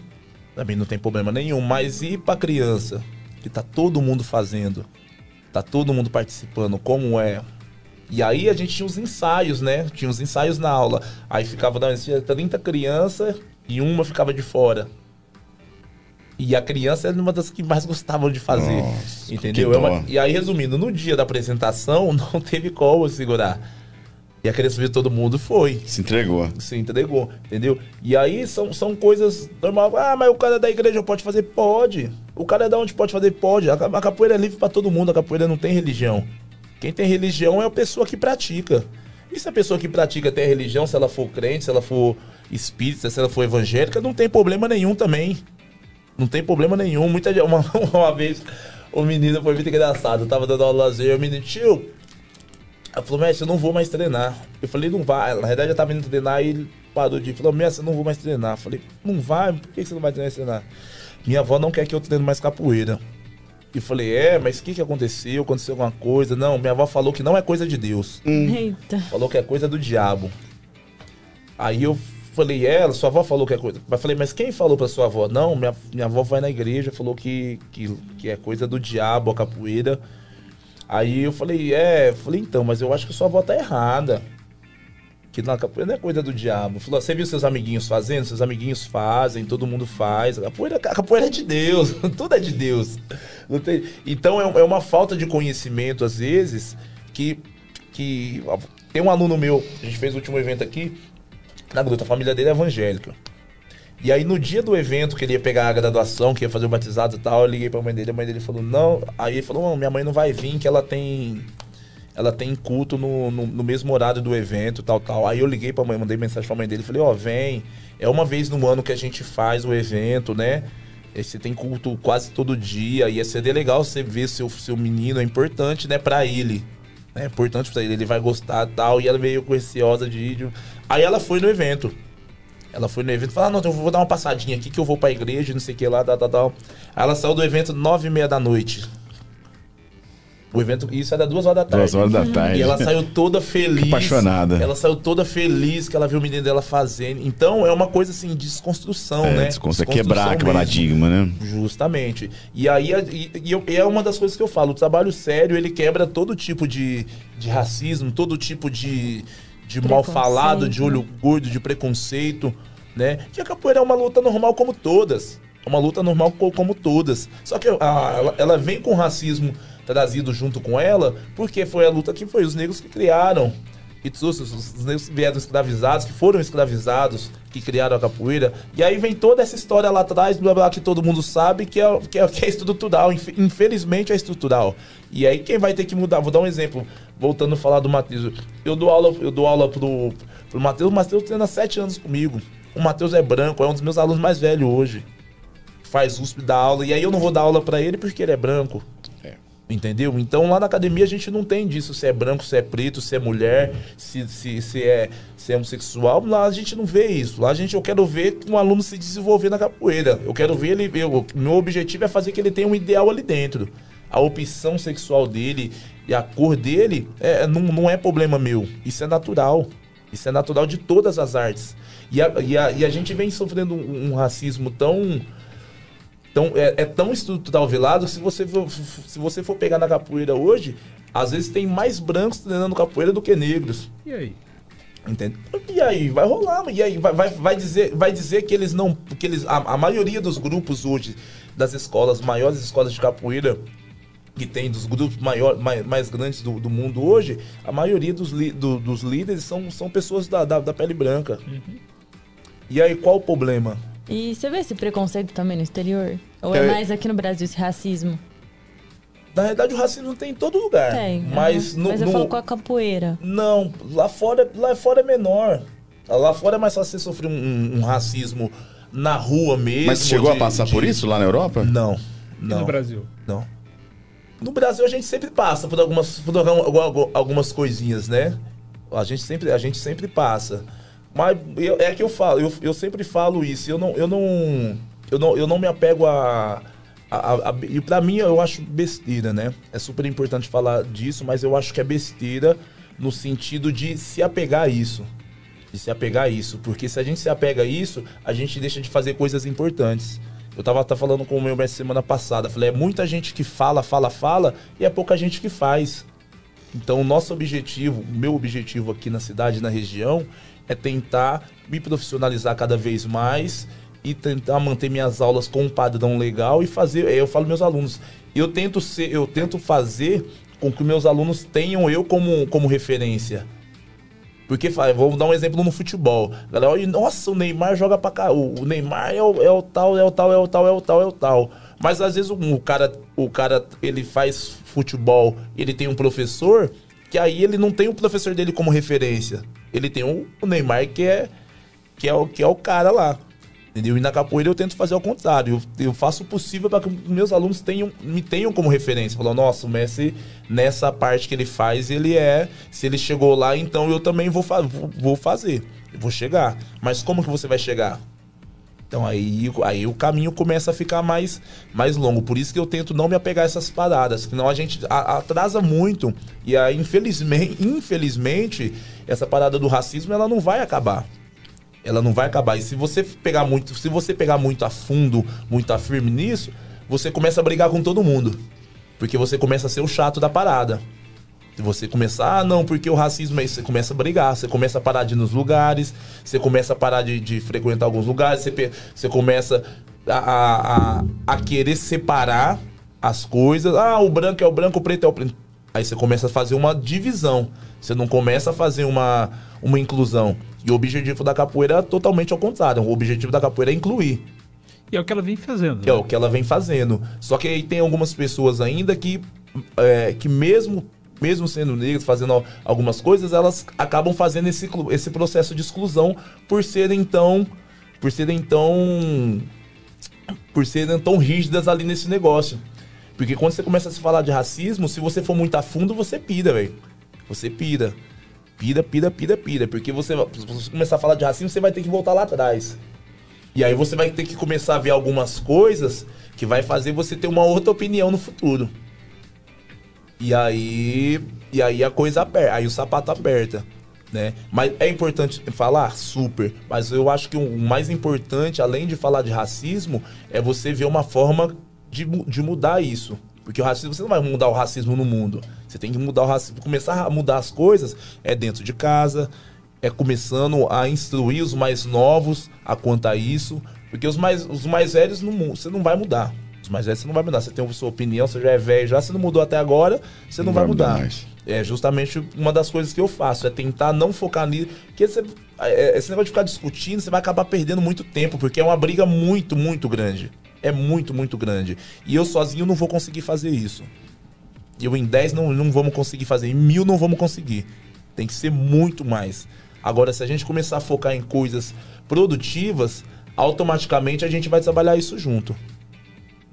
também não tem problema nenhum. Mas e para criança, que tá todo mundo fazendo, tá todo mundo participando, como é? E aí a gente tinha os ensaios, né? Tinha os ensaios na aula. Aí ficava da 30 crianças e uma ficava de fora. E a criança era uma das que mais gostavam de fazer. Nossa, entendeu? É uma... E aí, resumindo, no dia da apresentação, não teve como segurar. E a criança viu todo mundo foi. Se entregou. Se entregou, entendeu? E aí são, são coisas normais. Ah, mas o cara é da igreja pode fazer? Pode. O cara é da onde pode fazer? Pode. A, a capoeira é livre para todo mundo, a capoeira não tem religião. Quem tem religião é a pessoa que pratica. E se a pessoa que pratica tem religião, se ela for crente, se ela for espírita, se ela for evangélica, não tem problema nenhum também. Não tem problema nenhum. Muita uma, uma vez o menino foi muito engraçado. Eu tava dando aula lazer, o menino, tio, ela falou, mestre, eu não vou mais treinar. Eu falei, não vai. Na verdade, eu tava indo treinar e ele parou de falou, mestre, eu não vou mais treinar. Eu falei, não vai? Por que você não vai treinar? Minha avó não quer que eu treine mais capoeira. E falei, é, mas o que, que aconteceu? Aconteceu alguma coisa? Não, minha avó falou que não é coisa de Deus. Hum. Eita. Falou que é coisa do diabo. Aí eu falei, é, sua avó falou que é coisa. Mas falei, mas quem falou pra sua avó? Não, minha, minha avó vai na igreja, falou que, que, que é coisa do diabo, a capoeira. Aí eu falei, é, falei, então, mas eu acho que sua avó tá errada. Que na capoeira não é coisa do diabo. Falou, você viu seus amiguinhos fazendo? Seus amiguinhos fazem, todo mundo faz. A capoeira, a capoeira é de Deus, tudo é de Deus. Tem... Então é, é uma falta de conhecimento, às vezes, que, que. Tem um aluno meu, a gente fez o último evento aqui, na gruta, a família dele é evangélica. E aí no dia do evento, que ele ia pegar a graduação, que ia fazer o batizado e tal, eu liguei pra mãe dele, a mãe dele falou, não. Aí ele falou, minha mãe não vai vir, que ela tem ela tem culto no, no, no, mesmo horário do evento, tal, tal. Aí eu liguei pra mãe, mandei mensagem pra mãe dele, falei, ó, oh, vem, é uma vez no ano que a gente faz o evento, né? E você tem culto quase todo dia, ia ser legal você ver seu, seu menino, é importante, né, pra ele. É importante pra ele, ele vai gostar tal. E ela veio com de vídeo. Aí ela foi no evento. Ela foi no evento e falou: ah, não, eu vou dar uma passadinha aqui que eu vou pra igreja, não sei o que lá, tal, tal, tal. Aí ela saiu do evento nove e meia da noite. O evento, isso era duas horas da tarde. Duas horas da tarde. E ela saiu toda feliz. Apaixonada. Ela saiu toda feliz que ela viu o menino dela fazendo. Então é uma coisa assim, desconstrução, é, né? Desconstrução, é quebrar aquele paradigma, né? Justamente. E aí e, e, é uma das coisas que eu falo: o trabalho sério ele quebra todo tipo de, de racismo, todo tipo de, de mal falado, de olho gordo, de preconceito, né? Que a capoeira é uma luta normal como todas. É uma luta normal como todas. Só que a, ela, ela vem com racismo trazido junto com ela, porque foi a luta que foi os negros que criaram. E os, os negros vieram escravizados, que foram escravizados, que criaram a capoeira. E aí vem toda essa história lá atrás, blá blá, que todo mundo sabe que é, que é, que é estrutural. Infelizmente é estrutural. E aí quem vai ter que mudar? Vou dar um exemplo, voltando a falar do Matheus. Eu dou aula, eu dou aula pro, pro Matheus, o Matheus treina sete anos comigo. O Matheus é branco, é um dos meus alunos mais velhos hoje. Faz USP da aula. E aí eu não vou dar aula para ele porque ele é branco. Entendeu? Então lá na academia a gente não tem disso, se é branco, se é preto, se é mulher, se, se, se, é, se é homossexual. Lá a gente não vê isso. Lá a gente, eu quero ver um aluno se desenvolver na capoeira. Eu quero ver ele. Eu, meu objetivo é fazer que ele tenha um ideal ali dentro. A opção sexual dele e a cor dele é, não, não é problema meu. Isso é natural. Isso é natural de todas as artes. E a, e a, e a gente vem sofrendo um, um racismo tão então, é, é tão estrutural velado que se você, for, se você for pegar na capoeira hoje, às vezes tem mais brancos treinando capoeira do que negros. E aí? Entende? E aí, vai rolar, e aí vai, vai, vai, dizer, vai dizer que eles não. Que eles, a, a maioria dos grupos hoje, das escolas, maiores escolas de capoeira, que tem dos grupos maior, mais, mais grandes do, do mundo hoje, a maioria dos, li, do, dos líderes são, são pessoas da, da, da pele branca. Uhum. E aí, qual o problema? E você vê esse preconceito também no exterior? Ou é, é mais aqui no Brasil esse racismo? Na verdade, o racismo tem em todo lugar. Tem. Mas, uhum. no, mas eu no... falo com a capoeira. Não, lá fora, lá fora é menor. Lá fora é mais fácil você sofrer um, um racismo na rua mesmo. Mas chegou de, a passar de... por isso lá na Europa? Não. Não. E no Brasil? Não. No Brasil a gente sempre passa por algumas, por algumas coisinhas, né? A gente sempre, a gente sempre passa. Mas eu, é que eu falo, eu, eu sempre falo isso. Eu não, eu não, eu não, eu não me apego a, a, a, e para mim eu acho besteira, né? É super importante falar disso, mas eu acho que é besteira no sentido de se apegar a isso. De se apegar a isso. Porque se a gente se apega a isso, a gente deixa de fazer coisas importantes. Eu tava, tava falando com o meu mestre semana passada. Falei, é muita gente que fala, fala, fala, e é pouca gente que faz. Então, o nosso objetivo, o meu objetivo aqui na cidade, na região, é tentar me profissionalizar cada vez mais e tentar manter minhas aulas com um padrão legal e fazer. Eu falo meus alunos, eu tento ser, eu tento fazer com que meus alunos tenham eu como, como referência. Porque vou dar um exemplo no futebol. Galera, olha, nossa, o Neymar joga pra cá. O Neymar é o, é o tal, é o tal, é o tal, é o tal, é o tal. Mas às vezes o, o cara, o cara, ele faz futebol, ele tem um professor que aí ele não tem o professor dele como referência. Ele tem o, Neymar que é, que, é o, que é o cara lá. Entendeu? E na capoeira eu tento fazer ao contrário. Eu, eu faço o possível para que meus alunos tenham, me tenham como referência. Falando, nossa, o Messi, nessa parte que ele faz, ele é. Se ele chegou lá, então eu também vou, vou, vou fazer. Eu vou chegar. Mas como que você vai chegar? Então aí, aí o caminho começa a ficar mais, mais longo. Por isso que eu tento não me apegar a essas paradas, senão a gente atrasa muito. E aí, infelizmente, infelizmente, essa parada do racismo ela não vai acabar. Ela não vai acabar. E se você pegar muito, se você pegar muito a fundo, muito a firme nisso, você começa a brigar com todo mundo. Porque você começa a ser o chato da parada. Você começar, ah, não, porque o racismo é isso. Você começa a brigar, você começa a parar de ir nos lugares, você começa a parar de, de frequentar alguns lugares, você, você começa a, a, a, querer separar as coisas. Ah, o branco é o branco, o preto é o preto. Aí você começa a fazer uma divisão. Você não começa a fazer uma, uma inclusão. E o objetivo da capoeira é totalmente ao contrário. O objetivo da capoeira é incluir. E é o que ela vem fazendo. É né? o que ela vem fazendo. Só que aí tem algumas pessoas ainda que, é, que mesmo mesmo sendo negras, fazendo algumas coisas, elas acabam fazendo esse, esse processo de exclusão por serem tão. Por serem tão. Por serem tão rígidas ali nesse negócio. Porque quando você começa a se falar de racismo, se você for muito a fundo, você pira, velho. Você pira. Pira, pira, pira, pira. Porque você, se você começar a falar de racismo, você vai ter que voltar lá atrás. E aí você vai ter que começar a ver algumas coisas que vai fazer você ter uma outra opinião no futuro. E aí, e aí a coisa aperta, aí o sapato aperta, né? Mas é importante falar super, mas eu acho que o mais importante, além de falar de racismo, é você ver uma forma de, de mudar isso. Porque o racismo, você não vai mudar o racismo no mundo. Você tem que mudar o racismo. Começar a mudar as coisas é dentro de casa, é começando a instruir os mais novos a quanto a isso, porque os mais, os mais velhos não, você não vai mudar. Mais velhos você não vai mudar. Você tem a sua opinião, você já é velho, já você não mudou até agora, você não, não vai, vai, mudar. mudar é justamente uma das coisas que eu faço, é tentar não focar nisso. Porque você, é, esse negócio de ficar discutindo, você vai acabar perdendo muito tempo, porque é uma briga muito, muito grande. É muito, muito grande. E eu sozinho não vou conseguir fazer isso. Eu em 10 não, não vamos conseguir fazer, em mil não vamos conseguir. Tem que ser muito mais. Agora, se a gente começar a focar em coisas produtivas, automaticamente a gente vai trabalhar isso junto.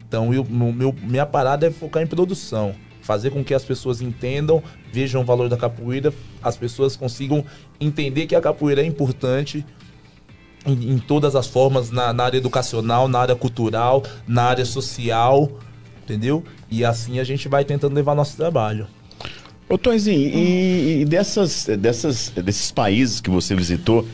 Então, eu, meu, minha parada é focar em produção. Fazer com que as pessoas entendam, vejam o valor da capoeira, as pessoas consigam entender que a capoeira é importante em, em todas as formas, na, na, área educacional, na área cultural, na área social, entendeu? E assim a gente vai tentando levar nosso trabalho. Ô Tonzinho, e, e dessas, dessas, desses países que você visitou,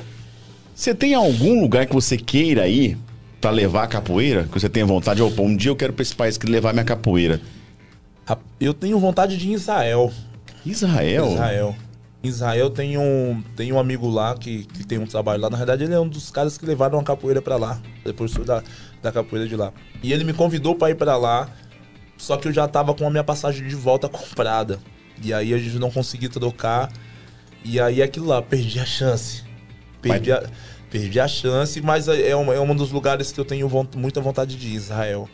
você tem algum lugar que você queira ir para levar a capoeira? Que você tenha vontade? Opa, um dia eu quero para esse país que levar minha capoeira. Eu tenho vontade de Israel. Israel? Israel. Israel tem um, tem um amigo lá que, que tem um trabalho lá. Na verdade, ele é um dos caras que levaram a capoeira para lá. Depois da, da capoeira de lá. E ele me convidou para ir para lá. Só que eu já tava com a minha passagem de volta comprada. E aí a gente não conseguiu trocar. E aí aquilo lá, perdi a chance. Perdi, a, perdi a chance, mas é, é um, é um dos lugares que eu tenho muita vontade de ir, Israel.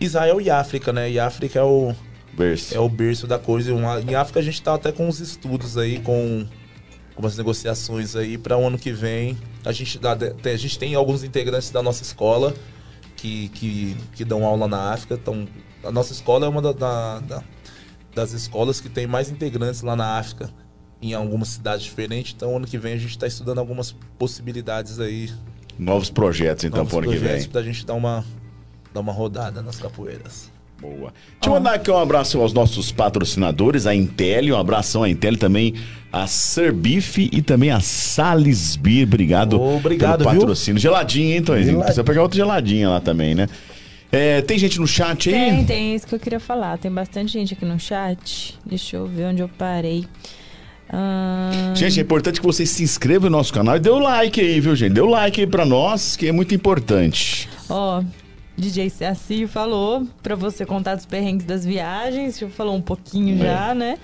Israel e África, né? E África é o berço, é o berço da coisa. Em África a gente tá até com uns estudos aí, com algumas negociações aí para o ano que vem. A gente, dá, a gente tem alguns integrantes da nossa escola que, que, que dão aula na África. Então, a nossa escola é uma da, da, da das escolas que tem mais integrantes lá na África, em algumas cidades diferentes. Então, ano que vem a gente está estudando algumas possibilidades aí. Novos projetos, então, para o ano que vem. Para a gente dar uma, dar uma rodada nas capoeiras. Boa. Deixa eu mandar aqui um abraço aos nossos patrocinadores, a Intel, um abração à Intel também, a Serbif e também a Salisbury. Obrigado, obrigado pelo patrocínio. Viu? Geladinho, hein, Tonzinho? Precisa pegar outra geladinha lá também, né? É, tem gente no chat aí? Tem, tem, isso que eu queria falar. Tem bastante gente aqui no chat. Deixa eu ver onde eu parei. Ah... Gente, é importante que vocês se inscrevam no nosso canal e dê o like aí, viu, gente? Dê o like aí pra nós, que é muito importante. Ó, oh, DJ Saci falou pra você contar dos perrengues das viagens. Já falou um pouquinho é. já, né?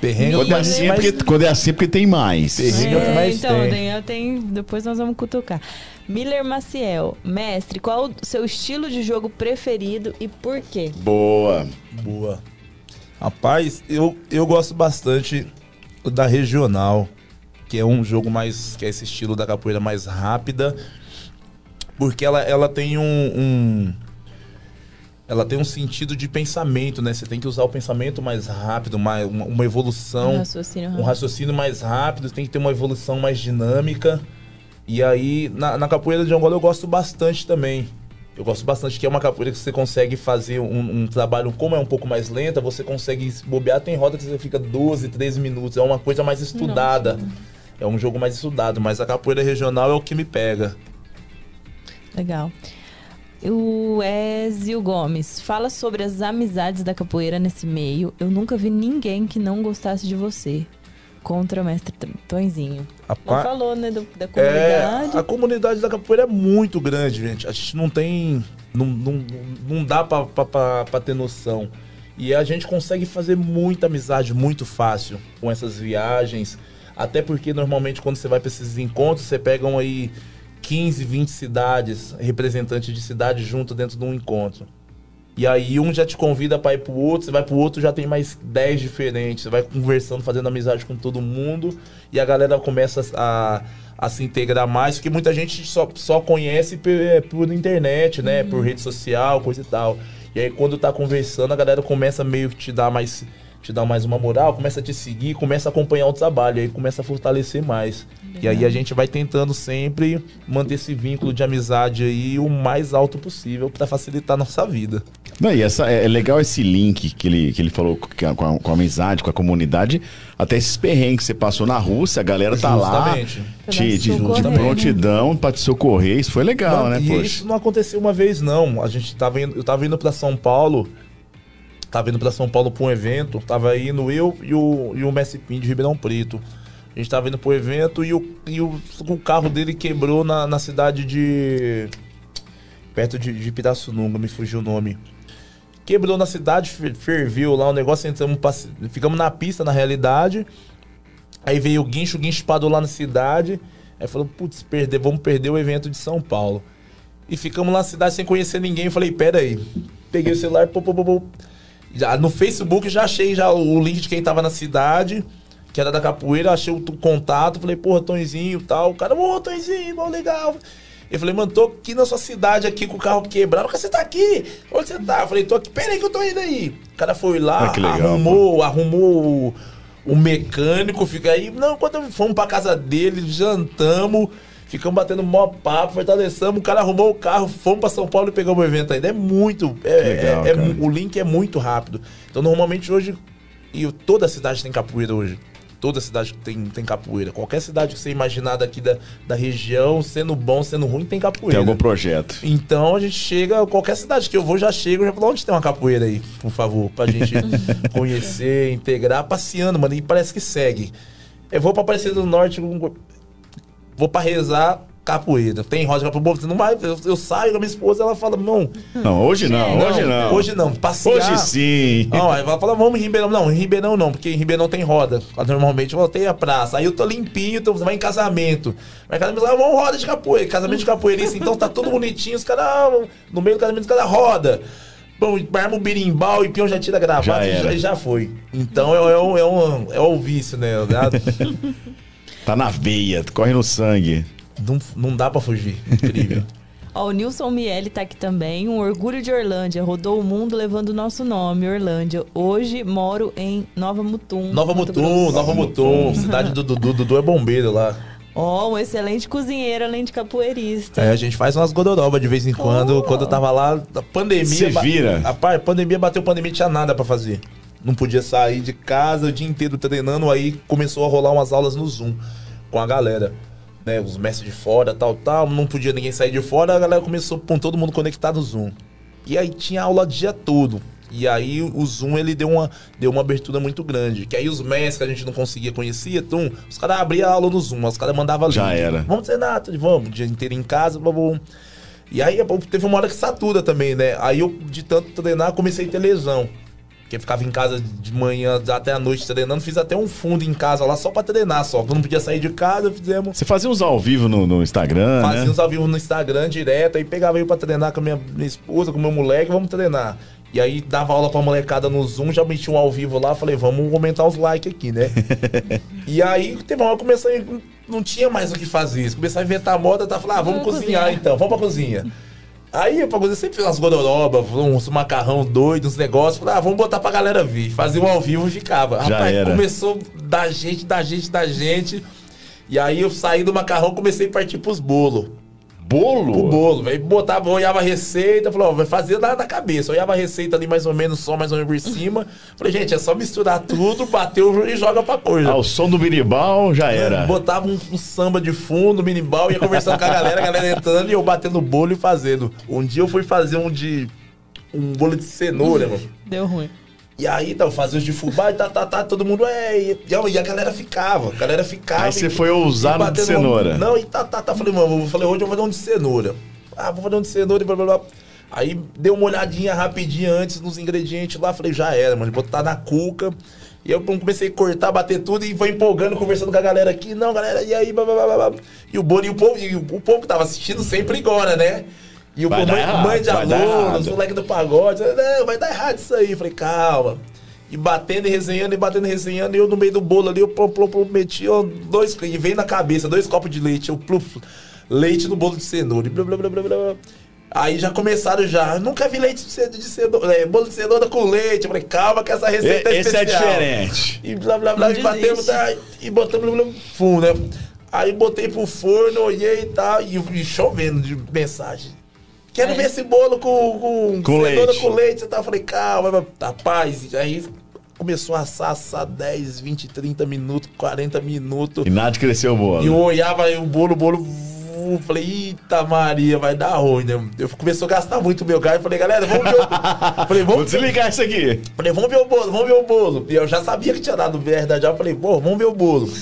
Perrengue quando, é assim, porque, quando é assim, porque tem mais. Perrengue é, mais então, tem. Daniel tem. Depois nós vamos cutucar. Miller Maciel, mestre, qual o seu estilo de jogo preferido e por quê? Boa. Boa. Rapaz, eu, eu gosto bastante da regional, que é um jogo mais. que é esse estilo da capoeira mais rápida. Porque ela, ela tem um, um ela tem um sentido de pensamento, né? Você tem que usar o pensamento mais rápido, mais, uma, uma evolução. Um raciocínio, um raciocínio mais rápido, tem que ter uma evolução mais dinâmica. E aí, na, na capoeira de Angola eu gosto bastante também. Eu gosto bastante que é uma capoeira que você consegue fazer um, um, trabalho, como é um pouco mais lenta, você consegue bobear, tem roda que você fica 12, 13 minutos. É uma coisa mais estudada. É um jogo mais estudado, mas a capoeira regional é o que me pega. Legal. O Ezio Gomes fala sobre as amizades da capoeira nesse meio. Eu nunca vi ninguém que não gostasse de você. Contra o mestre Tonzinho. A pa... falou, né, do, da comunidade. É, a comunidade da capoeira é muito grande, gente. A gente não tem. Não, não, não dá pra, pra, pra, ter noção. E a gente consegue fazer muita amizade muito fácil com essas viagens. Até porque normalmente quando você vai para esses encontros, você pegam aí 15, 20 cidades, representantes de cidade junto dentro de um encontro. E aí um já te convida para ir pro outro, você vai pro outro, já tem mais 10 diferentes. Você vai conversando, fazendo amizade com todo mundo e a galera começa a, a se integrar mais, porque muita gente só, só conhece por, é, por internet, né? Uhum. Por rede social, coisa e tal. E aí quando tá conversando, a galera começa meio que te dar mais te dar mais uma moral, começa a te seguir, começa a acompanhar o trabalho, aí começa a fortalecer mais. E aí a gente vai tentando sempre manter esse vínculo de amizade aí o mais alto possível para facilitar a nossa vida. Não, e essa, é, é legal esse link que ele, que ele falou com a, com a amizade, com a comunidade, até esses perrengues que você passou na Rússia, a galera tá Justamente. lá de, de, de prontidão para te socorrer, isso foi legal, não, né? E poxa. isso não aconteceu uma vez, não. A gente tava indo, eu tava indo para São Paulo Tava indo para São Paulo para um evento, tava indo eu e o, e o Messi Pim de Ribeirão Preto. A gente tava indo pro evento e o, e o, o carro dele quebrou na, na cidade de. perto de, de Pirassununga, me fugiu o nome. Quebrou na cidade, ferviu lá o negócio, entramos, ficamos na pista na realidade. Aí veio o guincho, o guincho parou lá na cidade. Aí falou, putz, perder, vamos perder o evento de São Paulo. E ficamos lá na cidade sem conhecer ninguém. falei, pera aí. Peguei o celular, pô, pô, pô, pô já, no Facebook já achei já o link de quem tava na cidade, que era da capoeira, achei o contato, falei, porra, Tonzinho e tal. O cara, ô, Tonzinho, bom, legal. Eu falei, mano, tô aqui na sua cidade aqui com o carro quebrado. Cara, você tá aqui? Onde você tá? Eu falei, tô aqui, peraí que eu tô indo aí. O cara foi lá, ah, legal, arrumou, mano. arrumou o, o mecânico, fica aí. Não, quando fomos pra casa dele, jantamos. Ficamos batendo mó papo, fortalecemos, o cara arrumou o carro, fomos para São Paulo e pegamos o evento ainda. É muito. É, legal, é, é o link é muito rápido. Então, normalmente hoje. E toda cidade tem capoeira hoje. Toda cidade tem, tem capoeira. Qualquer cidade que você imaginar daqui da, da região, sendo bom, sendo ruim, tem capoeira. Tem algum projeto. Então a gente chega, qualquer cidade que eu vou, já chego, já falo, onde tem uma capoeira aí, por favor, pra gente conhecer, integrar, passeando, mano. E parece que segue. Eu vou pra Aparecida do Norte, vou para rezar capoeira. Tem roda pro povo, não vai. Eu, eu, saio com a minha esposa, ela fala, não. Não, hoje não, não, hoje não. Hoje não, passear. Hoje sim. Não, aí ela fala, vamos em Ribeirão. Não, em Ribeirão não, porque em Ribeirão tem roda. Normalmente eu tenho a praça. Aí eu tô limpinho, então você vai em casamento. Em casamento, ah, vamos roda de capoeira. Casamento de capoeirista, então tá tudo bonitinho. Os caras, ah, no meio do casamento, os caras roda. Bom, arma o birimbau e peão já tira gravata já e já, já, foi. Então é, é, um, é, um, é o vício, né? Tá na veia, corre no sangue. Não, não dá para fugir. Incrível. Ó, o Nilson Miele tá aqui também. Um orgulho de Orlândia. Rodou o mundo levando o nosso nome, Orlândia. Hoje moro em Nova Mutum. Nova Mutum, Nova Mutum. Cidade do Dudu. Dudu é bombeiro lá. Ó, oh, um excelente cozinheiro, além de capoeirista. É, a gente faz umas godorobas de vez em quando. Oh. Quando eu tava lá, a pandemia... Você vira. A, a pandemia bateu pandemia, tinha nada para fazer não podia sair de casa o dia inteiro treinando, aí começou a rolar umas aulas no Zoom com a galera. Né, os mestres de fora, tal, tal, não podia ninguém sair de fora, a galera começou com todo mundo conectado no Zoom. E aí tinha aula o dia todo. E aí o Zoom ele deu uma, deu uma abertura muito grande. Que aí os mestres que a gente não conseguia conhecer, então, os caras abriam a aula no Zoom, os caras mandavam Já era. Vamos treinar, vamos, o dia inteiro em casa, vamos. E aí teve uma hora que satura também, né? Aí eu, de tanto treinar, comecei a ter lesão. Porque ficava em casa de manhã até a noite treinando. Fiz até um fundo em casa lá só pra treinar só. Quando não podia sair de casa, fizemos. Você fazia uns ao vivo no, no Instagram? Fazia né? uns ao vivo no Instagram direto. Aí pegava eu pra treinar com a minha, minha esposa, com o meu moleque, vamos treinar. E aí dava aula pra molecada no Zoom, já meti um ao vivo lá, falei, vamos aumentar os likes aqui, né? e aí teve uma hora que comecei, não tinha mais o que fazer. Comecei a inventar moda, tá falando, ah, vamos, vamos cozinhar, cozinhar então, vamos pra cozinha. Aí, pra fazer, sempre fez umas godorobas, uns macarrão doido, uns negócios. Falei, ah, vamos botar pra galera vir. Fazia um ao vivo e ficava. Já Rapaz, era. começou da gente, da gente, da gente. E aí eu saí do macarrão comecei a partir pros bolos. Bolo? O bolo. Aí botava, olhava a receita, falou, ó, vai fazer na, na cabeça. Olhava a receita ali mais ou menos, só mais ou menos por cima. Falei, gente, é só misturar tudo, bateu e joga pra coisa. Ah, o som do minibal já era. Botava um, um samba de fundo, minibal, ia conversando com a galera, a galera entrando e eu batendo bolo e fazendo. Um dia eu fui fazer um de. um bolo de cenoura, mano. Deu ruim. E aí, eu fazia os de fubá e tá, tá, tá, todo mundo, é, e, e a galera ficava, a galera ficava. Aí você foi ousar no de cenoura. Não, e tá, tá, tá, falei, mano, eu falei, hoje eu vou fazer um de cenoura. Ah, vou fazer um de cenoura e blá, blá, blá. Aí dei uma olhadinha rapidinha antes nos ingredientes lá, falei, já era, mano, botar na cuca. E eu comecei a cortar, bater tudo e foi empolgando, conversando com a galera aqui. Não, galera, e aí, blá, blá, blá, blá. E o bolo, e o povo, e o povo que tava assistindo sempre agora, né? E o Vai mãe, errado, mãe de alunos, moleque do pagode, não, vai dar errado isso aí. Falei, calma. E batendo e resenhando, e batendo e resenhando, e eu no meio do bolo ali, eu plum, plum, plum, meti ó, dois, e veio na cabeça, dois copos de leite, eu pluf, leite no bolo de cenoura, e blá, blá, blá, blá, blá. Aí já começaram já, nunca vi leite de cenoura, é, bolo de cenoura com leite. Eu falei, calma que essa receita é Esse é especial. diferente. E blá blá blá, Não e batemos tá, e botamos blá, blá, fundo, né? Aí botei pro forno, olhei e tal, e, e chovendo de mensagem. Quero É. ver esse bolo com, com, Com leite. com leite e. Eu falei, calma, rapaz. Aí começou a assar, assar 10, 20, 30 minutos, 40 minutos. E nada de crescer o bolo. E eu olhava aí o bolo, o bolo. Falei, eita Maria, vai dar ruim, né? Eu começou a gastar muito meu gás. Falei, galera, vamos ver o. Falei, Vou vamos, desligar isso aqui. falei, vamos ver o bolo, vamos ver o bolo. E eu já sabia que tinha dado merda já. Falei, pô, vamos ver o bolo.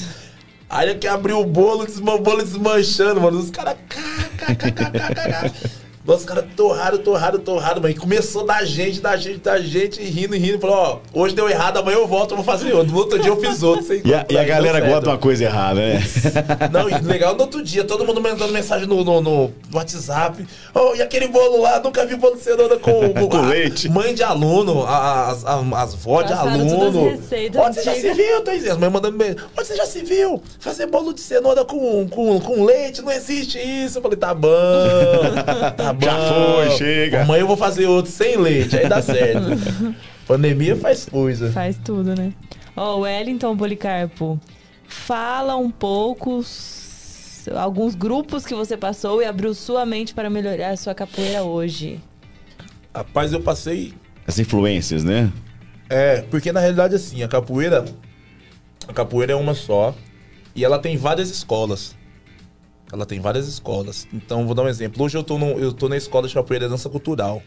Aí ele que abriu o bolo, o bolo desmanchando, mano. Os caras. Nossa, os caras torraram, torraram, torraram, mano. E começou da gente, da gente, da gente, rindo, e rindo. Falou, ó, hoje deu errado, amanhã eu volto, eu vou fazer outro. No outro dia eu fiz outro. sem E a, e a galera gosta de uma coisa errada, né? Não, e legal no outro dia, todo mundo mandando mensagem no, no, no WhatsApp. Oh, e aquele bolo lá, nunca vi bolo de cenoura com, Com a- leite. Mãe de aluno, as, as, as vó de aluno. Onde você já se viu, Thaís? As mães mandando mensagem. Onde você já se viu? Fazer bolo de cenoura com, com, com leite, não existe isso. Eu falei, tá bom, tá bom. Já foi, chega. Amanhã eu vou fazer outro sem leite, aí dá certo. Pandemia faz coisa. Faz tudo, né? Ó, o Wellington Policarpo, fala um pouco alguns grupos que você passou e abriu sua mente para melhorar a sua capoeira hoje. Rapaz, eu passei As influências, né? É, porque na realidade assim, a capoeira a capoeira é uma só e ela tem várias escolas. Ela tem várias escolas. Então, vou dar um exemplo. Hoje eu tô, no, eu tô na escola de capoeira dança cultural.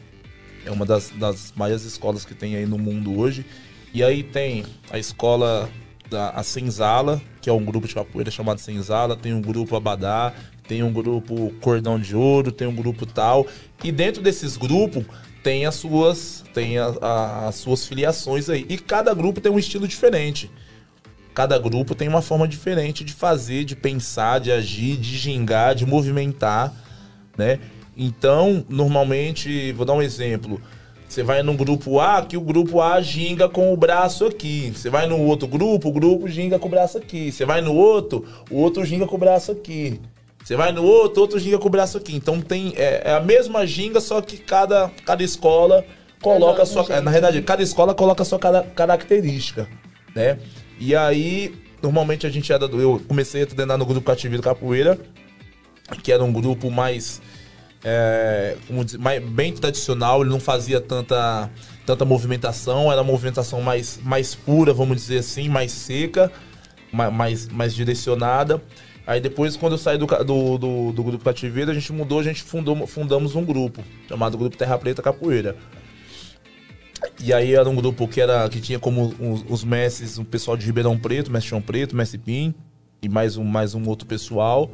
É uma das, das maiores escolas que tem aí no mundo hoje. E aí tem a escola da a Senzala, que é um grupo de capoeira chamado Senzala, tem um grupo Abadá, tem um grupo Cordão de Ouro, tem um grupo tal. E dentro desses grupos tem as suas tem a- a- as suas filiações aí. E cada grupo tem um estilo diferente. Cada grupo tem uma forma diferente de fazer, de pensar, de agir, de gingar, de movimentar, né? Então, normalmente, vou dar um exemplo. Você vai no grupo A, que o grupo A ginga com o braço aqui. Você vai no outro grupo, o grupo ginga com o braço aqui. Você vai no outro, o outro ginga com o braço aqui. Você vai no outro, outro ginga com o braço aqui. Então tem é, é a mesma ginga, só que cada, cada escola coloca a sua. Na verdade, cada escola coloca a sua cara- característica, né? E aí, normalmente a gente era. Eu comecei a treinar no grupo Cativeiro Capoeira, que era um grupo mais. é, mais- bem tradicional, ele não fazia tanta, tanta movimentação, era uma movimentação mais, mais pura, vamos dizer assim, mais seca, ma- mais, mais direcionada. Aí depois, quando eu saí do, do, do, do grupo Cativeiro, a gente mudou, a gente fundou, fundamos um grupo, chamado Grupo Terra Preta Capoeira. E aí era um grupo que, era, que tinha como os, os mestres, o pessoal de Ribeirão Preto, mestre Chão Preto, mestre Pim, e mais um, mais um outro pessoal.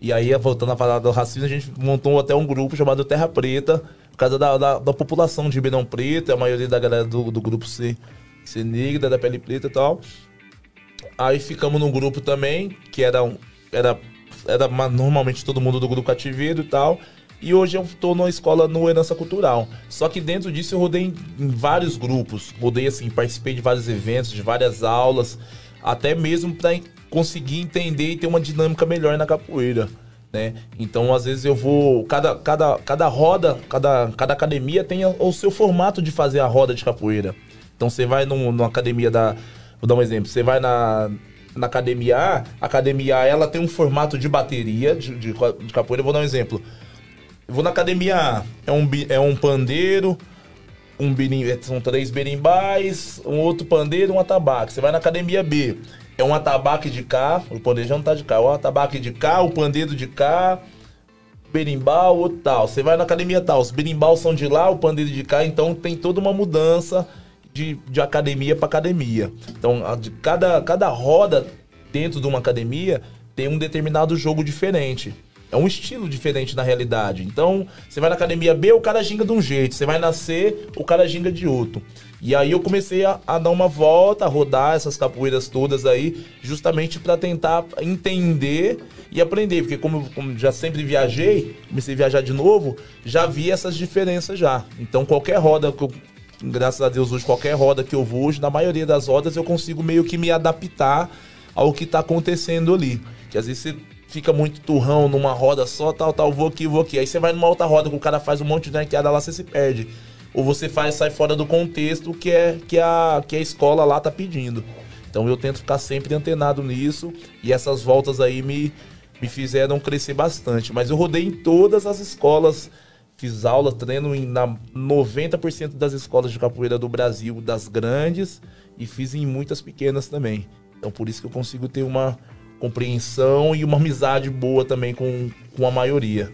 E aí, voltando a falar do racismo, a gente montou até um grupo chamado Terra Preta, por causa da, da, da população de Ribeirão Preto, a maioria da galera do, do grupo ser, ser negra, da pele preta e tal. Aí ficamos num grupo também, que era, um- era, era ma- normalmente todo mundo do grupo cativeiro e tal. E hoje eu tô numa escola no Herança Cultural. Só que dentro disso eu rodei em, em vários grupos. Rodei assim, participei de vários eventos, de várias aulas, até mesmo para conseguir entender e ter uma dinâmica melhor na capoeira. Né? Então, às vezes eu vou. Cada, cada, cada roda, cada, cada academia tem o seu formato de fazer a roda de capoeira. Então você vai num- numa academia da. Vou dar um exemplo. Você vai na, na academia A, a academia A, ela tem um formato de bateria de, de, de capoeira. Vou dar um exemplo. Eu vou na academia é um, é um pandeiro, um birim, são três berimbais, um outro pandeiro, um atabaque. Você vai na academia B, é um atabaque de cá, o pandeiro já não tá de cá, é um atabaque de cá, o pandeiro de cá, berimbau, outro tal. Você vai na academia tal, os berimbau são de lá, o pandeiro de cá, então tem toda uma mudança de, de academia para academia. Então, a, de cada, cada roda dentro de uma academia tem um determinado jogo diferente. É um estilo diferente na realidade. Então, você vai na academia B, o cara ginga de um jeito. Você vai na C, o cara ginga de outro. E aí eu comecei a, a dar uma volta, a rodar essas capoeiras todas aí, justamente para tentar entender e aprender. Porque como, como, já sempre viajei, comecei a viajar de novo, já vi essas diferenças já. Então qualquer roda que eu, graças a Deus hoje, qualquer roda que eu vou hoje, na maioria das rodas eu consigo meio que me adaptar ao que está acontecendo ali. Que às vezes você fica muito turrão numa roda só, tal, tal, vou aqui, vou aqui. Aí você vai numa outra roda que o cara faz um monte de arqueada lá, você se perde. Ou você faz, sai fora do contexto que, é, que, a, que a escola lá tá pedindo. Então eu tento ficar sempre antenado nisso e essas voltas aí me, me fizeram crescer bastante. Mas eu rodei em todas as escolas, fiz aula, treino em na 90% das escolas de capoeira do Brasil, das grandes, e fiz em muitas pequenas também. Então por isso que eu consigo ter uma, compreensão e uma amizade boa também com, com a maioria.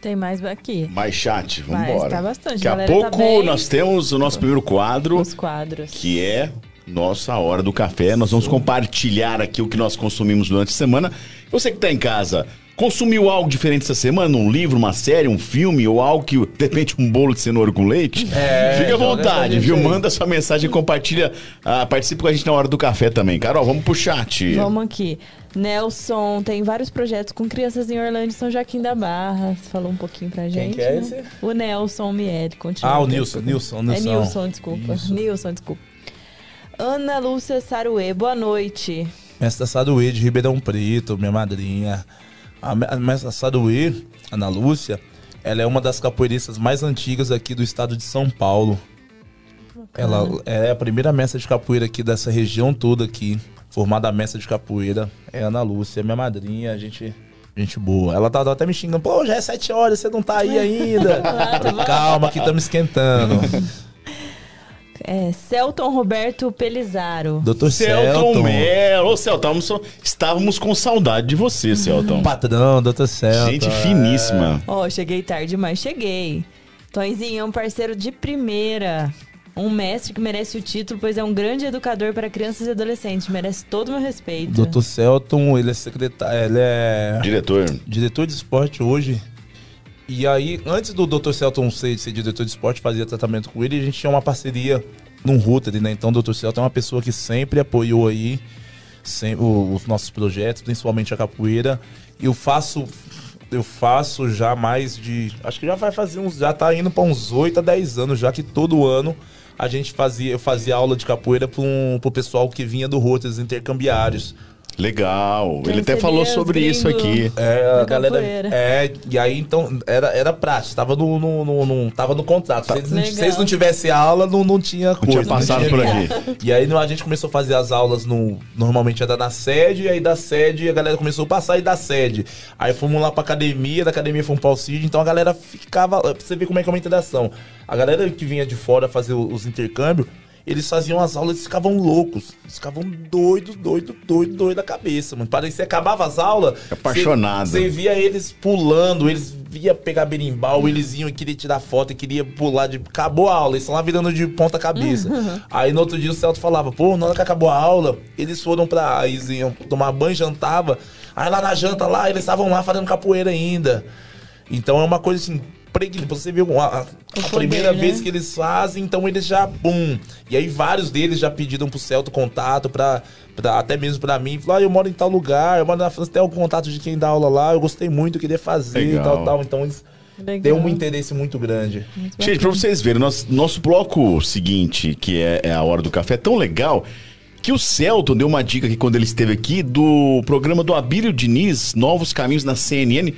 Tem mais aqui. Mais chat, vamos embora. Tá bastante. Daqui a tá pouco tá bem... nós temos o nosso primeiro quadro. Os quadros. Que é nossa hora do café. Nós vamos compartilhar aqui o que nós consumimos durante a semana. Você que está em casa, Consumiu algo diferente essa semana? Um livro, uma série, um filme ou algo que, de repente, um bolo de cenoura com leite? É, Fica à vontade, viu? Manda sua mensagem, compartilha, uh, participe com a gente na hora do café também. Carol, vamos pro chat. Vamos aqui. Nelson tem vários projetos com crianças em Orlando e São Joaquim da Barra. Você falou um pouquinho pra gente. Quem que é né? esse? O Nelson Miele, continua. Ah, o Nilson, Nilson, Nilson. É Nilson, desculpa. Isso. Nilson, desculpa. Ana Lúcia Saruê, boa noite. Mestre Saruê de Ribeirão Preto, minha madrinha. A, mestra Saruê, Ana Lúcia, ela é uma das capoeiristas mais antigas aqui do estado de São Paulo. Ela é a primeira mestra de capoeira aqui dessa região toda aqui. Formada a mestra de capoeira. É Ana Lúcia, minha madrinha, a gente. Gente boa. Ela tava até me xingando. Pô, já é sete horas, você não tá aí ainda. Calma, que estamos esquentando. É, Celton Roberto Pelizaro. Doutor Celton. Celton Melo. Ô, Celton, estávamos com saudade de você, Celton. Patrão, doutor Celton. Gente finíssima. Ó, oh, cheguei tarde, mas cheguei. Tonzinho é um parceiro de primeira. Um mestre que merece o título, pois é um grande educador para crianças e adolescentes. Merece todo o meu respeito. Doutor Celton, ele é secretário, ele é... Diretor. Diretor de esporte hoje e aí, antes do Dr. Celton ser, ser diretor de esporte, fazia tratamento com ele, a gente tinha uma parceria num router, né? Então o Dr. Celton é uma pessoa que sempre apoiou aí sempre, os nossos projetos, principalmente a capoeira. E eu faço eu faço já mais de. Acho que já vai fazer uns. Já tá indo para uns 8 a 10 anos, já que todo ano a gente fazia. Eu fazia aula de capoeira para um, pro pessoal que vinha do Roters intercambiários. Legal. Ele até falou sobre isso aqui. É, a galera. É, e aí então era, era prático, tava no, no, no, no tava no contrato. Tá. Se, eles, se eles não tivessem aula, não, não tinha coisa. Não tinha passado não tinha por aqui. E aí a gente começou a fazer as aulas no. Normalmente era na sede, e aí da sede a galera começou a passar e da sede. Aí fomos lá pra academia, da academia fomos pra Alcide, então a galera ficava. Pra você ver como é que é uma interação. A galera que vinha de fora fazer os intercâmbios eles faziam as aulas e ficavam loucos. Eles ficavam doidos, doidos, doidos, doidos da cabeça, mano. Parecia que acabava as aulas. Apaixonado. Você via eles pulando, eles via pegar berimbau, eles iam e queria tirar foto e queria pular de. Acabou a aula, eles estão lá virando de ponta cabeça. Aí no outro dia o Celto falava, pô, na hora que acabou a aula, eles foram pra. Eles iam tomar banho, jantava. Aí lá na janta lá, eles estavam lá fazendo capoeira ainda. Então é uma coisa assim, preguiça. Você viu a, a, a primeira vez né? que eles fazem, então eles já, bum. E aí vários deles já pediram pro Celto contato pra, pra até mesmo pra mim. Falaram, ah, eu moro em tal lugar, eu moro na França, tem algum contato de quem dá aula lá, eu gostei muito, queria fazer e tal, tal. Então eles Legal. um interesse muito grande. Muito Gente, pra vocês verem, nosso, nosso bloco seguinte, que é, é a hora do café, é tão legal que o Celton deu uma dica aqui quando ele esteve aqui do programa do Abílio Diniz, Novos Caminhos na CNN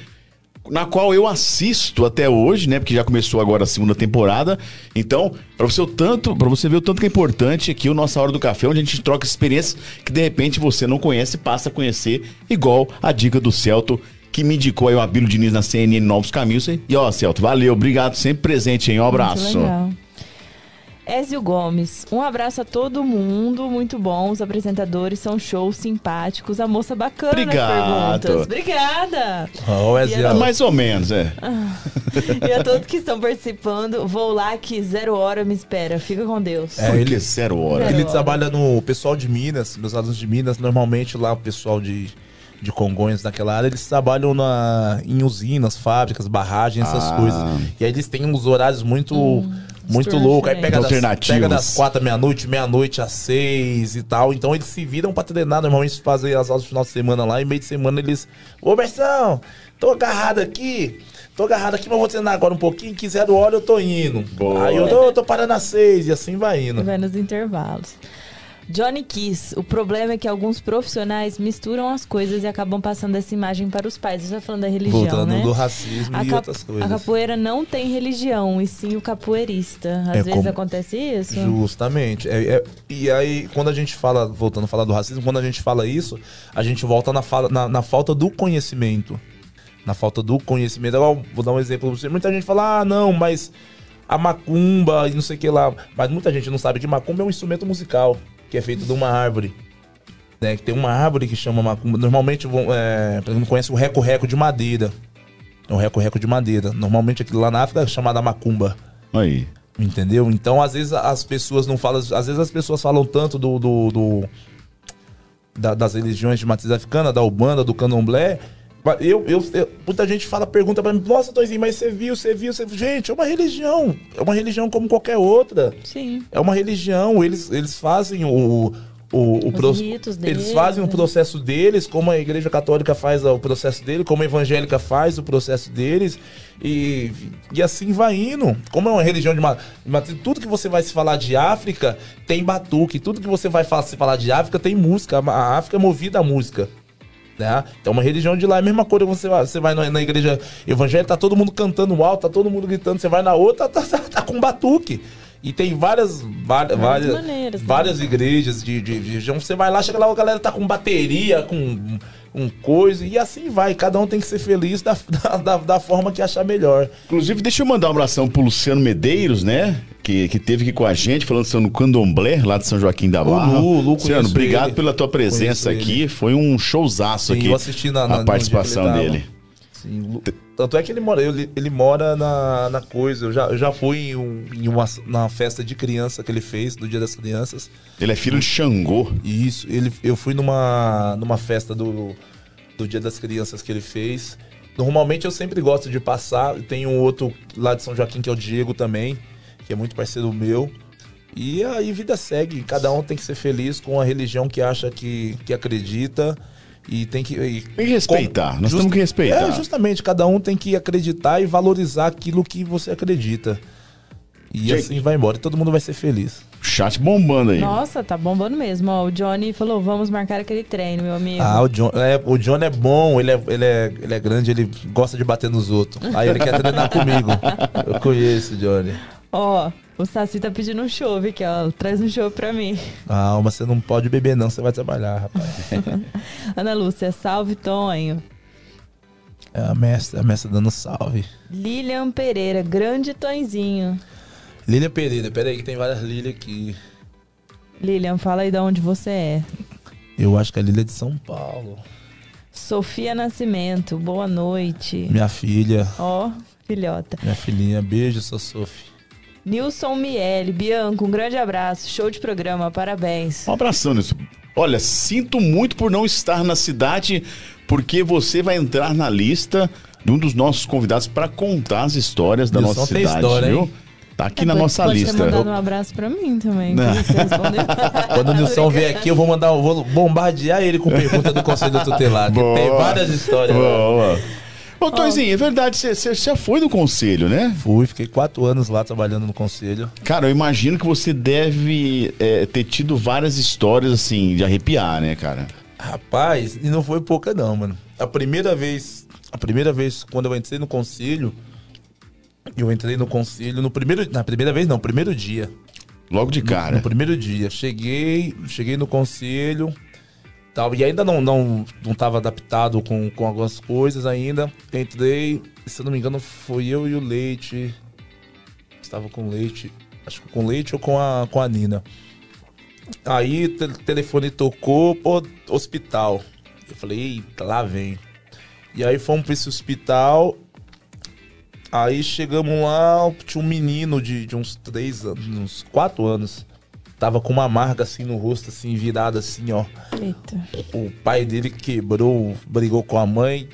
na qual eu assisto até hoje, né? Porque já começou agora a segunda temporada. Então, para você o tanto, para você ver o tanto que é importante aqui o nossa hora do café, onde a gente troca experiências que de repente você não conhece, passa a conhecer, igual a dica do Celto que me indicou aí o Abílio Diniz na CNN Novos Caminhos. E ó, Celto, valeu, obrigado, sempre presente, hein? Um abraço. Muito legal. Ézio Gomes, um abraço a todo mundo, muito bom. Os apresentadores são shows simpáticos. A moça bacana Obrigado. perguntas. Obrigada. Oh, Ézio. A... Mais ou menos, é. e a todos que estão participando, vou lá que zero hora me espera. Fica com Deus. É, ele zero hora. Zero ele hora. trabalha no pessoal de Minas, meus alunos de Minas, normalmente lá o pessoal de de Congonhas naquela área, eles trabalham na, em usinas, fábricas, barragens, essas ah. coisas. E aí eles têm uns horários muito. Hum muito louco. Aí pega das, pega das quatro à meia-noite, meia-noite às seis e tal. Então eles se viram pra treinar. Normalmente fazem as aulas no final de semana lá. E meio de semana eles. Ô, Berção, tô agarrado aqui. Tô agarrado aqui, mas vou treinar agora um pouquinho. Quiser do óleo, eu tô indo. Boa. Aí eu tô, tô parando às seis e assim vai indo. Vai nos intervalos. Johnny Kiss, o problema é que alguns profissionais misturam as coisas e acabam passando essa imagem para os pais. Você está falando da religião, Voltando né? do racismo a e outras coisas. A capoeira não tem religião, e sim o capoeirista. Às é vezes como... acontece isso. Justamente. É, é... E aí, quando a gente fala, voltando a falar do racismo, quando a gente fala isso, a gente volta na, fala, na, na falta do conhecimento. Na falta do conhecimento. Eu vou dar um exemplo pra você. Muita gente fala, ah, não, mas a macumba e não sei o que lá. Mas muita gente não sabe que macumba é um instrumento musical que é feito de uma árvore. Né, que tem uma árvore que chama macumba. Normalmente, é, pra quem não conhece, o reco-reco de madeira. É um reco-reco de madeira. Normalmente aquilo lá na África é chamada macumba. Aí. Entendeu? Então, às vezes as pessoas não falam. Às vezes as pessoas falam tanto do. do, do da, das religiões de matriz africana, da Ubanda, do Candomblé. Eu, eu, eu, muita gente fala, pergunta pra mim, nossa, Toizinho, mas você viu, você viu, você viu. Gente, é uma religião. É uma religião como qualquer outra. Sim. É uma religião. Eles, eles fazem o. O, o pro... deles, eles fazem né? o processo deles, como a Igreja Católica faz o processo dele, como a evangélica faz o processo deles, e, e assim vai indo. Como é uma religião de matriz, tudo que você vai se falar de África tem batuque, tudo que você vai se falar de África tem música. A África é movida a música. Né? Então, uma religião de lá é a mesma coisa. Você vai, você vai na, na igreja evangélica, tá todo mundo cantando alto, tá todo mundo gritando. Você vai na outra, tá, tá, tá com batuque. E tem várias, várias, várias, maneiras, né? várias igrejas de, de, de. Você vai lá, chega lá, a galera tá com bateria, com um coisa, e assim vai. Cada um tem que ser feliz da, da, da, forma que achar melhor. Inclusive, deixa eu mandar um abração pro Luciano Medeiros, né? Que, que teve aqui com a gente, falando sobre o Candomblé, lá de São Joaquim da Barra. O Lu, Lu Luciano, obrigado ele. pela tua presença conheço aqui. Ele. Foi um showzaço Sim, aqui. Eu assisti na, na a participação dele. Sim, tanto é que ele mora, ele, ele mora na, na coisa. Eu já, eu já fui em, um, em uma na festa de criança que ele fez, do Dia das Crianças. Ele é filho de Xangô. Isso, ele, eu fui numa, numa festa do, do Dia das Crianças que ele fez. Normalmente eu sempre gosto de passar. Tem um outro lá de São Joaquim que é o Diego também, que é muito parceiro meu. E aí vida segue. Cada um tem que ser feliz com a religião que acha que, que acredita. E tem que. E, tem que respeitar, nós just, temos que respeitar. É, justamente, cada um tem que acreditar e valorizar aquilo que você acredita. E Gente. assim vai embora, e todo mundo vai ser feliz. Chat bombando aí. Nossa, tá bombando mesmo. Ó, o Johnny falou: vamos marcar aquele treino, meu amigo. Ah, o John é, o John é bom, ele é, ele, é, ele é grande, ele gosta de bater nos outros. Aí ele quer treinar comigo. Eu conheço o Johnny. Ó, o Saci tá pedindo um show, aqui, ó. Traz um show pra mim. Ah, mas você não pode beber, não. Você vai trabalhar, rapaz. Ana Lúcia, salve, Tonho. É a mestra, a mestra dando salve. Lilian Pereira, grande Tonzinho. Lilian Pereira, peraí que tem várias Lilian aqui. Lilian, fala aí de onde você é. Eu acho que a Lilian é de São Paulo. Sofia Nascimento, boa noite. Minha filha. Ó, oh, filhota. Minha filhinha, beijo, sua Sofia. Nilson Miele, Bianco, um grande abraço. Show de programa, parabéns. Um abração, Nilson. Olha, sinto muito por não estar na cidade, porque você vai entrar na lista de um dos nossos convidados para contar as histórias da Nilson nossa cidade, história, viu? Hein? Tá aqui é, na nossa pode lista. Pode um abraço pra mim também. Quando o Nilson vier aqui, eu vou mandar, vou bombardear ele com pergunta do Conselho Tutelar. Tem várias histórias. Boa. Ô, Toizinho, é verdade, você já foi do conselho, né? Fui, fiquei quatro anos lá trabalhando no conselho. Cara, eu imagino que você deve é, ter tido várias histórias, assim, de arrepiar, né, cara? Rapaz, e não foi pouca não, mano. A primeira vez, a primeira vez, quando eu entrei no conselho, eu entrei no conselho no primeiro. Na primeira vez, não, primeiro dia. Logo de cara. No, no primeiro dia. Cheguei, cheguei no conselho. Tal, e ainda não, não, não tava adaptado com, com algumas coisas ainda. Entrei, se eu não me engano, foi eu e o Leite. Estava com leite. Acho que com leite ou com a, com a Nina. Aí o te, telefone tocou, pô, hospital. Eu falei, eita, lá vem. E aí fomos pra esse hospital. Aí chegamos lá, tinha um menino de, de uns três anos, uns quatro anos. Tava com uma marca assim no rosto, assim, virada assim, ó. Eita. O pai dele quebrou, brigou com a mãe,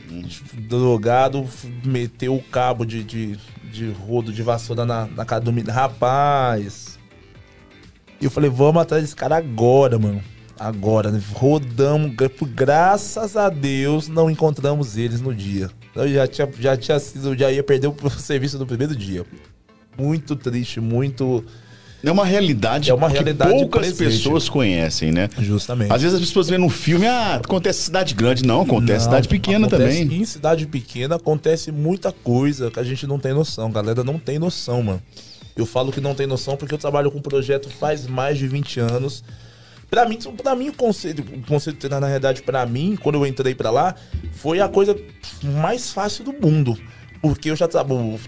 drogado, meteu o cabo de, de, de rodo de vassoura na, na cara do menino. Rapaz. E eu falei, vamos atrás desse cara agora, mano. Agora, né? rodamos, graças a Deus não encontramos eles no dia. Eu já tinha, já tinha sido, já ia perder o serviço no primeiro dia. Muito triste, muito. É uma realidade é uma realidade que poucas presente. pessoas conhecem, né? Justamente. Às vezes as pessoas veem no filme, ah, acontece cidade grande. Não, acontece em cidade pequena acontece, também. Em cidade pequena acontece muita coisa que a gente não tem noção. A galera não tem noção, mano. Eu falo que não tem noção porque eu trabalho com um projeto faz mais de 20 anos. Pra mim, pra mim o conceito, o conceito de treinar, na realidade, pra mim, quando eu entrei pra lá, foi a coisa mais fácil do mundo. Porque eu já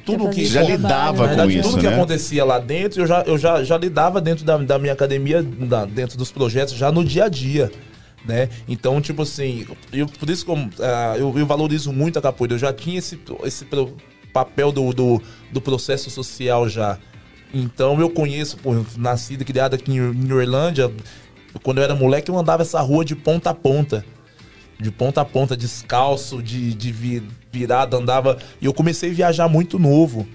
tudo que já lidava verdade, com tudo isso, que né? acontecia lá dentro, eu já, eu já, já lidava dentro da, da minha academia, da, dentro dos projetos, já no dia a dia. Né? Então, tipo assim, eu, por isso que eu, uh, eu, eu, valorizo muito a capoeira. Eu já tinha esse, esse papel do, do, do processo social já. Então eu conheço, pô, nascido e criado aqui em, em Orlândia, quando eu era moleque, eu andava essa rua de ponta a ponta. De ponta a ponta, descalço, de, de virada, andava. E eu comecei a viajar muito novo.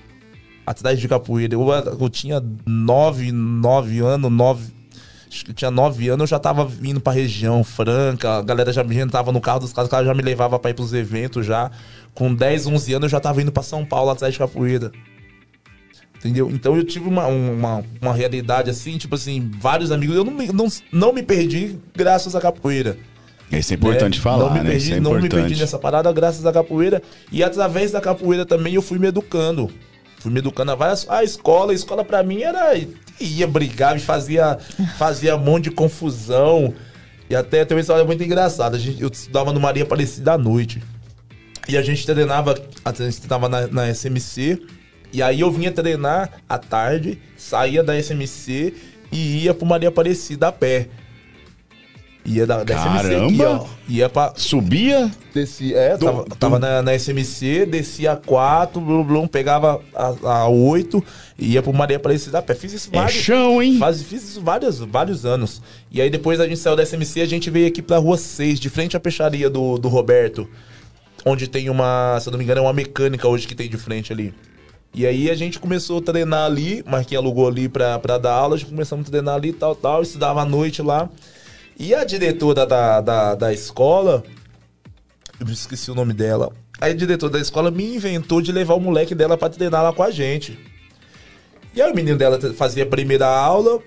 Atrás de capoeira. Eu, eu tinha nove, nove anos, nove. Acho que tinha nove anos, eu já tava vindo pra região franca. A galera já me entrava no carro dos caras, o cara já me levava pra ir pros eventos já. Com 10, 11 anos, eu já tava indo pra São Paulo atrás de capoeira. Entendeu? Então eu tive uma, uma, uma realidade assim, tipo assim, vários amigos. Eu não me, não, não me perdi graças à capoeira. Isso é importante né? falar, não me né? Perdi, é não me perdi nessa parada graças à capoeira. E através da capoeira também eu fui me educando. Fui me educando a várias. A escola, a escola pra mim era. ia brigar, fazia, fazia um monte de confusão. E até tem uma história muito engraçada. A gente, eu estudava no Maria Aparecida à noite. E a gente treinava, a gente estava na, na SMC. E aí eu vinha treinar à tarde, saía da SMC e ia pro Maria Aparecida a pé. Ia da, da Caramba! SMC aqui, ó. Ia pra. Subia? Descia, é, do, tava, do... tava na, na, SMC, descia a 4, blum, blum, pegava a, a 8 e ia pro Maria Aparecida a pé. Fiz isso é vários. chão, hein? Faz, fiz isso vários, vários anos. E aí depois a gente saiu da SMC, a gente veio aqui pra rua 6, de frente à peixaria do, do Roberto. Onde tem uma, se eu não me engano, é uma mecânica hoje que tem de frente ali. E aí a gente começou a treinar ali, Marquinhos alugou ali pra, pra dar aula, a gente começamos a treinar ali e tal, tal, estudava à noite lá. E a diretora da, da, da escola, eu esqueci o nome dela, a diretora da escola me inventou de levar o moleque dela pra treinar lá com a gente. E aí o menino dela fazia a primeira aula,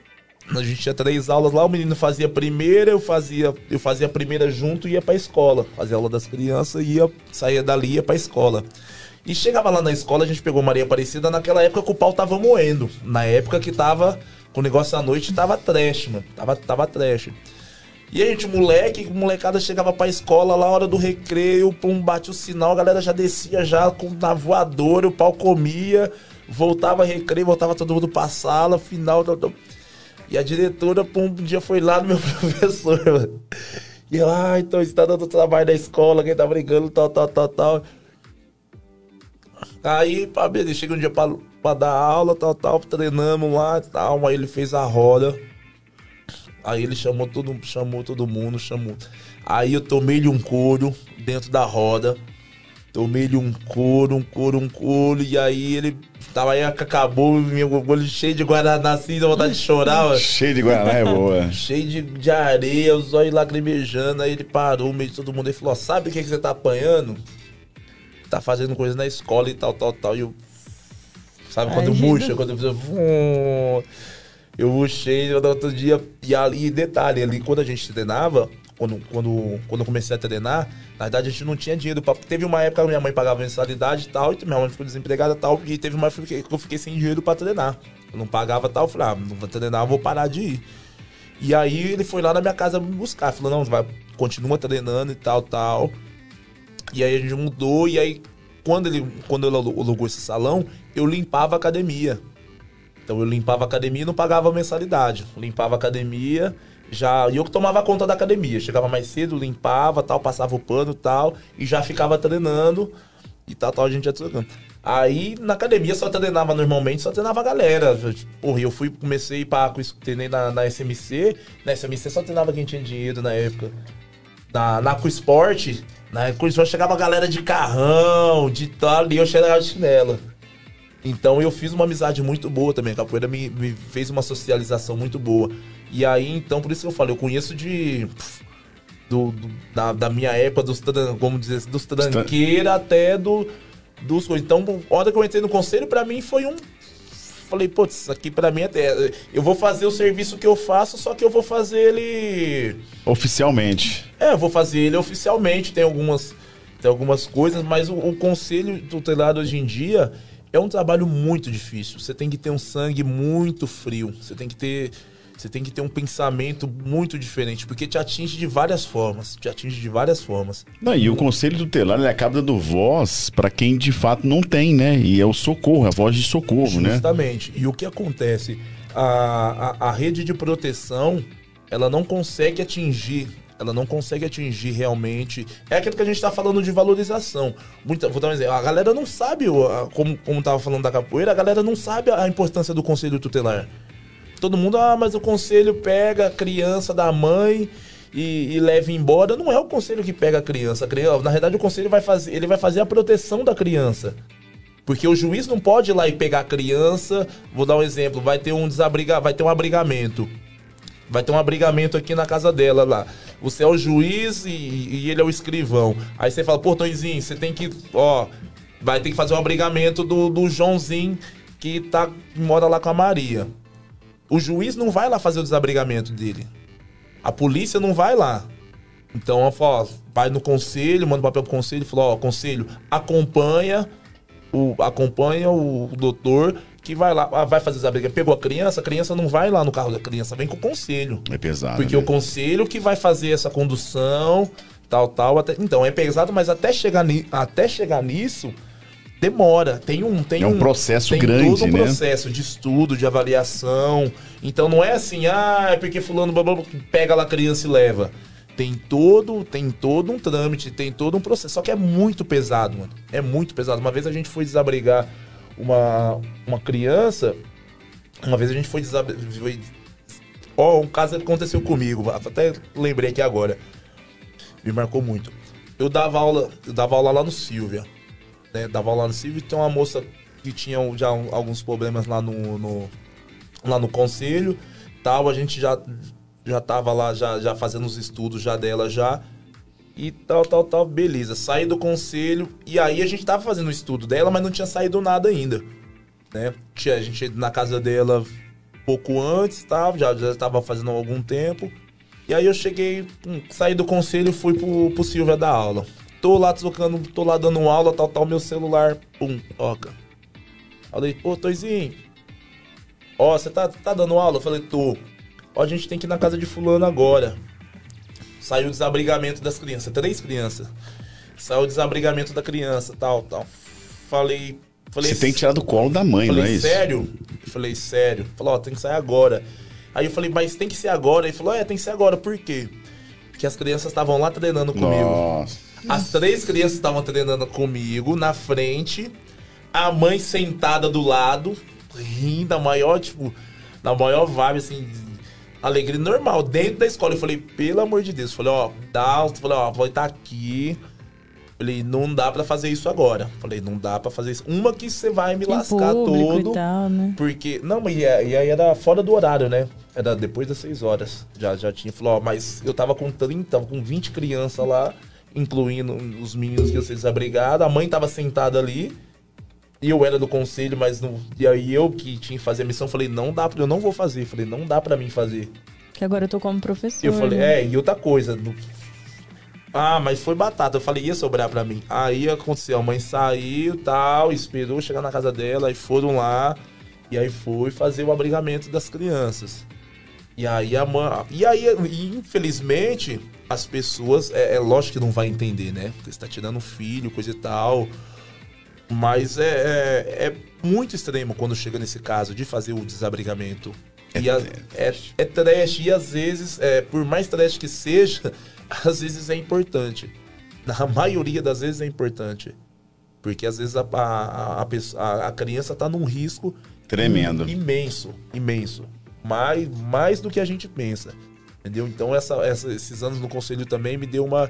a gente tinha três aulas lá, o menino fazia a primeira, eu fazia, eu fazia a primeira junto e ia pra escola. Fazia aula das crianças, ia, saía dali e ia pra escola. E chegava lá na escola, a gente pegou Maria Aparecida naquela época que o pau tava moendo. Na época que tava. Com o negócio à noite tava trash, mano. Tava, tava trash. E a gente, moleque, molecada chegava pra escola lá, hora do recreio, pum, bate o sinal, a galera já descia já com na voadora, o pau comia, voltava recreio, voltava todo mundo pra sala, final. E a diretora, pum, um dia foi lá no meu professor, mano. E ela, ah, então está dando trabalho na escola, quem tá brigando, tal, tal, tal, tal. Aí, pá, beleza, chega um dia pra, pra dar aula, tal, tal, treinamos lá, tal, aí ele fez a roda. Aí ele chamou todo, chamou todo mundo, chamou. Aí eu tomei-lhe um couro dentro da roda. Tomei-lhe um couro, um couro, um couro. E aí ele tava aí, acabou, meu olho cheio de guaraná assim, vontade de chorar. cheio de guaraná é boa. cheio de, de areia, os olhos lacrimejando. Aí ele parou, meio de todo mundo. Ele falou: Sabe o que, que você tá apanhando? tá fazendo coisa na escola e tal, tal, tal. E eu. Sabe quando murcha? Quando eu fiz. Eu no outro dia. E ali, detalhe, ali quando a gente treinava, quando, quando, quando eu comecei a treinar, na verdade a gente não tinha dinheiro. Pra, teve uma época que minha mãe pagava mensalidade e tal, e minha mãe ficou desempregada e tal, e teve uma época que eu fiquei sem dinheiro para treinar. Eu não pagava tal, eu falei, ah, não vou treinar, vou parar de ir. E aí ele foi lá na minha casa me buscar, falou, não, vai, continua treinando e tal, tal. E aí a gente mudou, e aí quando ele, quando ele alugou esse salão, eu limpava a academia. Então eu limpava a academia e não pagava mensalidade. limpava a academia, já. E eu tomava conta da academia. Chegava mais cedo, limpava, tal, passava o pano tal, e já ficava treinando. E tal, tal, a gente ia trocando. Aí na academia só treinava normalmente, só treinava a galera. Porra, eu fui, comecei para treinei na, na SMC. Na SMC só treinava quem tinha dinheiro na época. Na, na Esporte, na Esporte chegava a galera de carrão, de tal, e eu chegava de chinela. Então eu fiz uma amizade muito boa também. A capoeira me, me fez uma socialização muito boa. E aí, então, por isso que eu falei, eu conheço de. Do, do da, da, minha época, dos, como dizer, dos tranqueiros até do, dos coisas. Então, a hora que eu entrei no conselho, para mim foi um. Falei, putz, isso aqui pra mim é. Eu vou fazer o serviço que eu faço, só que eu vou fazer ele. Oficialmente. É, eu vou fazer ele oficialmente. Tem algumas, tem algumas coisas, mas o, o conselho tutelado hoje em dia é um trabalho muito difícil. Você tem que ter um sangue muito frio. Você tem que ter. Você tem que ter um pensamento muito diferente, porque te atinge de várias formas. Te atinge de várias formas. Não, e o conselho tutelar ele acaba dando voz para quem de fato não tem, né? E é o socorro, a voz de socorro, Justamente. né? Justamente. E o que acontece? A, a, a rede de proteção ela não consegue atingir ela não consegue atingir realmente. É aquilo que a gente está falando de valorização. Muita, vou dar um exemplo. A galera não sabe, como, como tava falando da capoeira, a galera não sabe a importância do conselho tutelar. Todo mundo, ah, mas o conselho pega a criança da mãe e, e leva embora. Não é o conselho que pega a criança. A criança. Na verdade, o conselho vai fazer, ele vai fazer a proteção da criança. Porque o juiz não pode ir lá e pegar a criança. Vou dar um exemplo: vai ter um desabriga, vai ter um abrigamento. Vai ter um abrigamento aqui na casa dela lá. Você é o juiz e, e ele é o escrivão. Aí você fala, pô, Tonzinho, você tem que, ó, vai ter que fazer um abrigamento do, do Joãozinho que tá, mora lá com a Maria. O juiz não vai lá fazer o desabrigamento dele. A polícia não vai lá. Então, ó, vai no conselho, manda o papel pro conselho fala, ó, conselho, acompanha o, acompanha o doutor que vai lá, ah, vai fazer a briga. Pegou a criança, a criança não vai lá no carro da criança, vem com o conselho. É pesado. Porque né? o conselho que vai fazer essa condução, tal, tal. Até, então, é pesado, mas até chegar, ni, até chegar nisso, demora. Tem um, tem é um, um processo tem grande, todo um né? processo de estudo, de avaliação. Então não é assim, ah, é porque fulano blá, blá, pega lá a criança e leva. Tem todo, tem todo um trâmite, tem todo um processo. Só que é muito pesado, mano. É muito pesado. Uma vez a gente foi desabrigar uma, uma criança. Uma vez a gente foi desabrigar. Ó, oh, um caso aconteceu comigo, até lembrei aqui agora. Me marcou muito. Eu dava aula, eu dava aula lá no Silvia. Né? Dava aula lá no Silvia e tem uma moça que tinha já alguns problemas lá no, no lá no conselho. Tal, a gente já já tava lá já, já fazendo os estudos já dela já e tal, tal, tal, beleza. Saí do conselho e aí a gente tava fazendo o estudo dela, mas não tinha saído nada ainda, né? Tinha, a gente na casa dela pouco antes, tá? já, já tava fazendo algum tempo. E aí eu cheguei, hum, saí do conselho e fui pro, pro Silvia dar aula. Tô lá trocando, tô lá dando aula, tal, tal, meu celular, pum, toca. Falei, pô, Toizinho, ó, você tá, tá dando aula? Eu falei, tô. Ó, a gente tem que ir na casa de fulano agora. Saiu o desabrigamento das crianças, três crianças. Saiu o desabrigamento da criança, tal, tal. Falei. falei Você tem que tirar do colo da mãe, falei, não é isso? Sério? Falei, sério. Falou, ó, tem que sair agora. Aí eu falei, mas tem que ser agora. Ele falou, é, tem que ser agora. Por quê? Porque as crianças estavam lá treinando comigo. Nossa. As três crianças estavam treinando comigo na frente. A mãe sentada do lado, rindo, a maior, tipo, na maior vibe, assim, alegria normal, dentro da escola. Eu falei, pelo amor de Deus. Falei, ó, dá. Falei, ó, vou estar aqui. Falei, não dá para fazer isso agora. Falei, não dá para fazer isso. Uma que você vai me lascar todo. Tal, né? Porque. Não, mas e aí era fora do horário, né? Era depois das 6 horas. Já, já tinha. Falou, ó, mas eu tava com 30, tava com 20 crianças lá, incluindo os meninos que eu sei desabrigados. A mãe tava sentada ali. E eu era do conselho, mas não. E aí eu que tinha que fazer a missão, falei, não dá, eu não vou fazer. Falei, não dá para mim fazer. Que agora eu tô como professor. Eu falei, né? é, e outra coisa. do- Ah, mas foi batata. Eu falei, ia sobrar pra mim. Aí aconteceu, a mãe saiu tal, esperou chegar na casa dela, aí foram lá. E aí foi fazer o abrigamento das crianças. E aí a mãe. E aí, infelizmente, as pessoas. É, é lógico que não vai entender, né? Porque você tá tirando um filho, coisa e tal. Mas é, é, é muito extremo quando chega nesse caso de fazer o desabrigamento. E a- é, é trash, e às vezes, é, por mais trash que seja, às vezes é importante. Na maioria das vezes é importante. Porque às vezes a, a, a, a- criança tá num risco Tremendo. imenso, imenso. Mais, mais do que a gente pensa. Entendeu? Então essa, essa- esses anos no conselho também me deu uma,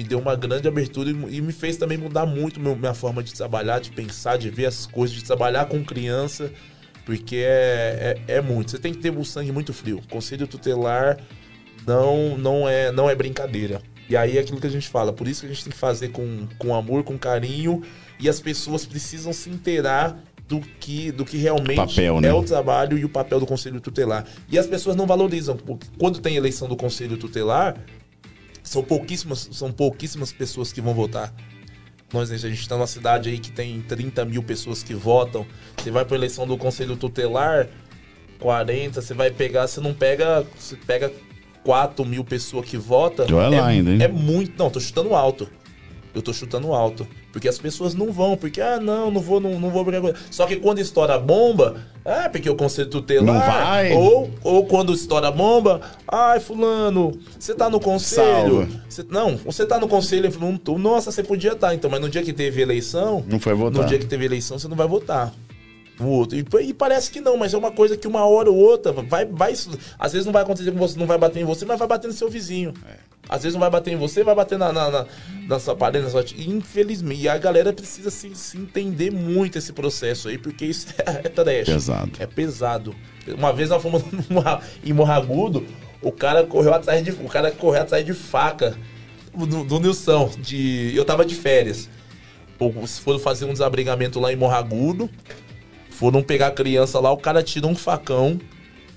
me deu uma grande abertura e, e me fez também mudar muito meu- minha forma de trabalhar, de pensar, de ver as coisas, de trabalhar com criança. Porque é, é, é muito. Você tem que ter o sangue muito frio. Conselho tutelar não, não, é, não é brincadeira. E aí é aquilo que a gente fala. Por isso que a gente tem que fazer com, com amor, com carinho. E as pessoas precisam se inteirar do que, do que realmente Papel, né? é o trabalho e o papel do Conselho Tutelar. E as pessoas não valorizam. porque Quando tem eleição do Conselho Tutelar, são pouquíssimas, são pouquíssimas pessoas que vão votar. Nós, a gente está numa cidade aí que tem 30 mil pessoas que votam. Você vai para eleição do Conselho Tutelar, 40, você vai pegar, você não pega. Você pega 4 mil pessoas que votam. Olha é, lá ainda, hein? é muito. Não, tô chutando alto. Eu tô chutando alto. Porque as pessoas não vão, porque, ah, não, não vou, não, não vou brigar com. Só que quando estoura a bomba, ah, porque o conselho tutelar. Não vai. Ou, ou quando estoura a bomba, ai, fulano, você tá no conselho. Você- não, você tá no conselho, eu não tô. Nossa, você podia estar, então, mas no dia que teve eleição. Não foi votar. No dia que teve eleição, você não vai votar. O outro. E, e parece que não, mas é uma coisa que uma hora ou outra vai, vai. Às vezes não vai acontecer com você, não vai bater em você, mas vai bater no seu vizinho. Às vezes não vai bater em você, vai bater na, na, na, na sua parede, na sua. Infelizmente. E a galera precisa se, se entender muito esse processo aí, porque isso é, é trash. Pesado. É pesado. Uma vez nós fomos em Morragudo, o cara correu atrás de. O cara correu atrás de faca do, do Nilson. De, eu tava de férias. Foram fazer um desabrigamento lá em Morragudo. Foram pegar a criança lá, o cara tirou um facão.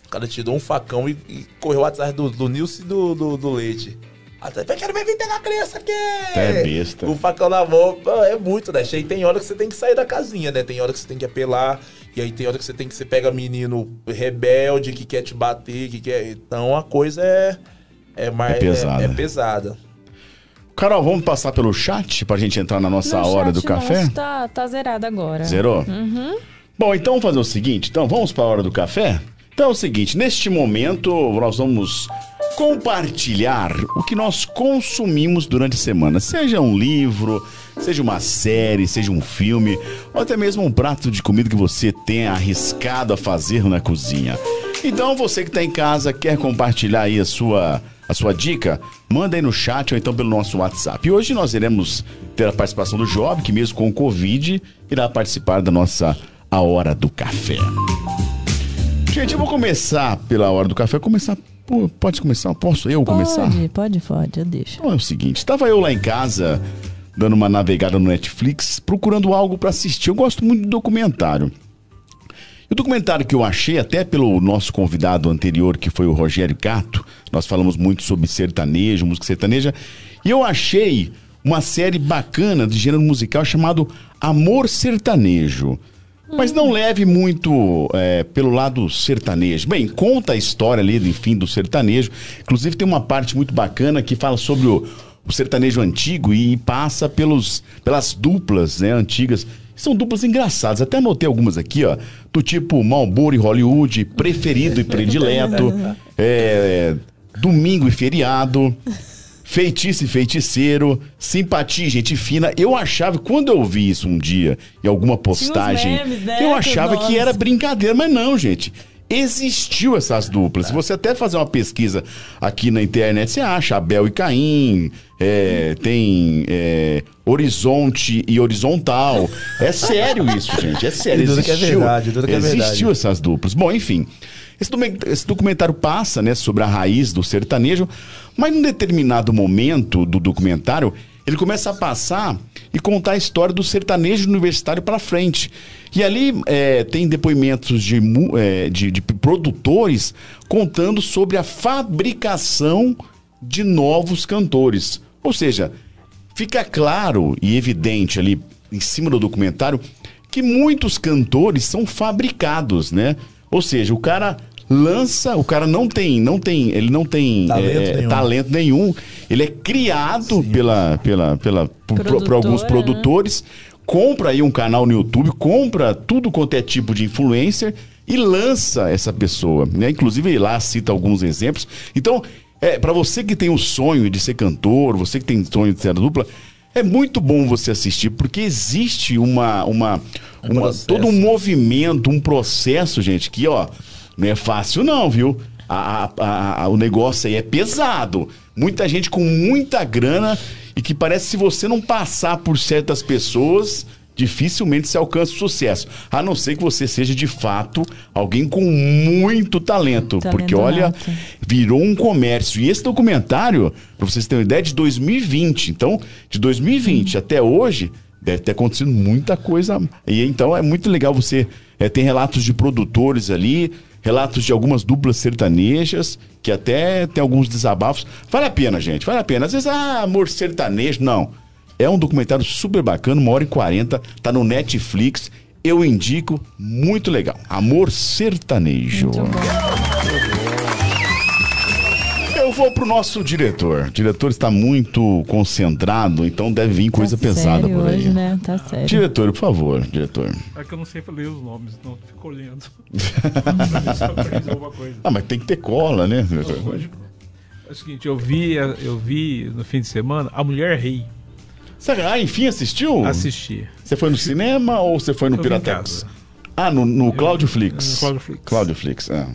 O cara tirou um facão e, e correu atrás do, do Nilson e do, do, do Leite. Até, quero ver vir pegar a criança aqui! É besta. O facão na mão, é muito, né? E tem hora que você tem que sair da casinha, né? Tem hora que você tem que apelar, e aí tem hora que você tem que você pega menino rebelde que quer te bater, que quer. Então a coisa é. É, mais, É pesada. É, é pesada. Carol, vamos passar pelo chat pra gente entrar na nossa No hora chat do café? nosso Tá, tá zerado agora. Zerou? Bom, então vamos fazer o seguinte, então vamos para a hora do café? Então é o seguinte, neste momento nós vamos compartilhar o que nós consumimos durante a semana, seja um livro, seja uma série, seja um filme, ou até mesmo um prato de comida que você tenha arriscado a fazer na cozinha. Então você que está em casa, quer compartilhar aí a sua a sua dica, manda aí no chat ou então pelo nosso WhatsApp. E hoje nós iremos ter a participação do Job, que mesmo com o Covid, irá participar da nossa A Hora do Café. Gente, eu vou começar pela Hora do Café. Começar. Pô, pode começar? Posso eu começar? Pode, pode, pode, eu deixo. Então é o seguinte, estava eu lá em casa, dando uma navegada no Netflix, procurando algo para assistir. Eu gosto muito de documentário. E o documentário que eu achei, até pelo nosso convidado anterior, que foi o Rogério Cato, nós falamos muito sobre sertanejo, música sertaneja, e eu achei uma série bacana de gênero musical chamado Amor Sertanejo. Mas não leve muito é, pelo lado sertanejo. Bem, conta a história ali, enfim, do sertanejo. Inclusive tem uma parte muito bacana que fala sobre o, o sertanejo antigo e passa pelos, pelas duplas né, antigas. São duplas engraçadas. Até anotei algumas aqui, ó. Do tipo Malboro e Hollywood, preferido e predileto, é, domingo e feriado. Feitiço e feiticeiro, simpatia e gente fina. Eu achava, quando eu vi isso um dia em alguma postagem, memes, né, eu achava que nomes. era brincadeira, mas não, gente. Existiu essas duplas. Se você até fazer uma pesquisa aqui na internet, você acha Abel e Caim, é, tem é, Horizonte e Horizontal. É sério isso, gente. É sério. Que é Existiu, verdade, que é existiu verdade. essas duplas. Bom, enfim. Esse, documen- esse documentário passa, né, sobre a raiz do sertanejo, mas num determinado momento do documentário, ele começa a passar e contar a história do sertanejo universitário para frente. E ali é, tem depoimentos de, é, de, de produtores contando sobre a fabricação de novos cantores. Ou seja, fica claro e evidente ali em cima do documentário que muitos cantores são fabricados, né? Ou seja, o cara lança, o cara não tem, não tem, ele não tem talento, é, nenhum. talento nenhum. Ele é criado Sim. pela, pela, pela por, por, alguns né? produtores, né? compra aí um canal no YouTube, compra tudo quanto é tipo de influencer e lança essa pessoa, né? Inclusive lá cita alguns exemplos. Então, é, para você que tem o sonho de ser cantor, você que tem sonho de ser dupla, é muito bom você assistir, porque existe uma, uma, uma todo um movimento, um processo, gente, que, ó, não é fácil não, viu? A, a, a, o negócio aí é pesado. Muita gente com muita grana e que parece que se você não passar por certas pessoas, dificilmente se alcança o sucesso. A não ser que você seja de fato alguém com muito talento. talento porque olha, alto. virou um comércio. E esse documentário, para vocês terem uma ideia, é de 2020. Então, de 2020 hum. até hoje, deve ter acontecido muita coisa. E então é muito legal você. É, tem relatos de produtores ali relatos de algumas duplas sertanejas, que até tem alguns desabafos. Vale a pena, gente, vale a pena. Às vezes, ah, amor sertanejo, não. É um documentário super bacana, uma hora e quarenta, tá no Netflix. Eu indico, muito legal. Amor sertanejo. Bom vou pro nosso diretor. O diretor está muito concentrado, então deve vir coisa tá pesada por aí. Hoje, né? Tá sério. Diretor, por favor, diretor. É que eu não sei ler os nomes, então fico olhando. ah, mas tem que ter cola, né, diretor? É o seguinte, eu vi, eu vi no fim de semana A Mulher Rei. Você, ah, enfim, assistiu? Assisti. Você foi no cinema ou você foi no Piratex? Ah, no, no Cláudio Flix. No Cláudio Flix. Cláudio Flix, é.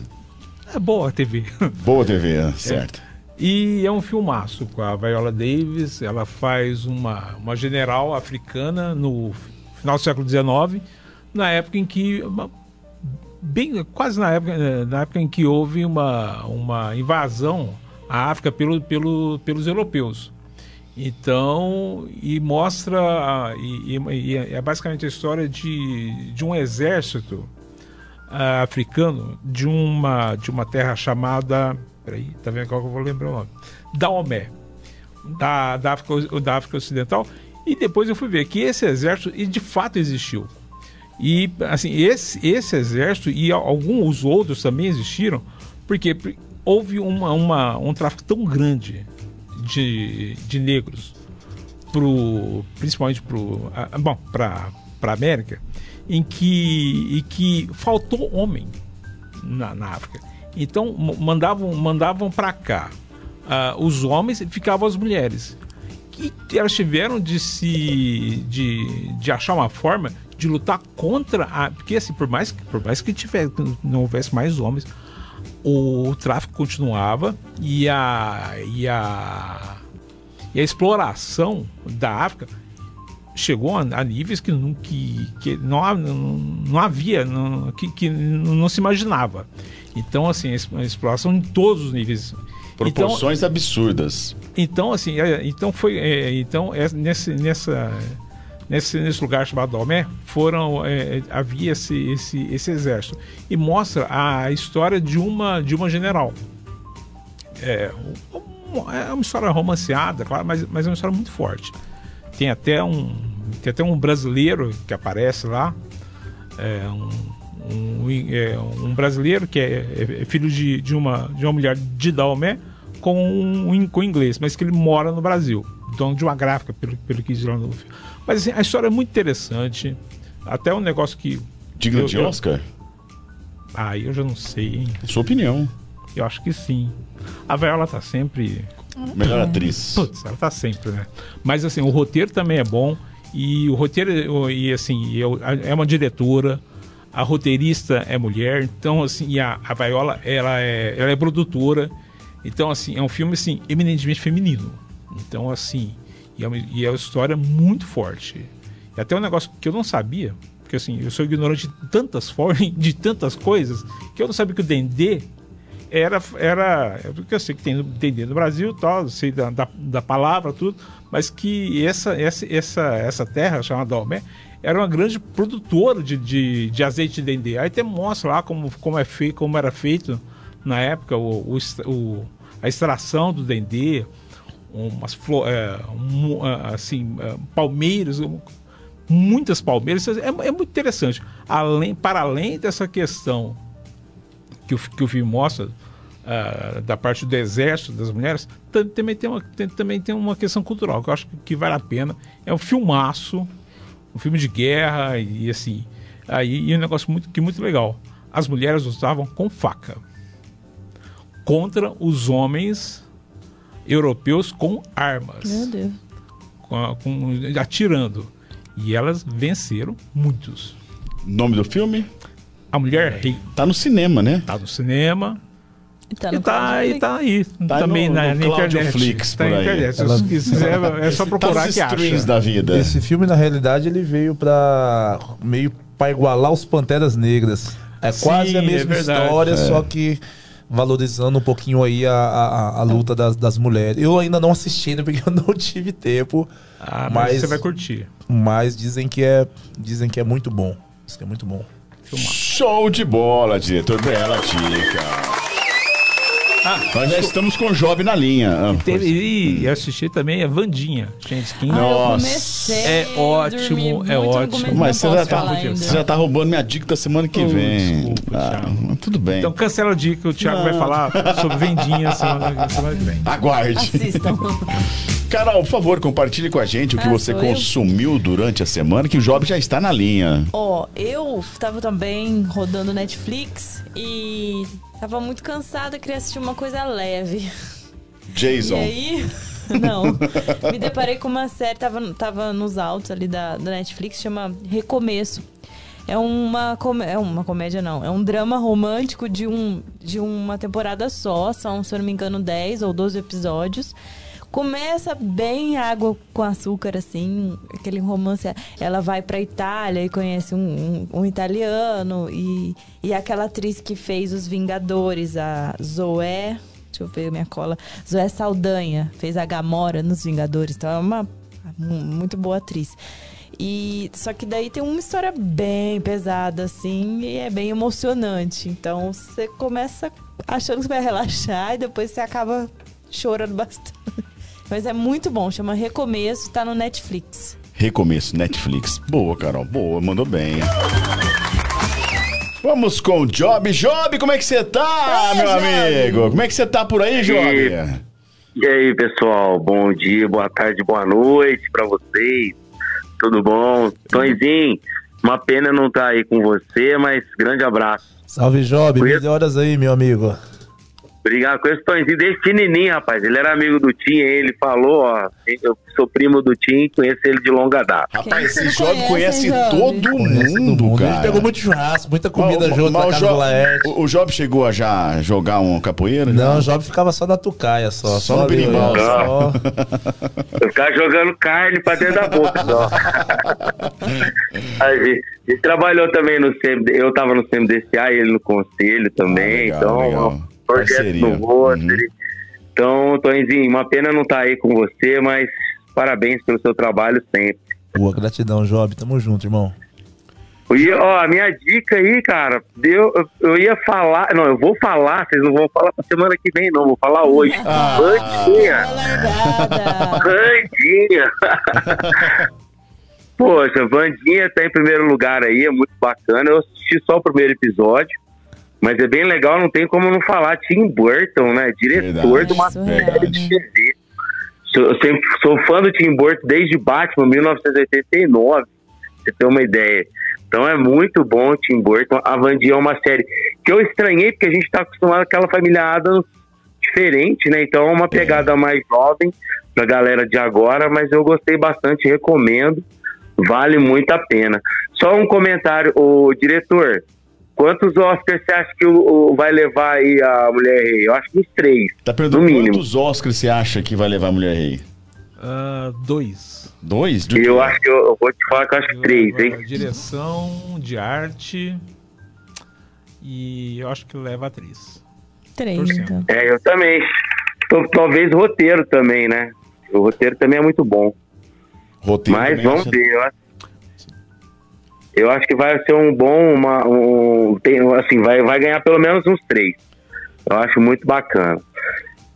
É boa a TV. Boa TV, é, certo. E é um filmaço com a Viola Davis. Ela faz uma, uma general africana no final do século XIX, na época em que. Bem, quase na época, na época em que houve uma, uma invasão à África pelo, pelo, pelos europeus. Então, e mostra, e, e, é basicamente a história de, de um exército uh, africano de uma, de uma terra chamada Peraí, tá vendo qual que eu vou lembrar o nome? Daomé, da, da, África, da África Ocidental. E depois eu fui ver que esse exército de fato existiu. E assim, esse, esse exército e alguns outros também existiram, porque houve uma, uma, um tráfico tão grande de, de negros, pro, principalmente para a América, em que, em que faltou homem na, na África. Então mandavam, mandavam para cá uh, os homens e ficavam as mulheres. E elas tiveram de se de, de achar uma forma de lutar contra a porque assim por mais por mais que tivesse não houvesse mais homens o, tráfico continuava e a e a e a exploração da África chegou a, a níveis que não, que, que não, não, não havia, não, que, que não se imaginava. Então, assim, a exploração em todos os níveis. Proporções então, absurdas. Então, assim, é, então foi. É, então, é, nesse, nessa, nesse, nesse lugar chamado Domé, foram. É, havia esse, esse, esse exército. E mostra a história de uma, de uma general. É, é uma história romanceada, claro, mas, mas é uma história muito forte. Tem até um, tem até um brasileiro que aparece lá. É, um, um, é, um brasileiro que é, é, é, filho de, de, uma, de uma mulher de Daomé com um com inglês, mas que ele mora no Brasil, dono de uma gráfica, pelo, pelo que diz lá no filme. Mas assim, a história é muito interessante. Até um negócio que. Digno de Oscar? Ah, eu já não sei, hein? Sua opinião. Eu acho que sim. A Viola tá sempre. Melhor atriz. Putz, ela tá sempre, né? Mas assim, o roteiro também é bom. E o roteiro, e assim, é uma diretora a roteirista é mulher, então assim, e a, a Viola, ela é, ela é produtora, então assim, é um filme assim, eminentemente feminino. Então assim, e é, uma, e é uma história muito forte. E até um negócio que eu não sabia, porque assim, eu sou ignorante de tantas formas, de tantas coisas, que eu não sabia que o Dendê era, era é porque eu sei que tem, dentro do Brasil, tal, sei da, da, da, palavra, tudo, mas que essa, essa, essa, essa terra chamada Dalmé era uma grande produtora de, de, de, azeite de dendê. Aí até mostra lá como, como, é feito, como era feito na época o, o, o a extração do dendê, umas é, um, assim, é, palmeiras, muitas palmeiras. É, é muito interessante. Além, para além dessa questão que o, que o filme mostra, uh, da parte do exército, das mulheres, também tem, uma, tem, também tem uma questão cultural que eu acho que vale a pena. É um filmaço, um filme de guerra e, e assim. Aí, e um negócio muito, que muito legal. As mulheres usavam com faca contra os homens europeus com armas. Meu Deus. Com, com, atirando. E elas venceram muitos. Nome do filme? A Mulher Rei. Tá no cinema, né? Tá no cinema. E tá, e tá, e tá aí. Tá também no, na, no na internet. Flix, tá na internet. Ela... Se quiser, é só procurar tá que acha. da vida. Esse filme, na realidade, ele veio pra meio pra igualar os Panteras Negras. É Sim, quase a mesma é história, é. só que valorizando um pouquinho aí a, a, a luta das, das, mulheres. Eu ainda não assisti, né, porque eu não tive tempo. Ah, mas, mas, você vai curtir. Mas dizem que é, dizem que é muito bom. Isso que é muito bom. Filmar. Show de bola, diretor. Bela dica. Ah, Nós já estamos com o Job na linha. Ah, teve, e assisti também a Vandinha. Gente, quem... Nossa. é ótimo, é ótimo. Mas você já, tá, você já tá roubando minha dica da semana que oh, vem. Desculpa, ah, tudo bem. Então cancela a dica, o Thiago Não. vai falar sobre Vendinha semana, semana que vem. Aguarde. Assistam. Carol, por favor, compartilhe com a gente o que ah, você consumiu eu? durante a semana, que o Job já está na linha. Ó, oh, eu estava também rodando Netflix e Tava muito cansada, queria assistir uma coisa leve. Jason. E aí, não. Me deparei com uma série, tava, tava nos altos ali da, da Netflix, chama Recomeço. É uma, é uma comédia, não. É um drama romântico de, um, de uma temporada só. São, se eu não me engano, 10 ou 12 episódios. Começa bem água com açúcar, assim, aquele romance. Ela vai pra Itália e conhece um, um, um italiano. E, e aquela atriz que fez Os Vingadores, a Zoé. Deixa eu ver minha cola. Zoé Saldanha, fez a Gamora nos Vingadores. Então é uma muito boa atriz. E só que daí tem uma história bem pesada assim e é bem emocionante. Então você começa achando que vai relaxar e depois você acaba chorando bastante. Mas é muito bom, chama Recomeço, tá no Netflix. Recomeço, Netflix. Boa, Carol, boa, mandou bem. Vamos com o Job. Job, como é que você tá, meu Job. amigo? Como é que você tá por aí, Job? E aí, pessoal? Bom dia, boa tarde, boa noite para vocês. Tudo bom? Tonzinho, uma pena não estar tá aí com você, mas grande abraço. Salve, Job. Melhoras aí, meu amigo. Com esse Tonzinho desde pequenininho, rapaz. Ele era amigo do Tim, ele falou, ó. Eu sou primo do Tim, conheço ele de longa data. Rapaz, esse jovem conhece, conhece todo mundo, cara. Ele pegou muito churrasco, muita comida mas, junto mas Laerte. O, o Job chegou a já jogar um capoeira? Não, o Job ficava só na tucaia, só. Só, só no berimbau. Só. Eu ficava jogando carne pra dentro da boca, só. a, gente, a gente trabalhou também no CMD, eu tava no CMDCA e ele no conselho também, ah, legal, então... Legal projeto Rotary. Uhum. Então, Tonzinho, uma pena não estar tá aí com você, mas parabéns pelo seu trabalho sempre. Boa, gratidão, Job. Tamo junto, irmão. E, ó, a minha dica aí, cara, eu, eu ia falar, não, eu vou falar, vocês não vão falar pra semana que vem, não, vou falar hoje. Ah, Bandinha. Bandinha. Poxa, Vandinha tá em primeiro lugar aí, é muito bacana. Eu assisti só o primeiro episódio. Mas é bem legal, não tem como não falar. Tim Burton, né? Diretor Verdade. de uma série de TV. Sou, sempre, sou fã do Tim Burton desde Batman, 1989. Você tem uma ideia. Então é muito bom o Tim Burton. A Vandinha é uma série que eu estranhei, porque a gente está acostumado com aquela família Adams diferente, né? Então é uma pegada mais jovem pra galera de agora, mas eu gostei bastante, recomendo. Vale muito a pena. Só um comentário, o diretor. Quantos Oscars você acha que o, o, vai levar aí a Mulher Rei? Eu acho que uns três. Tá perguntando quantos Oscars você acha que vai levar a Mulher Rei? Uh, dois. Dois? De eu acho que eu, eu, vou te falar que eu acho que três, hein? Direção de arte e eu acho que leva atriz. três, então. É, eu também. Talvez roteiro também, né? O roteiro também é muito bom. Roteiro Mas vamos acha... ver, eu acho, eu acho que vai ser um bom, uma, um, tem, assim, vai, vai ganhar pelo menos uns três. Eu acho muito bacana.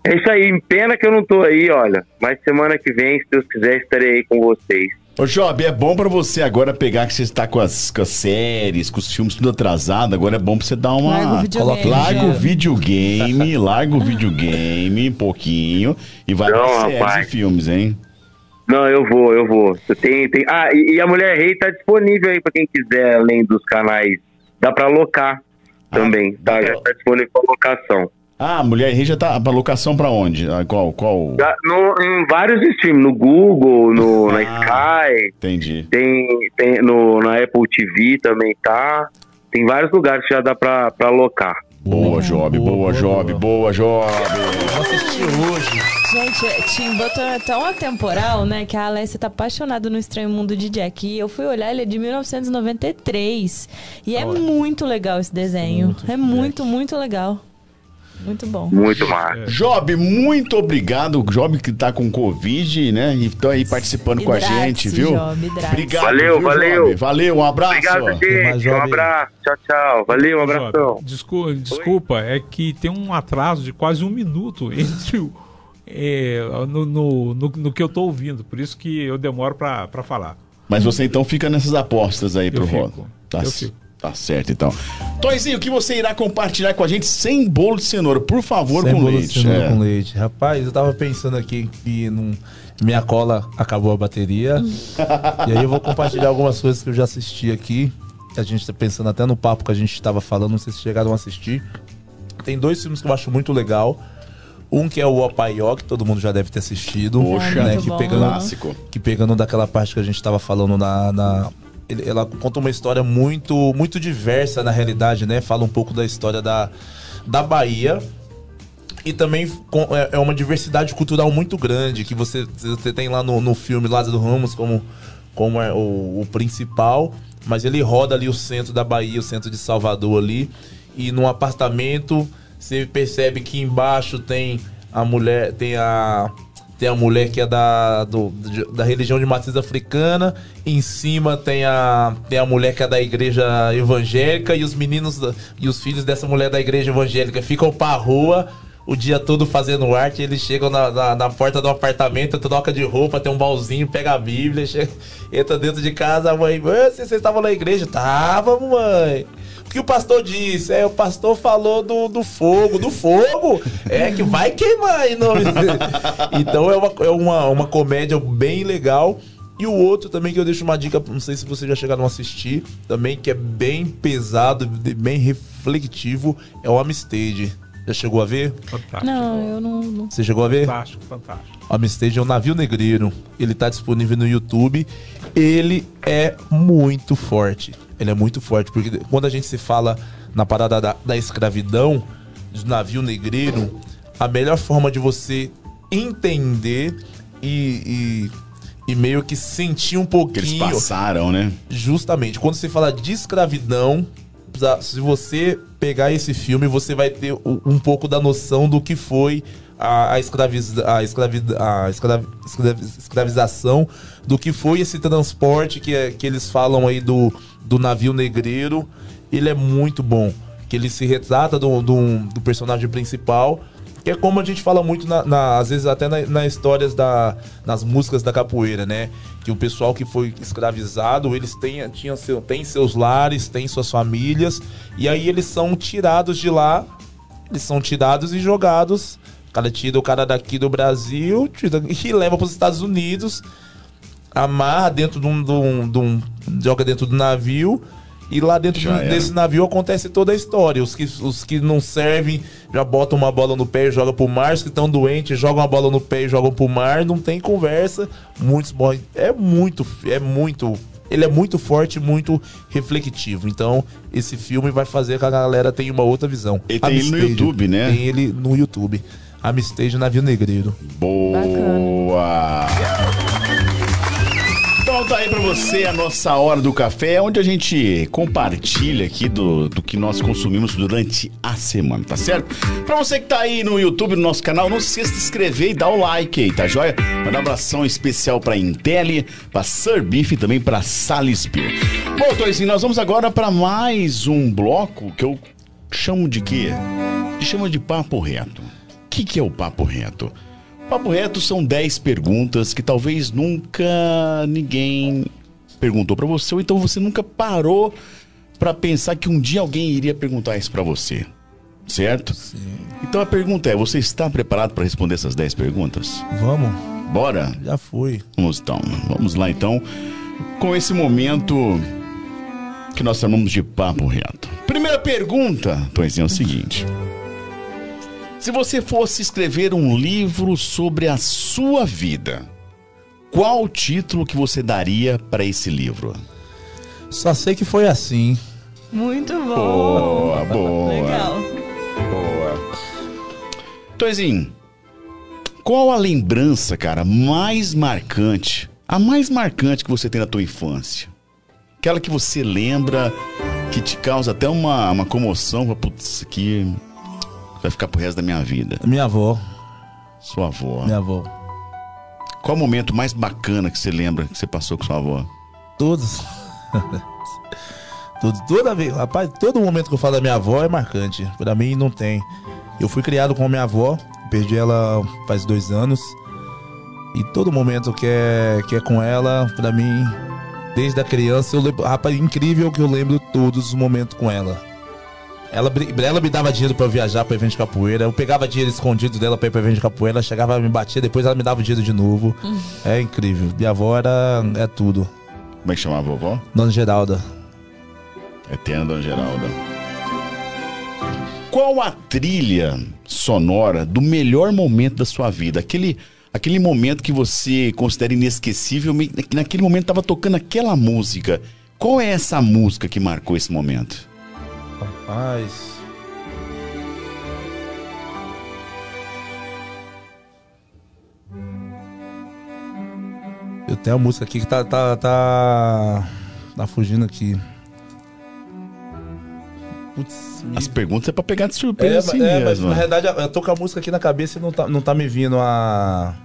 É isso aí, pena que eu não tô aí, olha. Mas semana que vem, se Deus quiser, estarei aí com vocês. Ô, Job, é bom para você agora pegar que você está com as, com as, séries, com os filmes tudo atrasado. Agora é bom pra você dar uma. Larga o videogame. Larga o videogame, larga o videogame um pouquinho e vai Não, pra séries rapaz. e filmes, hein? Não, eu vou, eu vou. Tem, tem... Ah, e, e a Mulher Rei tá disponível aí pra quem quiser, além dos canais. Dá pra alocar também, tá? Já tá disponível pra locação. Ah, Mulher Rei já tá pra locação pra onde? Ah, Qual? qual? No, em vários streams, no Google, no, na Sky, Entendi. tem, tem no, na Apple TV também tá. Tem vários lugares que já dá pra, pra alocar. Boa, Job, boa, boa, Job, boa. Job. Vou assistir hoje. Gente, Tim Burton é tão atemporal, né? Que a Alessia tá apaixonada no Estranho Mundo de Jack. E eu fui olhar, ele é de 1993. E é muito legal esse desenho. Muito é muito, muito legal. Muito bom. Muito massa. Job, muito obrigado. Job que tá com Covid, né? E tá aí participando com a gente, viu? Job. Obrigado. Valeu, viu, valeu. Job? Valeu, um abraço. Obrigado, gente. Um abraço. Tchau, tchau. Valeu, um abração. Desculpa, desculpa, é que tem um atraso de quase um minuto entre o. é, no, no, no, no que eu tô ouvindo, por isso que eu demoro pra, pra falar. Mas você então fica nessas apostas aí pro fico. Roda. Tá, Eu fico. Tá certo, então. Toizinho, o que você irá compartilhar com a gente sem bolo de cenoura? Por favor, Sem com bolo de leite. cenoura é. com leite. Rapaz, eu tava pensando aqui que não- minha cola acabou a bateria. e aí eu vou compartilhar algumas coisas que eu já assisti aqui. A gente tá pensando até no papo que a gente tava falando, não sei se chegaram a assistir. Tem dois filmes que eu acho muito legal. Um que é o Opaió, que todo mundo já deve ter assistido. Poxa, É, né, que pegando, Clássico. que pegando daquela parte que a gente tava falando na. na- ela conta uma história muito, muito diversa na realidade, né? Fala um pouco da história da, da Bahia. E também é, é uma diversidade cultural muito grande, que você, você tem lá no, no filme Lázaro Ramos como, como é o, o principal, mas ele roda ali o centro da Bahia, o centro de Salvador ali, e num apartamento você percebe que embaixo tem a mulher, tem a tem a mulher que é da, do- da religião de matriz africana, em cima tem a, tem a mulher que é da igreja evangélica, e os meninos e os filhos dessa mulher da igreja evangélica ficam pra rua o dia todo fazendo arte, eles chegam na, na, na porta do apartamento, troca de roupa, tem um baúzinho, pega a Bíblia, chega- entra dentro de casa, a mãe, "Mãe, vocês vocês estavam na igreja? Tava, mãe. O que o pastor disse? É, o pastor falou do, do fogo, do fogo. É que vai queimar em nome dele. Então é, uma, é uma, uma comédia bem legal. E o outro também que eu deixo uma dica, não sei se vocês já chegaram a assistir, também que é bem pesado, bem refletivo, é o Amistade. Já chegou a ver? Fantástico. Não, eu não. não- Você chegou a ver? Fantástico, fantástico. Amistade é um navio negreiro. Ele tá disponível no YouTube. Ele é muito forte. Ele é muito forte, porque quando a gente se fala na parada da, da escravidão, do navio negreiro, a melhor forma de você entender e, e, e meio que sentir um Que eles pouquinho passaram, né? justamente, quando você fala de escravidão, se você pegar esse filme, você vai ter um, pouco da noção do que foi a, a, escraviz, a, escravi, a escravi- escravi- escravização, do que foi esse transporte que, é- que eles falam aí do, do navio negreiro. Ele é muito bom. Que ele se retrata do, do, do personagem principal. Que é como a gente fala muito, na, na- às vezes até na- nas histórias da, nas músicas da capoeira, né? Que o pessoal que foi escravizado, eles têm, tinham seu, têm seus lares, têm suas famílias, e aí eles são tirados de lá, eles são tirados e jogados. O cara tira o cara daqui do Brasil tira- e leva para os Estados Unidos, amarra dentro de um, de um- de um- joga dentro do navio e lá dentro Já do- era. desse navio acontece toda a história. Os que, os que não servem já botam uma bola no pé e jogam pro mar. Os que estão doentes jogam a bola no pé e jogam pro mar. Não tem conversa. Muitos morrem. É muito, é muito. Ele é muito forte, muito refletivo. Então, esse filme vai fazer com que a galera tenha uma outra visão. E tem ele no. YouTube, né? Tem ele no YouTube. Amistage Navio Negreiro. Boa! Então tá aí pra você a nossa hora do café, onde a gente compartilha aqui do, do que nós consumimos durante a semana, tá certo? Pra você que tá aí no YouTube, no nosso canal, não se esqueça de se inscrever e dar o like aí, tá joia? Manda um abração especial pra Intelli, pra Sir Beef e também pra Salisbury. Bom, Toizinho, nós vamos agora pra mais um bloco que eu chamo de quê? Chama de papo reto. O que, que é o papo reto? Papo reto são 10 perguntas que talvez nunca ninguém perguntou para você, ou então você nunca parou para pensar que um dia alguém iria perguntar isso para você. Certo? Sim. Então a pergunta é: você está preparado para responder essas 10 perguntas? Vamos. Bora? Já fui. Vamos então. Vamos lá então. Com esse momento que nós chamamos de papo reto. Primeira pergunta, pois é o seguinte. Se você fosse escrever um livro sobre a sua vida, qual o título que você daria para esse livro? Só sei que foi assim. Muito bom. Boa, boa. Legal. Boa. Toizinho, qual a lembrança, cara, mais marcante, a mais marcante que você tem na tua infância? Aquela que você lembra, que te causa até uma, uma comoção, putz, que vai ficar pro resto da minha vida? Minha avó. Sua avó. Minha avó. Qual o momento mais bacana que você lembra que você passou com sua avó? Todos. Tudo, toda vez, rapaz, todo momento que eu falo da minha avó é marcante. Pra mim não tem. Eu fui criado com a minha avó, perdi ela faz dois anos. E todo momento que é, que é com ela, pra mim, desde a criança, eu lembro, rapaz, incrível que eu lembro todos os momentos com ela. Ela, ela me dava dinheiro para viajar para evento de capoeira. Eu pegava dinheiro escondido dela para ir pra evento de capoeira. Ela chegava, me batia, depois ela me dava dinheiro de novo. Uhum. É incrível. Minha avó era é tudo. Como é que chamava a vovó? Dona Geralda. Eterna Dona Geralda. Qual a trilha sonora do melhor momento da sua vida? Aquele, aquele momento que você considera inesquecível, naquele momento estava tocando aquela música. Qual é essa música que marcou esse momento? Rapaz. Eu tenho a música aqui que tá. tá. tá, tá fugindo aqui. Putz, As perguntas é pra pegar de surpresa é, assim é, mesmo. Mas na realidade eu tô com a música aqui na cabeça e não tá, não tá me vindo a.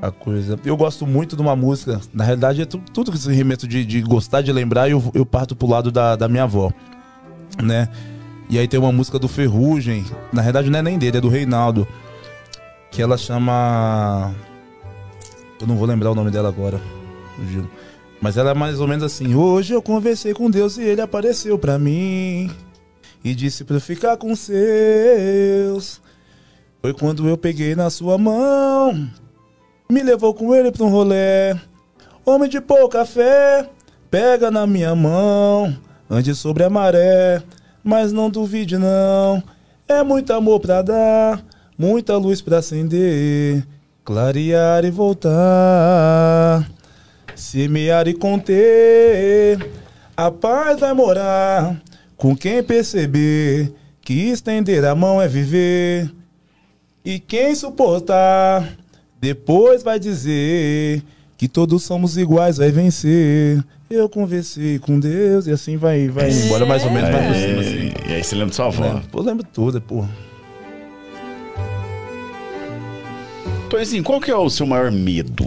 A coisa. Eu gosto muito de uma música. Na realidade, é tu, tudo que se remete de, de gostar de lembrar, eu, eu parto pro lado da, da minha avó. Né? E aí tem uma música do Ferrugem. Na realidade, não é nem dele, é do Reinaldo. Que ela chama. Eu não vou lembrar o nome dela agora. Mas ela é mais ou menos assim: Hoje eu conversei com Deus e ele apareceu pra mim. E disse pra eu ficar com seus. Foi quando eu peguei na sua mão. Me levou com ele pra um rolê. Homem de pouca fé, pega na minha mão. Ande sobre a maré, mas não duvide não. É muito amor pra dar, muita luz pra acender. Clarear e voltar. Semear e conter, a paz vai morar com quem perceber que estender a mão é viver. E quem suportar, depois vai dizer que todos somos iguais, vai vencer. Eu conversei com Deus e assim vai, vai é. embora mais ou menos é. mais por cima. Assim. E aí você lembra de sua avó? É, eu lembro tudo, pô. Toizinho, qual que é o seu maior medo?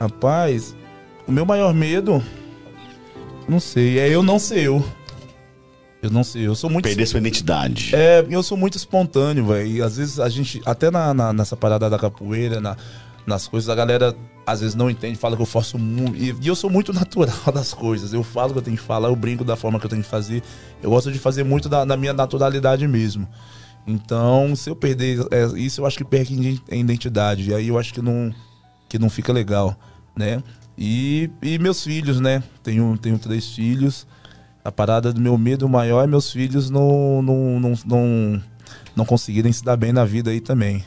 Rapaz, o meu maior medo, não sei, é eu não ser eu. Eu não sei, eu sou muito. Perder sua identidade. É, eu sou muito espontâneo, velho. E às vezes a gente, até na, na, nessa parada da capoeira, na, nas coisas, a galera às vezes não entende, fala que eu faço muito. E, e, eu sou muito natural das coisas. Eu falo o que eu tenho que falar, eu brinco da forma que eu tenho que fazer. Eu gosto de fazer muito da, da minha naturalidade mesmo. Então, se eu perder é, isso, eu acho que perde a identidade. E aí eu acho que não, que não fica legal né? E, e meus filhos, né? Tenho, tenho três filhos. A parada do meu medo maior é meus filhos não, não, não, não, não conseguirem se dar bem na vida aí também.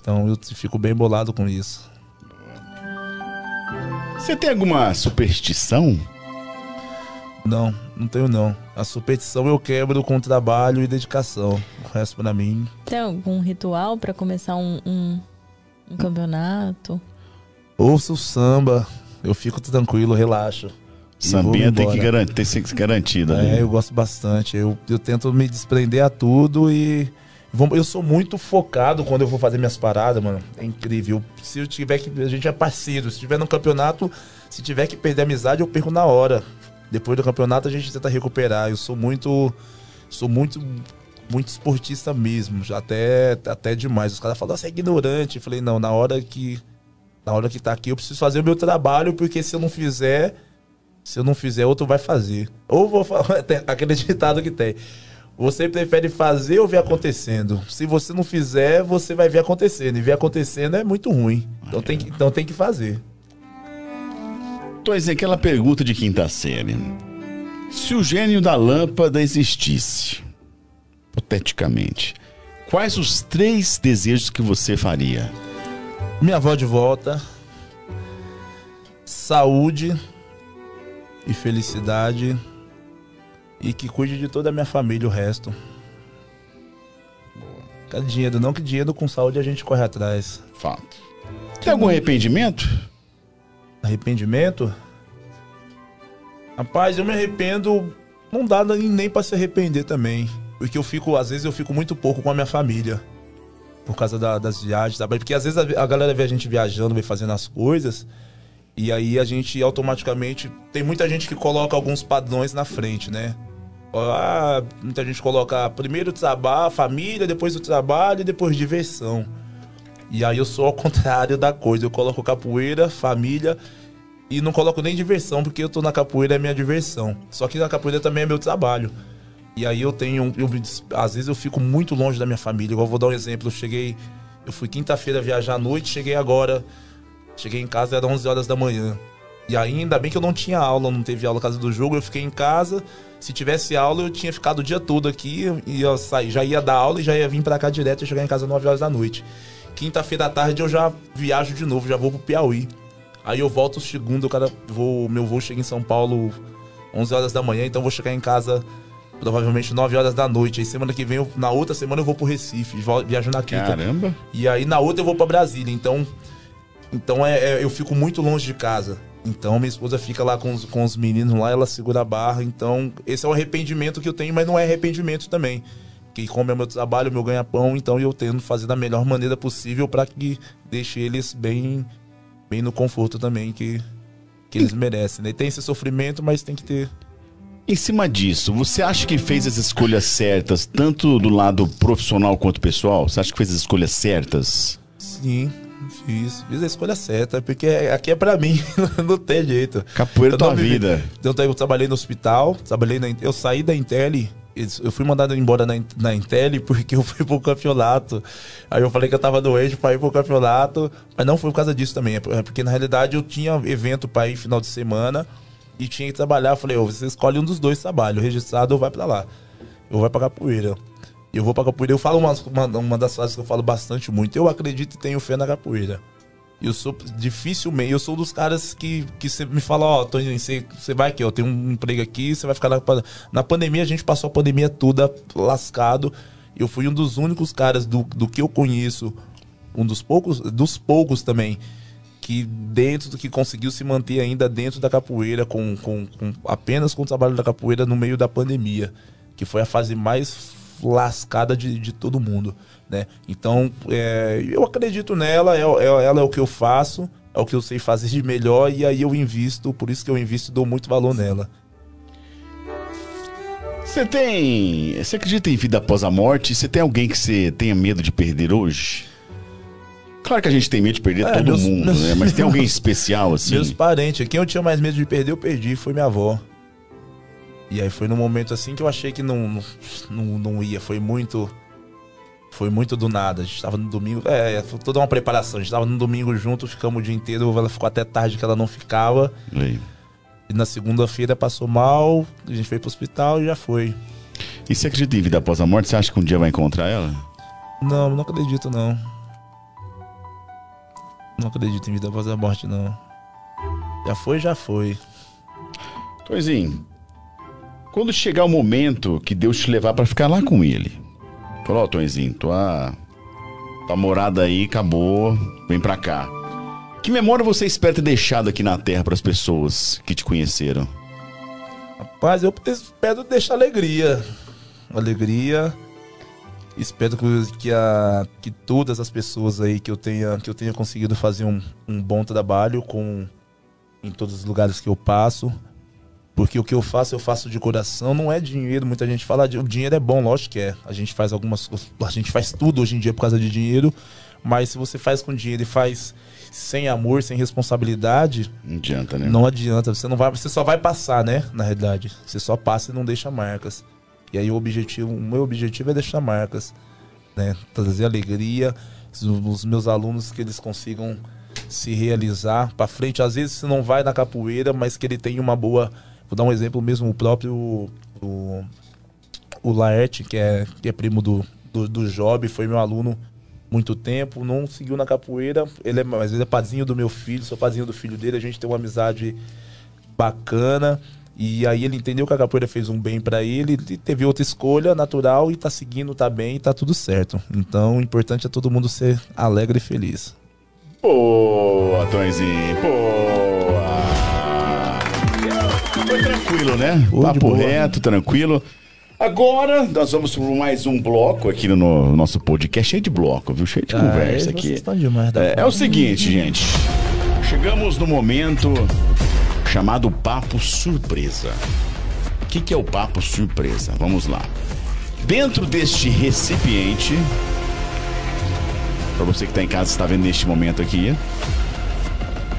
Então eu fico bem bolado com isso. Você tem alguma superstição? Não, não tenho não. A superstição eu quebro com trabalho e dedicação. O resto para mim. Tem algum ritual para começar um, um, Um campeonato. Ouço samba, eu fico tranquilo, relaxo. Sambinha tem que garantir, tem que ser garantida. É, né? eu gosto bastante. Eu, eu tento me desprender a tudo e. Eu sou muito focado quando eu vou fazer minhas paradas, mano. É incrível. Se eu tiver que. A gente é parceiro. Se tiver no campeonato, se tiver que perder a amizade, eu perco na hora. Depois do campeonato a gente tenta recuperar. Eu sou muito. Sou muito. Muito esportista mesmo. Até, até demais. Os caras falam, você é ignorante. Eu falei, não, na hora que. Na hora que tá aqui, eu preciso fazer o meu trabalho, porque se eu não fizer se eu não fizer, outro vai fazer. Ou vou falar, aquele ditado que tem. Você prefere fazer ou ver acontecendo? Se você não fizer, você vai ver acontecendo. E ver acontecendo é muito ruim. Então, tem, que, então tem que fazer. Pois é, aquela pergunta de quinta série. Se o gênio da lâmpada existisse, hipoteticamente, quais os três desejos que você faria? Minha avó de volta, saúde e felicidade e que cuide de toda a minha família, o resto. Boa. dinheiro, não que dinheiro com saúde a gente corre atrás. Fato. Tem algum arrependimento? Arrependimento? Rapaz, eu me arrependo. Não dá nem para se arrepender também. Porque eu fico, às vezes eu fico muito pouco com a minha família. Por causa da, das viagens, sabe? Porque às vezes a, a galera vê a gente viajando, vem fazendo as coisas. E aí a gente automaticamente. Tem muita gente que coloca alguns padrões na frente, né? Ah, muita gente coloca primeiro trabalho, família, depois o trabalho e depois diversão. E aí eu sou ao contrário da coisa. Eu coloco capoeira, família e não coloco nem diversão, porque eu tô na capoeira é minha diversão. Só que na capoeira também é meu trabalho. E aí eu tenho. Eu, às vezes eu fico muito longe da minha família. Igual vou dar um exemplo. Eu cheguei. Eu fui quinta-feira viajar à noite, cheguei agora Cheguei em casa, era 11 horas da manhã. E ainda bem que eu não tinha aula, não teve aula na casa do jogo, eu fiquei em casa. Se tivesse aula, eu tinha ficado o dia todo aqui, ia sair, já ia dar aula e já ia vir para cá direto e chegar em casa 9 horas da noite. Quinta-feira à tarde eu já viajo de novo, já vou pro Piauí. Aí eu volto segundo, o cara vou, meu voo chega em São Paulo 11 horas da manhã, então vou chegar em casa provavelmente 9 horas da noite. Aí semana que vem, eu, na outra semana eu vou pro Recife, viajo na quinta. Caramba! E aí na outra eu vou para Brasília. Então então é, é, eu fico muito longe de casa. Então minha esposa fica lá com os, com os meninos lá, ela segura a barra. Então esse é o arrependimento que eu tenho, mas não é arrependimento também. Que como é meu trabalho, meu ganha-pão, então eu tento fazer da melhor maneira possível para que deixe eles bem, bem no conforto também que, que eles merecem. Né? Tem esse sofrimento, mas tem que ter. Em cima disso, você acha que fez as escolhas certas, tanto do lado profissional quanto pessoal? Você acha que fez as escolhas certas? Sim, Fiz, fiz a escolha certa, porque aqui é pra mim, não tem jeito. Capoeira tua vida. Então, eu trabalhei no hospital, trabalhei na, eu saí da Intel, eu fui mandado embora na, na Intel porque eu fui pro campeonato. Aí eu falei que eu tava doente pra ir pro campeonato, mas não foi por causa disso também, é, é porque na realidade eu tinha evento pra ir final de semana e tinha que trabalhar. Eu falei, oh, você escolhe um dos dois trabalhos, registrado ou vai pra lá. Eu vou pra capoeira. Eu vou pra capoeira. Eu falo uma, uma, uma, das frases que eu falo bastante muito. Eu acredito e tenho fé na capoeira. Eu sou dificilmente, eu sou dos caras que, que me fala, ó, oh, você, você vai aqui, ó, tem um emprego aqui, você vai ficar na, na pandemia, a gente passou a pandemia toda lascado. Eu fui um dos únicos caras do, do que eu conheço, um dos poucos, dos poucos também, que dentro do que conseguiu se manter ainda dentro da capoeira, com, com, com apenas com o trabalho da capoeira no meio da pandemia, que foi a fase mais lascada de, de todo mundo, né? Então, é, eu acredito nela, é, é, ela é o que eu faço, é o que eu sei fazer de melhor e aí eu invisto, por isso que eu invisto e dou muito valor nela. Você tem. Você acredita em vida após a morte? Você tem alguém que você tenha medo de perder hoje? Claro que a gente tem medo de perder é, todo meus, mundo, meus... né? Mas tem alguém especial assim? Meus parentes. Quem eu tinha mais medo de perder, eu perdi. Foi minha avó. E aí foi num momento assim que eu achei que não, não, não ia. Foi muito. Foi muito do nada. A gente tava no domingo. É, foi toda uma preparação. A gente tava no domingo junto, ficamos o dia inteiro. Ela ficou até tarde que ela não ficava. E, e na segunda-feira passou mal, a gente foi pro hospital e já foi. E você acredita em vida após a morte? Você acha que um dia vai encontrar ela? Não, não acredito não. Não acredito em vida após a morte, não. Já foi, já foi. Toizinho, quando chegar o momento que Deus te levar para ficar lá com ele, falou, ó, oh, Tonzinho, tua, Tua morada aí acabou, vem pra cá. Que memória você espera ter deixado aqui na Terra para as pessoas que te conheceram? Rapaz, eu espero deixar alegria. Alegria. Espero que, a, que todas as pessoas aí que eu tenha, que eu tenha conseguido fazer um, um bom trabalho com em todos os lugares que eu passo. Porque o que eu faço, eu faço de coração, não é dinheiro. Muita gente fala, o dinheiro é bom, lógico que é. A gente faz algumas a gente faz tudo hoje em dia por causa de dinheiro, mas se você faz com dinheiro e faz sem amor, sem responsabilidade, não adianta, né? Não adianta, você não vai, você só vai passar, né, na realidade. Você só passa e não deixa marcas. E aí o objetivo, o meu objetivo é deixar marcas, né? Trazer alegria, os meus alunos que eles consigam se realizar para frente. Às vezes você não vai na capoeira, mas que ele tenha uma boa Vou dar um exemplo mesmo, o próprio o, o Laerte, que é, que é primo do, do, do Job, foi meu aluno muito tempo, não seguiu na capoeira, ele é, mas ele é padrinho do meu filho, sou padrinho do filho dele, a gente tem uma amizade bacana. E aí ele entendeu que a capoeira fez um bem para ele, teve outra escolha natural e tá seguindo, tá bem tá tudo certo. Então o importante é todo mundo ser alegre e feliz. Boa, Tonzinho, boa! Foi tranquilo, né? Foi Papo reto, tranquilo. Agora, nós vamos para mais um bloco aqui no nosso podcast. Cheio de bloco, viu? Cheio de ah, conversa aqui. Estão demais, é, é o seguinte, gente. Chegamos no momento chamado Papo Surpresa. O que, que é o Papo Surpresa? Vamos lá. Dentro deste recipiente, para você que está em casa está vendo neste momento aqui,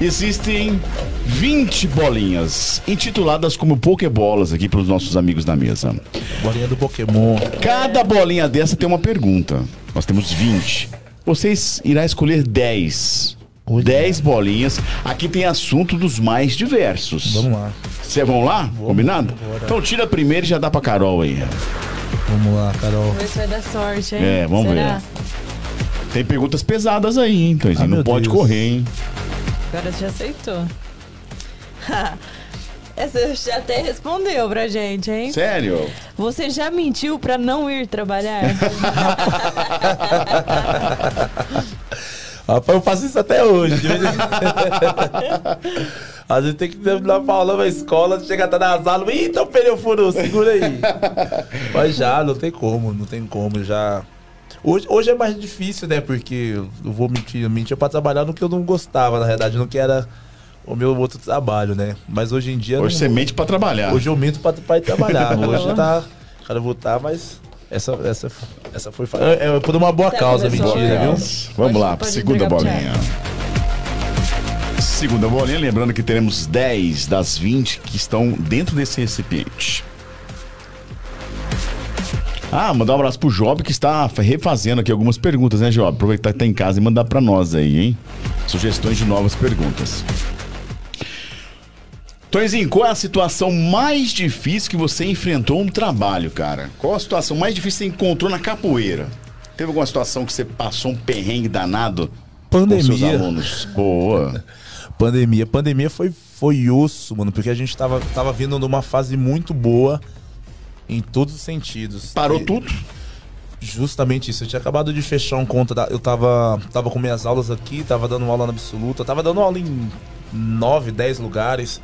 Existem 20 bolinhas, intituladas como Pokébolas aqui para os nossos amigos da mesa. Bolinha do Pokémon. Cada bolinha dessa tem uma pergunta. Nós temos 20. Vocês irá escolher 10. 10 bolinhas. Aqui tem assunto dos mais diversos. Vamos lá. Vocês vão lá? Vamos, Combinado? Bora. Então tira primeiro e já dá pra Carol aí. Vamos lá, Carol. Vamos ver se vai dar sorte, hein? É, vamos Será? ver. Tem perguntas pesadas aí, hein? Então, ah, não pode Deus. correr, hein? Agora já aceitou. Essa já até respondeu pra gente, hein? Sério? Você já mentiu pra não ir trabalhar? Rapaz, eu faço isso até hoje. Às vezes tem que dar pra aula na escola, chega até nas aulas, ih, então pneu furou, segura aí. Mas já, não tem como, não tem como, já Hoje, hoje é mais difícil, né? Porque eu vou mentir, mentir pra trabalhar no que eu não gostava, na verdade, no que era o meu outro trabalho, né? Mas hoje em dia. Hoje não, você mente pra trabalhar. Hoje eu minto pra, pra ir trabalhar. hoje tá. Cara, voltar, mas. Essa, essa, essa foi. É, é por uma boa causa, mentira, viu? Vamos lá, segunda bolinha. Segunda bolinha, lembrando que teremos 10 das 20 que estão dentro desse recipiente. Ah, mandar um abraço pro Job que está refazendo aqui algumas perguntas, né, Job? Aproveitar que tá em casa e mandar para nós aí, hein? Sugestões de novas perguntas. Tonzinho, qual é a situação mais difícil que você enfrentou no trabalho, cara? Qual a situação mais difícil que você encontrou na capoeira? Teve alguma situação que você passou um perrengue danado Pandemia. com seus alunos? Boa. Pandemia. Pandemia foi, foi osso, mano, porque a gente tava, tava vindo numa fase muito boa em todos os sentidos. Parou e, tudo? Justamente isso. Eu tinha acabado de fechar um conta. Da, eu tava, tava com minhas aulas aqui, tava dando aula na absoluta, tava dando aula em 9, 10 lugares.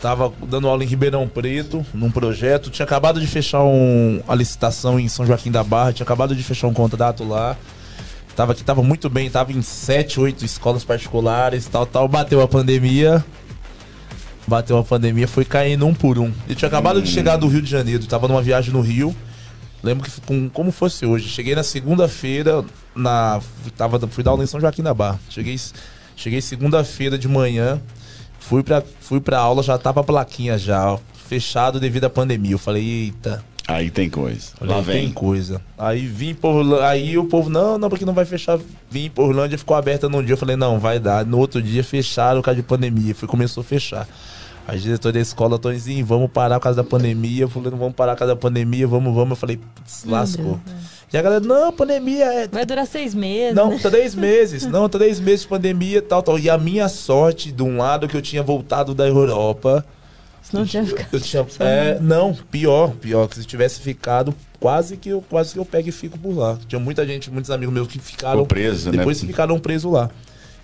Tava dando aula em Ribeirão Preto, num projeto. Tinha acabado de fechar um, a licitação em São Joaquim da Barra. Tinha acabado de fechar um contrato lá. Tava aqui, tava muito bem. Tava em 7, 8 escolas particulares, tal, tal. Bateu a pandemia bateu a pandemia, foi caindo um por um. Eu tinha acabado hum. de chegar do Rio de Janeiro, tava numa viagem no Rio. Lembro que com, como fosse hoje. Cheguei na segunda-feira, na tava fui dar aula em São Joaquim da Barra. Cheguei cheguei segunda-feira de manhã, fui para fui para aula, já tava a plaquinha já, fechado devido à pandemia. Eu falei, eita, Aí tem coisa. Lá vem. Tem coisa. Aí vim por aí o povo, não, não, porque não vai fechar. Vim por Orlândia, ficou aberta num dia. Eu falei, não, vai dar. No outro dia fecharam por causa de pandemia. Foi, começou a fechar. A diretora da escola, Tonzinho, vamos parar por causa da pandemia. Eu falei, não vamos parar por causa da pandemia, vamos, vamos. Eu falei, lascou. E a galera, não, pandemia é. Vai durar seis meses. Não, né? três meses. não, três meses de pandemia tal, tal. E a minha sorte, de um lado que eu tinha voltado da Europa não tinha ficado. Eu tinha, é, não, pior, pior, que se tivesse ficado, quase que eu, quase que eu pego e fico por lá. Tinha muita gente, muitos amigos meus que ficaram preso, né? depois né? ficaram presos lá.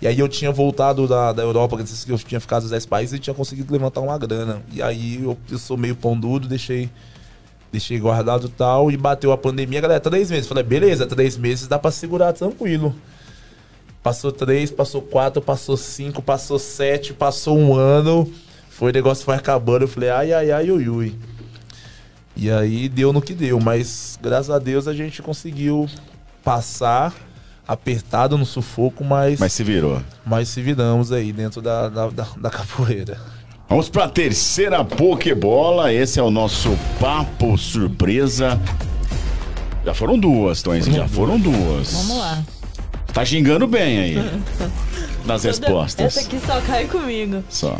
E aí eu tinha voltado da, da Europa, que eu tinha ficado nos 10 países e tinha conseguido levantar uma grana. E aí eu, eu sou meio pão duro, deixei deixei guardado tal, e bateu a pandemia, galera, três meses. Falei, beleza, três meses dá pra segurar tranquilo. Passou três, passou quatro, passou cinco, passou sete, passou um ano. Foi, o negócio foi acabando. Eu falei, ai, ai, ai, ui, ui. E aí deu no que deu, mas graças a Deus a gente conseguiu passar apertado no sufoco, mas. Mas se virou. Mas se viramos aí dentro da, da, da, da capoeira. Vamos para a terceira Pokébola. Esse é o nosso papo surpresa. Já foram duas, Tonzinho. Já foram duas. Vamos lá. Tá xingando bem aí. nas respostas. Essa aqui só cai comigo. Só.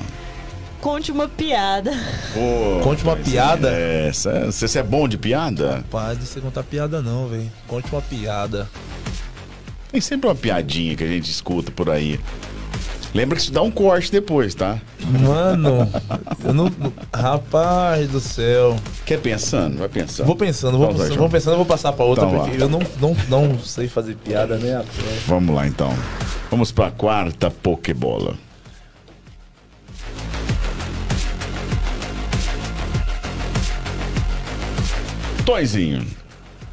Conte uma piada. Pô, Conte uma piada? É, você é bom de piada? Rapaz, não sei contar piada não, velho. Conte uma piada. Tem sempre uma piadinha que a gente escuta por aí. Lembra que isso dá um corte depois, tá? Mano, eu não. Rapaz do céu. Quer pensando? Vai pensando. Vou pensando, vou, pensando, vou pensando, vou passar pra outra, então, porque eu não, não, não sei fazer piada, né? Vamos lá então. Vamos pra quarta Pokébola. Toizinho.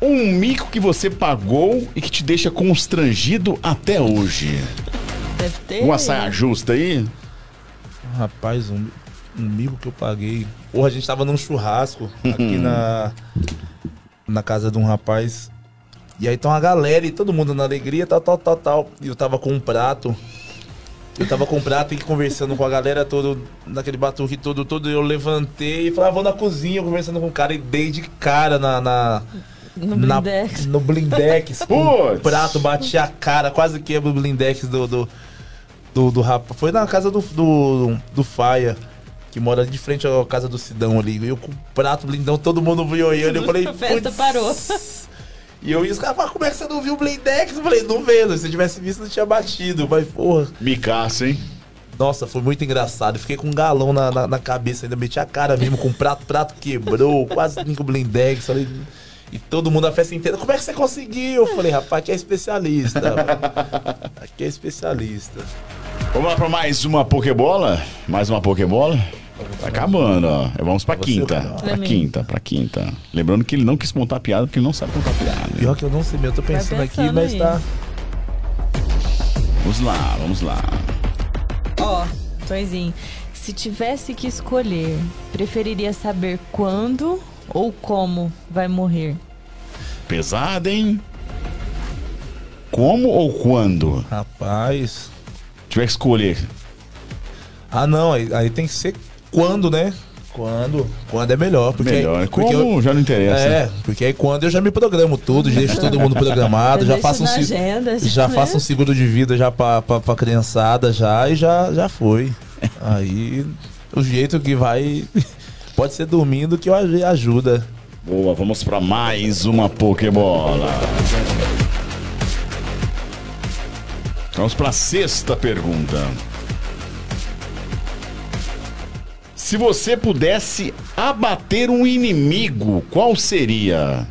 Um mico que você pagou e que te deixa constrangido até hoje. Deve ter. Uma saia justa aí? Rapaz, um, um mico que eu paguei. Porra, a gente tava num churrasco aqui na, na casa de um rapaz. E aí tá uma galera e todo mundo na alegria, tal, tal, tal, tal. E eu tava com um prato. Eu tava com um prato e conversando com a galera todo, naquele batuque todo, todo. Eu levantei e falei, ah, vou na cozinha conversando com o cara e dei de cara na, na no blindex. Na, no blindex. o prato, bati a cara, quase quebra o blindex do, do, do, do rapaz. Foi na casa do, do, do Faia, que mora de frente à casa do Sidão ali. Eu com o prato blindão, todo mundo viu olhando. Eu falei. A festa parou. E eu ia os caras como é que você não viu o blindex? Eu falei, não vendo. Se eu tivesse visto, não tinha batido. Mas, porra. Micaça, hein? Nossa, foi muito engraçado. fiquei com um galão na, na, na, cabeça, ainda meti a cara mesmo com o prato, prato quebrou, quase com o blindex. Falei, e todo mundo, a festa inteira, como é que você conseguiu? Eu falei, rapaz, aqui é especialista. aqui é especialista. Vamos lá para mais uma Pokébola? Mais uma Pokébola? Tá acabando, ó. Vamos pra quinta. Pra quinta, pra quinta. Lembrando que ele não quis montar piada porque ele não sabe contar piada. Pior que eu não sei, eu tô pensando, aqui, mas aí. tá. Vamos lá, vamos lá. Ó, oh, Toizinho, se tivesse que escolher, preferiria saber quando ou como vai morrer? Pesado, hein? Como ou quando? Rapaz. Tiver que escolher. Ah, não, aí, aí tem que ser quando, né? Quando? Quando é melhor. Porque melhor. Aí, porque Como eu, já não interessa. É, porque aí quando eu já me programo tudo, deixo todo mundo programado, já faço um agenda, já né? faço um seguro de vida já pra, pra, pra criançada já e já, já foi. aí o jeito que vai Pode ser dormindo que eu ajuda. Boa, vamos para mais uma Pokébola. Vamos para a sexta pergunta. Se você pudesse abater um inimigo, qual seria?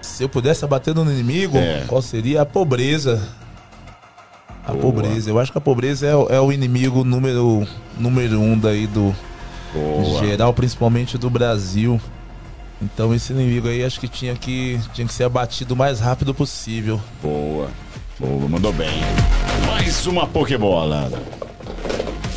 Se eu pudesse abater um inimigo, é. qual seria a pobreza? A Boa. pobreza. Eu acho que a pobreza é, é, o inimigo número, número um daí do, Boa. geral, principalmente do Brasil. Então esse inimigo aí acho que tinha que, tinha que ser abatido o mais rápido possível. Boa. Boa, mandou bem. Mais uma Pokébola.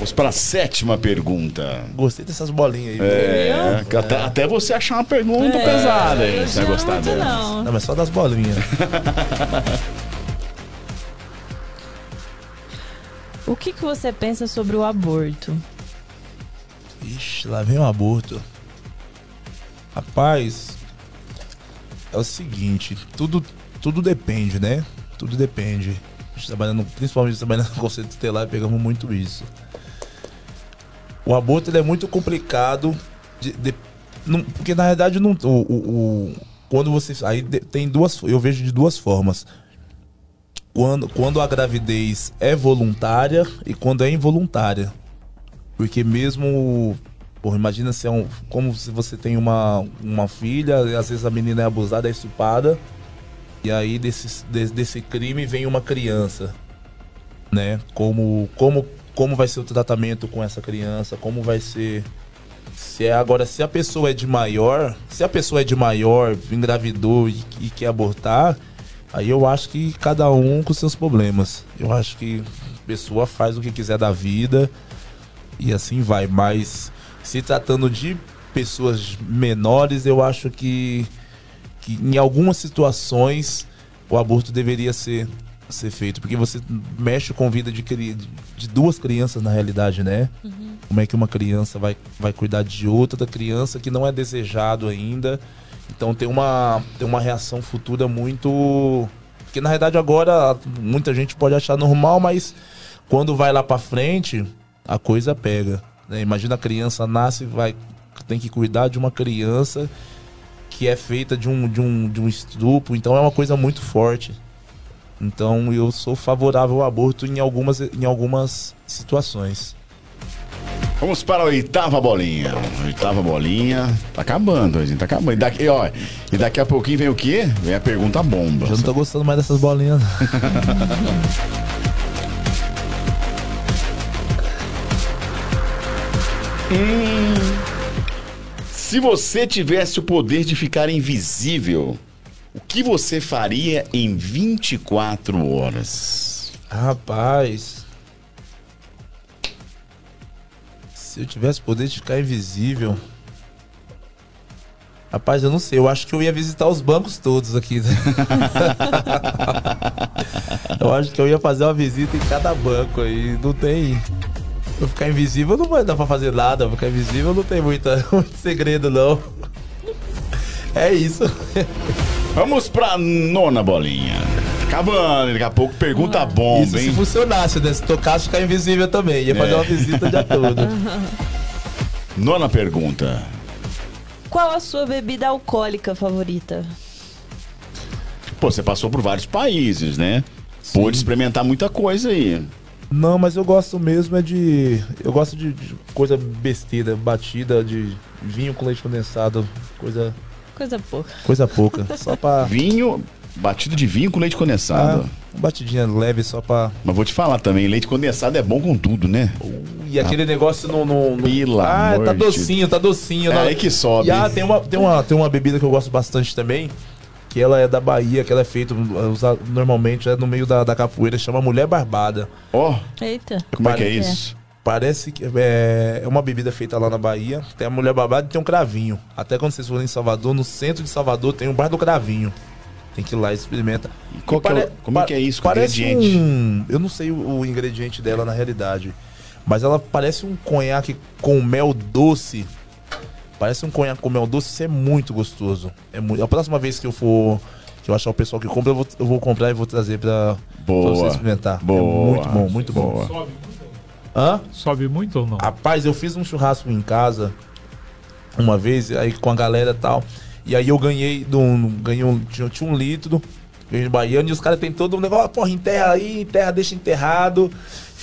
Vamos para a sétima pergunta. Gostei dessas bolinhas aí. É, é. Até, até, você achar uma pergunta é, pesada aí. Você vai gostar dela. Não. não, mas só das bolinhas. o que, que você pensa sobre o aborto? Ixi, lá vem o aborto. Rapaz, é o seguinte, tudo, tudo depende, né? Tudo depende. Trabalhando, principalmente trabalhando no conceito tutelar, pegamos muito isso. O aborto é muito complicado, de, de, não, porque na verdade não, o, o, o quando você aí de, tem duas, eu vejo de duas formas. Quando, quando a gravidez é voluntária e quando é involuntária. Porque mesmo imagina se é um. Como se você tem uma, uma filha, às vezes a menina é abusada, é estupada. E aí desse, desse, desse crime vem uma criança. Né? Como, como, como vai ser o tratamento com essa criança? Como vai ser. Se é agora, se a pessoa é de maior, se a pessoa é de maior, engravidou e, e quer abortar, aí eu acho que cada um com seus problemas. Eu acho que a pessoa faz o que quiser da vida e assim vai. Mas se tratando de pessoas menores, eu acho que, que em algumas situações o aborto deveria ser, ser feito. Porque você mexe com a vida de, de duas crianças na realidade, né? Uhum. Como é que uma criança vai, vai cuidar de outra da criança que não é desejado ainda. Então tem uma, tem uma reação futura muito. Porque na realidade agora muita gente pode achar normal, mas quando vai lá para frente, a coisa pega. Né? Imagina a criança nasce vai tem que cuidar de uma criança que é feita de um, de um, de um estupro, então é uma coisa muito forte. Então eu sou favorável ao aborto em algumas, em algumas situações. Vamos para a oitava bolinha. Oitava bolinha. Tá acabando, gente. Tá acabando. E daqui, ó, e daqui a pouquinho vem o quê? Vem a pergunta bomba. Eu não tô gostando mais dessas bolinhas. Hum. Se você tivesse o poder de ficar invisível, o que você faria em 24 horas? Rapaz. Se eu tivesse poder de ficar invisível. Rapaz, eu não sei. Eu acho que eu ia visitar os bancos todos aqui. eu acho que eu ia fazer uma visita em cada banco aí. Não tem. Vou ficar invisível não vai dar pra fazer nada. Ficar invisível não tem muita, muito segredo, não. É isso. Vamos pra nona bolinha. Acabando, daqui a pouco pergunta ah, bomba, isso hein? se funcionasse, né? Se tocasse, ficar invisível também. Ia fazer é. uma visita de todo. Nona pergunta. Qual a sua bebida alcoólica favorita? Pô, você passou por vários países, né? Sim. Pôde experimentar muita coisa aí. Não, mas eu gosto mesmo é de. Eu gosto de, de coisa besteira, batida, de vinho com leite condensado, coisa. Coisa pouca. Coisa pouca. só pra. Vinho. Batido de vinho com leite condensado. Ah, batidinha leve só pra. Mas vou te falar também, leite condensado é bom com tudo, né? E aquele ah, negócio no. no, no... ah, tá docinho, tá docinho. É aí que sobe. E ah, tem uma, tem, uma, tem uma bebida que eu gosto bastante também, que ela é da Bahia, que ela é feita normalmente é no meio da, da capoeira, chama Mulher Barbada. Ó. Oh, Eita. Como é que é isso? Parece que é, é uma bebida feita lá na Bahia. Tem a mulher barbada e tem um cravinho. Até quando vocês forem em Salvador, no centro de Salvador tem um bar do cravinho. Tem que ir lá e experimenta. E qual e que é, como é que é isso? Parece ingrediente? Um, eu não sei o, o ingrediente dela na realidade. Mas ela parece um conhaque com mel doce Parece um conhaque com mel doce, isso é muito gostoso. É muito... A próxima vez que eu for, que eu achar o pessoal que compra, eu vou, eu vou comprar e vou trazer pra, Boa. pra você experimentar. Boa. É muito bom, muito Boa. bom. Hã? Sobe muito ou não? Rapaz, eu fiz um churrasco em casa uma vez, aí com a galera e tal. E aí eu ganhei, do, ganhei um, tinha, tinha um litro, ganhei baiano, e os caras tem todo um negócio, porra, enterra aí, enterra, deixa enterrado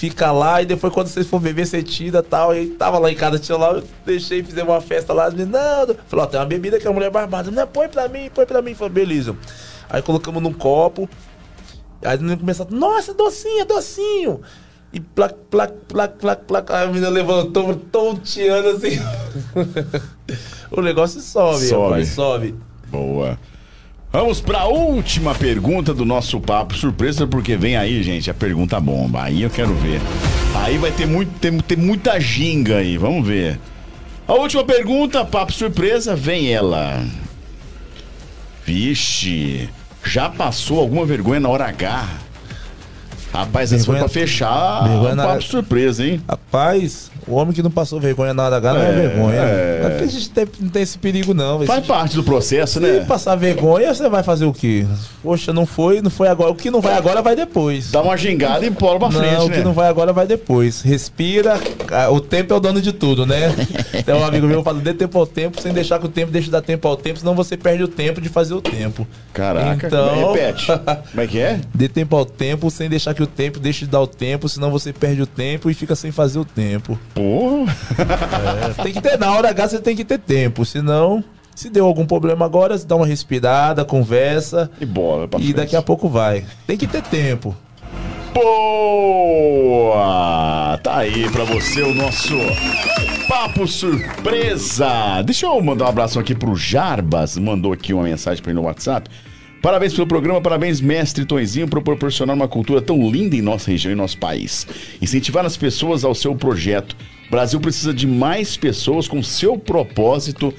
fica lá e depois quando vocês for beber, você tira e tal. E tava lá em casa, tinha lá, eu deixei, fizemos uma festa lá. Não, não. Falou, ó, tem uma bebida que a mulher barbada. Não, põe pra mim, põe pra mim. Falei, beleza. Aí colocamos num copo. Aí começou, nossa, docinho, docinho. E plac, plac, plac, plac, plac. A menina levantou, tonteando assim. o negócio sobe, sobe. Rapaz, sobe. Boa. Vamos para a última pergunta do nosso papo surpresa, porque vem aí, gente, a pergunta bomba. Aí eu quero ver. Aí vai ter, muito, ter, ter muita ginga aí, vamos ver. A última pergunta, papo surpresa, vem ela. Vixe, já passou alguma vergonha na hora H? Rapaz, essa foi pra fechar vergonha o papo na... surpresa, hein? Rapaz, o homem que não passou vergonha na hora H não é, é vergonha. É. A gente tem, não tem esse perigo, não. Faz parte do processo, Se né? Se passar vergonha, você vai fazer o quê? Poxa, não foi, não foi agora. O que não vai agora vai depois. Dá uma gingada e bola pra não, frente, né? o que não vai agora vai depois. Respira. O tempo é o dono de tudo, né? Tem um amigo meu que fala, dê tempo ao tempo, sem deixar que o tempo deixe dar tempo ao tempo, senão você perde o tempo de fazer o tempo. Caraca, então... repete. Como é que é? Dê tempo ao tempo, sem deixar que o tempo, deixe de dar o tempo, senão você perde o tempo e fica sem fazer o tempo. Pô! É, tem que ter, na hora H você tem que ter tempo, senão. Se deu algum problema agora, dá uma respirada, conversa. E bola, E frente. daqui a pouco vai. Tem que ter tempo. Boa! Tá aí pra você o nosso papo surpresa. Deixa eu mandar um abraço aqui pro Jarbas, mandou aqui uma mensagem pra mim no WhatsApp. Parabéns pelo programa, parabéns, mestre Tonzinho, por proporcionar uma cultura tão linda em nossa região e nosso país. Incentivar as pessoas ao seu projeto. O Brasil precisa de mais pessoas com seu propósito.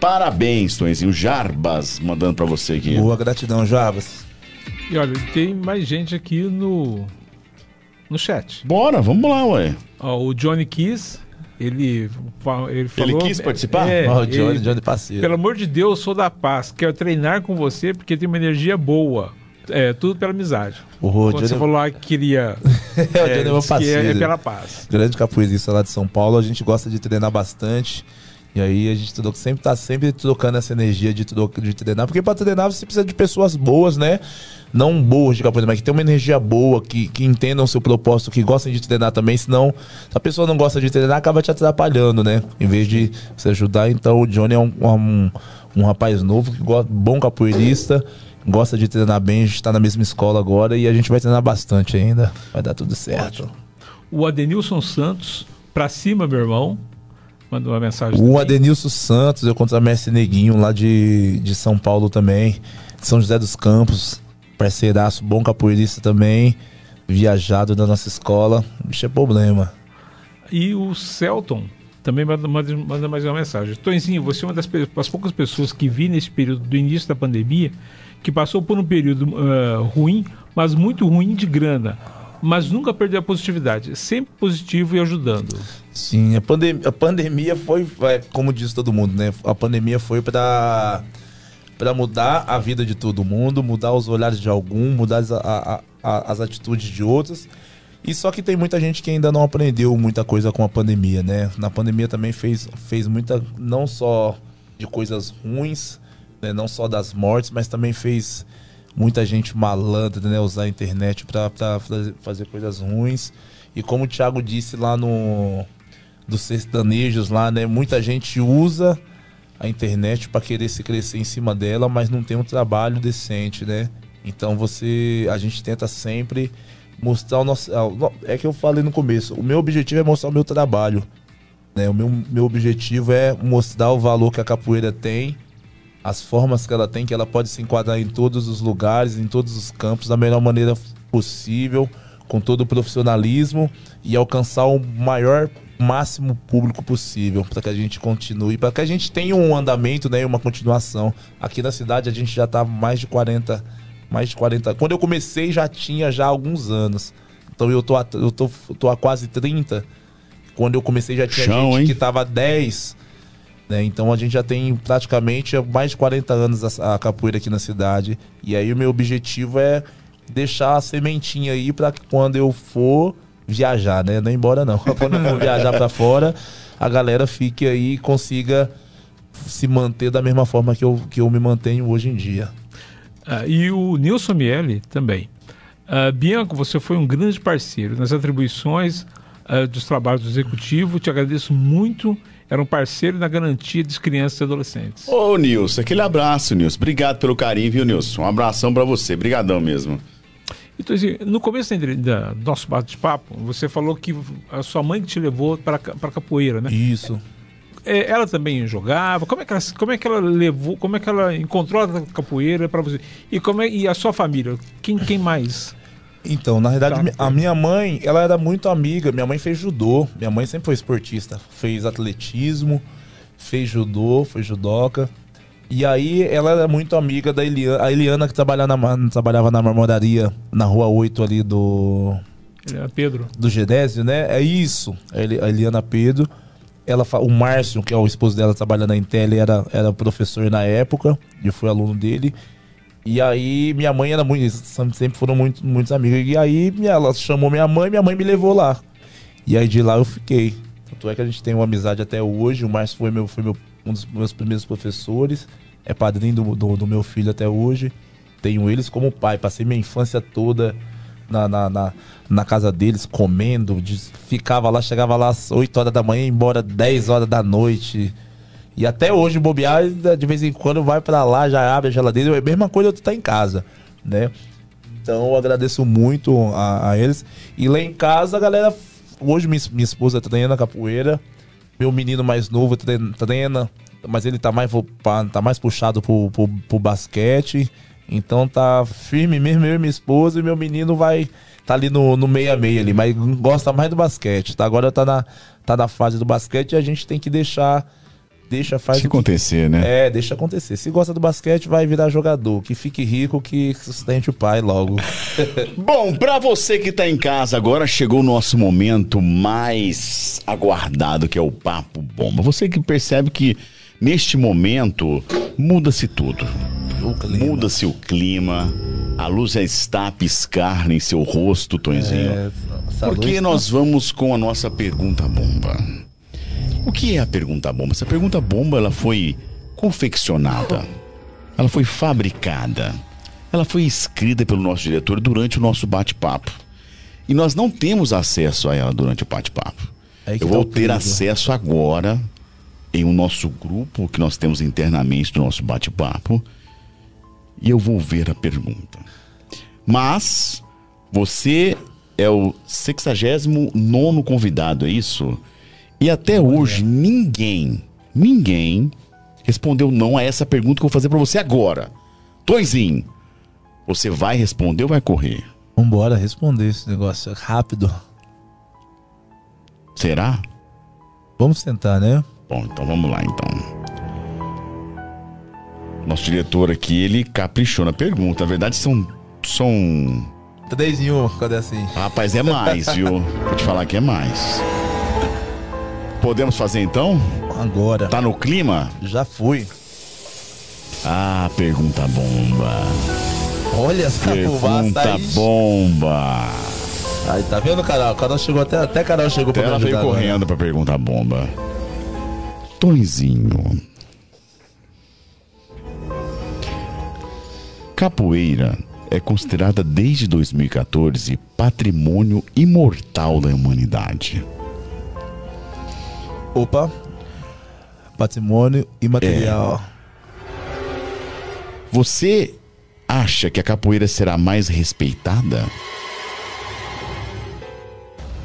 Parabéns, Tonzinho. Jarbas, mandando para você aqui. Boa gratidão, Jarbas. E olha, tem mais gente aqui no, no chat. Bora, vamos lá, ué. Ó, o Johnny Kiss, ele, ele falou... Ele quis participar? É, oh, Johnny, ele, Johnny parceiro. Pelo amor de Deus, sou da paz. Quero treinar com você porque tem uma energia boa. É, tudo pela amizade. O Quando Johnny... você falou lá que queria... é, o Johnny é meu parceiro. É, é pela paz. Grande capoeirista lá de São Paulo. A gente gosta de treinar bastante. E aí a gente sempre tá sempre trocando essa energia de, de treinar. Porque para treinar você precisa de pessoas boas, né? Não boas de capoeira, mas que tem uma energia boa, que, que entendam o seu propósito, que gostem de treinar também. Senão, se a pessoa não gosta de treinar, acaba te atrapalhando, né? Em vez de você ajudar. Então o Johnny é um, um, um rapaz novo, que gosta, bom capoeirista gosta de treinar bem, a gente tá na mesma escola agora e a gente vai treinar bastante ainda. Vai dar tudo certo. O Adenilson Santos, pra cima, meu irmão, mandou uma mensagem. O. Adenilson Santos, eu contra a Mestre Neguinho, lá de, de São Paulo também. São José dos Campos, parceiraço, bom capoeirista também. Viajado da nossa escola. Bicho é problema. E o Celton também manda, manda mais uma mensagem. Tonzinho, você é uma das, das, poucas pessoas que vi nesse período do início da pandemia que passou por um período uh, ruim, mas muito ruim de grana mas nunca perdeu a positividade, sempre positivo e ajudando. Sim, a, pandem a pandemia foi, como diz todo mundo, né? A pandemia foi para para mudar a vida de todo mundo, mudar os olhares de algum, mudar as, a, a, as atitudes de outros. E só que tem muita gente que ainda não aprendeu muita coisa com a pandemia, né? Na pandemia também fez, fez muita, não só de coisas ruins, né? não só das mortes, mas também fez muita gente malandra, né? Usar a internet para fazer coisas ruins. E como o Thiago disse lá no dos sertanejos lá, né? Muita gente usa a internet para querer se crescer em cima dela, mas não tem um trabalho decente, né? Então você, a gente tenta sempre mostrar o nosso, é que eu falei no começo, o meu objetivo é mostrar o meu trabalho, né? O meu, meu objetivo é mostrar o valor que a capoeira tem as formas que ela tem, que ela pode se enquadrar em todos os lugares, em todos os campos, da melhor maneira possível, com todo o profissionalismo e alcançar o maior máximo público possível para que a gente continue, para que a gente tenha um andamento, né, uma continuação. Aqui na cidade a gente já está mais de 40, mais de 40. Quando eu comecei já tinha já alguns anos. Então eu tô eu tô, tô há quase 30. Quando eu comecei já tinha Chão, gente hein? que tava 10 né? Então a gente já tem praticamente mais de 40 anos a, a, capoeira aqui na cidade. E aí o meu objetivo é deixar a sementinha aí para quando eu for viajar, né? Não ir embora não. Quando eu for viajar para fora, a galera fique aí e consiga se manter da mesma forma que eu, que eu me mantenho hoje em dia. Ah, e o Nilson Miele também. Uh, Bianco, você foi um grande parceiro nas atribuições uh, dos trabalhos do executivo. Te agradeço muito era um parceiro na garantia das crianças e adolescentes. Ô, Nilson, aquele abraço, Nilson. Obrigado pelo carinho, viu, Nilson? Um abração para você. Obrigadão mesmo. Então, assim, no começo da, do nosso bate-papo, você falou que a sua mãe que te levou para a capoeira, né? Isso. É, ela também jogava. Como é que ela, como é que ela levou? Como é que ela encontrou a capoeira para você? E como é, e a sua família? Quem, quem mais? Então, na verdade, tá. a minha mãe, ela era muito amiga. Minha mãe fez judô. Minha mãe sempre foi esportista. Fez atletismo, fez judô, foi judoca. E aí ela era muito amiga da Eliana, a Eliana que trabalhava na, trabalhava na marmoraria na rua 8 ali do. Eliana Pedro. Do Genésio, né? É isso. A Eliana Pedro. Ela, o Márcio, que é o esposo dela, trabalhando na Intel, era, era professor na época. E eu fui aluno dele. E aí minha mãe era muito. Sempre foram muito, muitos amigos. E aí ela chamou minha mãe minha mãe me levou lá. E aí de lá eu fiquei. Tanto é que a gente tem uma amizade até hoje. O Márcio foi, meu, foi meu, um dos meus primeiros professores. É padrinho do, do, do meu filho até hoje. Tenho eles como pai. Passei minha infância toda na, na, na, na casa deles comendo, de, ficava lá, chegava lá às 8 horas da manhã e embora 10 horas da noite. E até hoje, bobear, de vez em quando vai para lá, já abre a geladeira, é a mesma coisa tu tá em casa, né? Então eu agradeço muito a, a eles. E lá em casa, a galera, hoje minha, minha esposa treina capoeira, meu menino mais novo treina, mas ele tá mais, tá mais puxado pro, pro, pro basquete. Então tá firme mesmo, eu e minha esposa, e meu menino vai tá ali no, no meia meia ali, mas gosta mais do basquete. Tá? Agora tá na, tá na fase do basquete e a gente tem que deixar. Deixa faz Deixa acontecer, que, né? É, deixa acontecer. Se gosta do basquete, vai virar jogador. Que fique rico, que sustente o pai logo. Bom, pra você que tá em casa, agora chegou o nosso momento mais aguardado, que é o Papo Bomba. Você que percebe que neste momento muda-se tudo. Muda-se o clima, a luz já está a piscar em seu rosto, Tonzinho. É, Porque nós vamos com a nossa pergunta bomba. O que é a pergunta bomba? Essa pergunta bomba ela foi confeccionada, ela foi fabricada, ela foi escrita pelo nosso diretor durante o nosso bate-papo. E nós não temos acesso a ela durante o bate-papo. Eu tá vou ter acesso agora em um nosso grupo que nós temos internamente do nosso bate-papo e eu vou ver a pergunta. Mas você é o 69 convidado, é isso? E até hoje ninguém, ninguém respondeu não a essa pergunta que eu vou fazer para você agora. Toizinho, você vai responder ou vai correr? Vambora responder esse negócio rápido. Será? Vamos tentar, né? Bom, então vamos lá então. Nosso diretor aqui, ele caprichou na pergunta. Na verdade, são. são... Três em um, cadê assim? Rapaz, é mais, viu? Vou te falar que é mais. Podemos fazer então? Agora. Tá no clima? Já fui. Ah, pergunta bomba. Olha essa Pergunta bomba. Aí, tá vendo, Carol? Carol chegou até, até Carol chegou até pra ela veio correndo agora. pra perguntar bomba. Tonzinho. Capoeira é considerada desde 2014 patrimônio imortal da humanidade. Opa, patrimônio imaterial. É. Você acha que a capoeira será mais respeitada?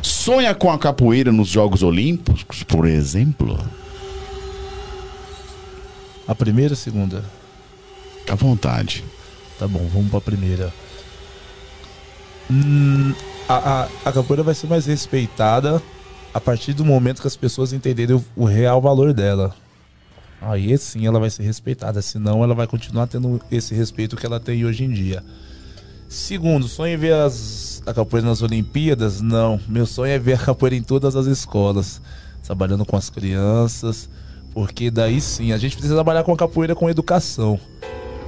Sonha com a capoeira nos Jogos Olímpicos, por exemplo? A primeira ou a segunda? À vontade. Tá bom, vamos pra primeira. Hum, a, a, a capoeira vai ser mais respeitada a partir do momento que as pessoas entenderem o, real valor dela. Aí sim ela vai ser respeitada, senão ela vai continuar tendo esse respeito que ela tem hoje em dia. Segundo, sonho em ver as, a capoeira nas Olimpíadas? Não. Meu sonho é ver a capoeira em todas as escolas, trabalhando com as crianças, porque daí sim a gente precisa trabalhar com a capoeira com educação.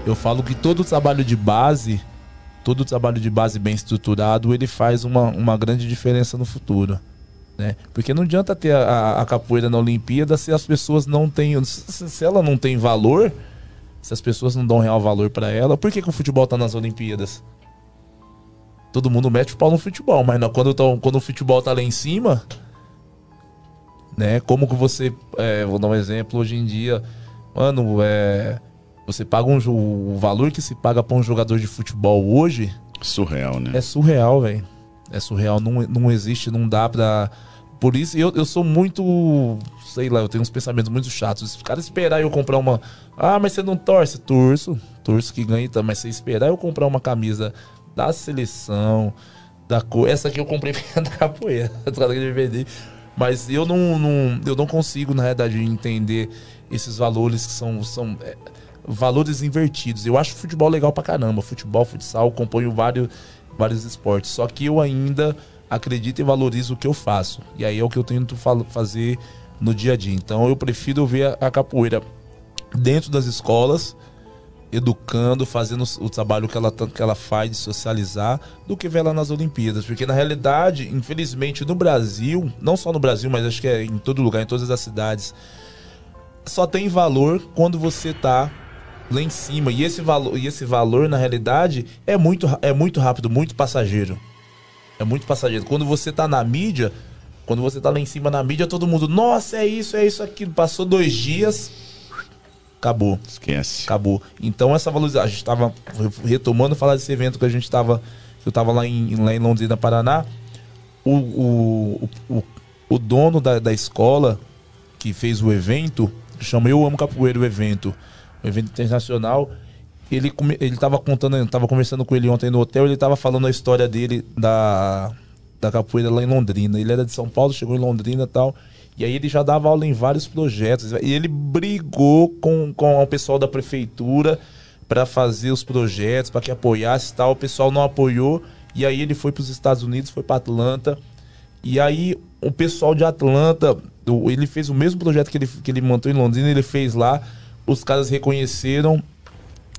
Eu falo que todo trabalho de base, todo trabalho de base bem estruturado, ele faz uma, uma grande diferença no futuro. Né? Porque não adianta ter a, a capoeira na Olimpíada se as pessoas não têm. Se, se, ela não tem valor, se as pessoas não dão real valor para ela, por que, que o futebol tá nas Olimpíadas? Todo mundo mete o pau no futebol, mas não, quando, tá, quando o futebol tá lá em cima, né? Como que você. É, vou dar um exemplo, hoje em dia, mano, é você paga um o valor que se paga para um jogador de futebol hoje. Surreal, né? É surreal, velho. É surreal. Não, não existe, não dá pra. Por isso, eu, eu sou muito. Sei lá, eu tenho uns pensamentos muito chatos. Se o cara esperar eu comprar uma. Ah, mas você não torce? Torço. Torço que ganha então. Mas se esperar eu comprar uma camisa da seleção, da cor. Essa aqui eu comprei da capoeira. Mas eu não, não, eu não consigo, na verdade, entender esses valores que são. são é, valores invertidos. Eu acho futebol legal pra caramba. Futebol, futsal, componho vários, vários esportes. Só que eu ainda acredito e valorizo o que eu faço. E aí é o que eu tento fazer no dia a dia. Então eu prefiro ver a capoeira dentro das escolas, educando, fazendo o trabalho que ela, que ela faz de socializar, do que ver ela nas Olimpíadas. Porque na realidade, infelizmente, no Brasil, não só no Brasil, mas acho que é em todo lugar, em todas as cidades, só tem valor quando você está lá em cima. E esse valor, e esse valor na realidade, é muito, é muito rápido, muito passageiro. É muito passageiro. Quando você tá na mídia, quando você tá lá em cima na mídia, todo mundo, nossa, é isso, é isso, aquilo. Passou dois dias, acabou. Esquece. Acabou. Então essa valorização, a gente tava retomando falar desse evento que a gente tava, eu tava lá em, lá em Londrina, Paraná. O, o, o, o dono da, da escola que fez o evento, chama Eu Amo Capoeira o evento, um evento internacional, ele ele estava contando, estava conversando com ele ontem no hotel, ele estava falando a história dele da da capoeira lá em Londrina. Ele era de São Paulo, chegou em Londrina tal. E aí ele já dava aula em vários projetos. E ele brigou com, com o pessoal da prefeitura para fazer os projetos, para que apoiasse tal. O pessoal não apoiou. E aí ele foi para os Estados Unidos, foi para Atlanta. E aí o pessoal de Atlanta, ele fez o mesmo projeto que ele, que ele montou em Londrina, ele fez lá. Os caras reconheceram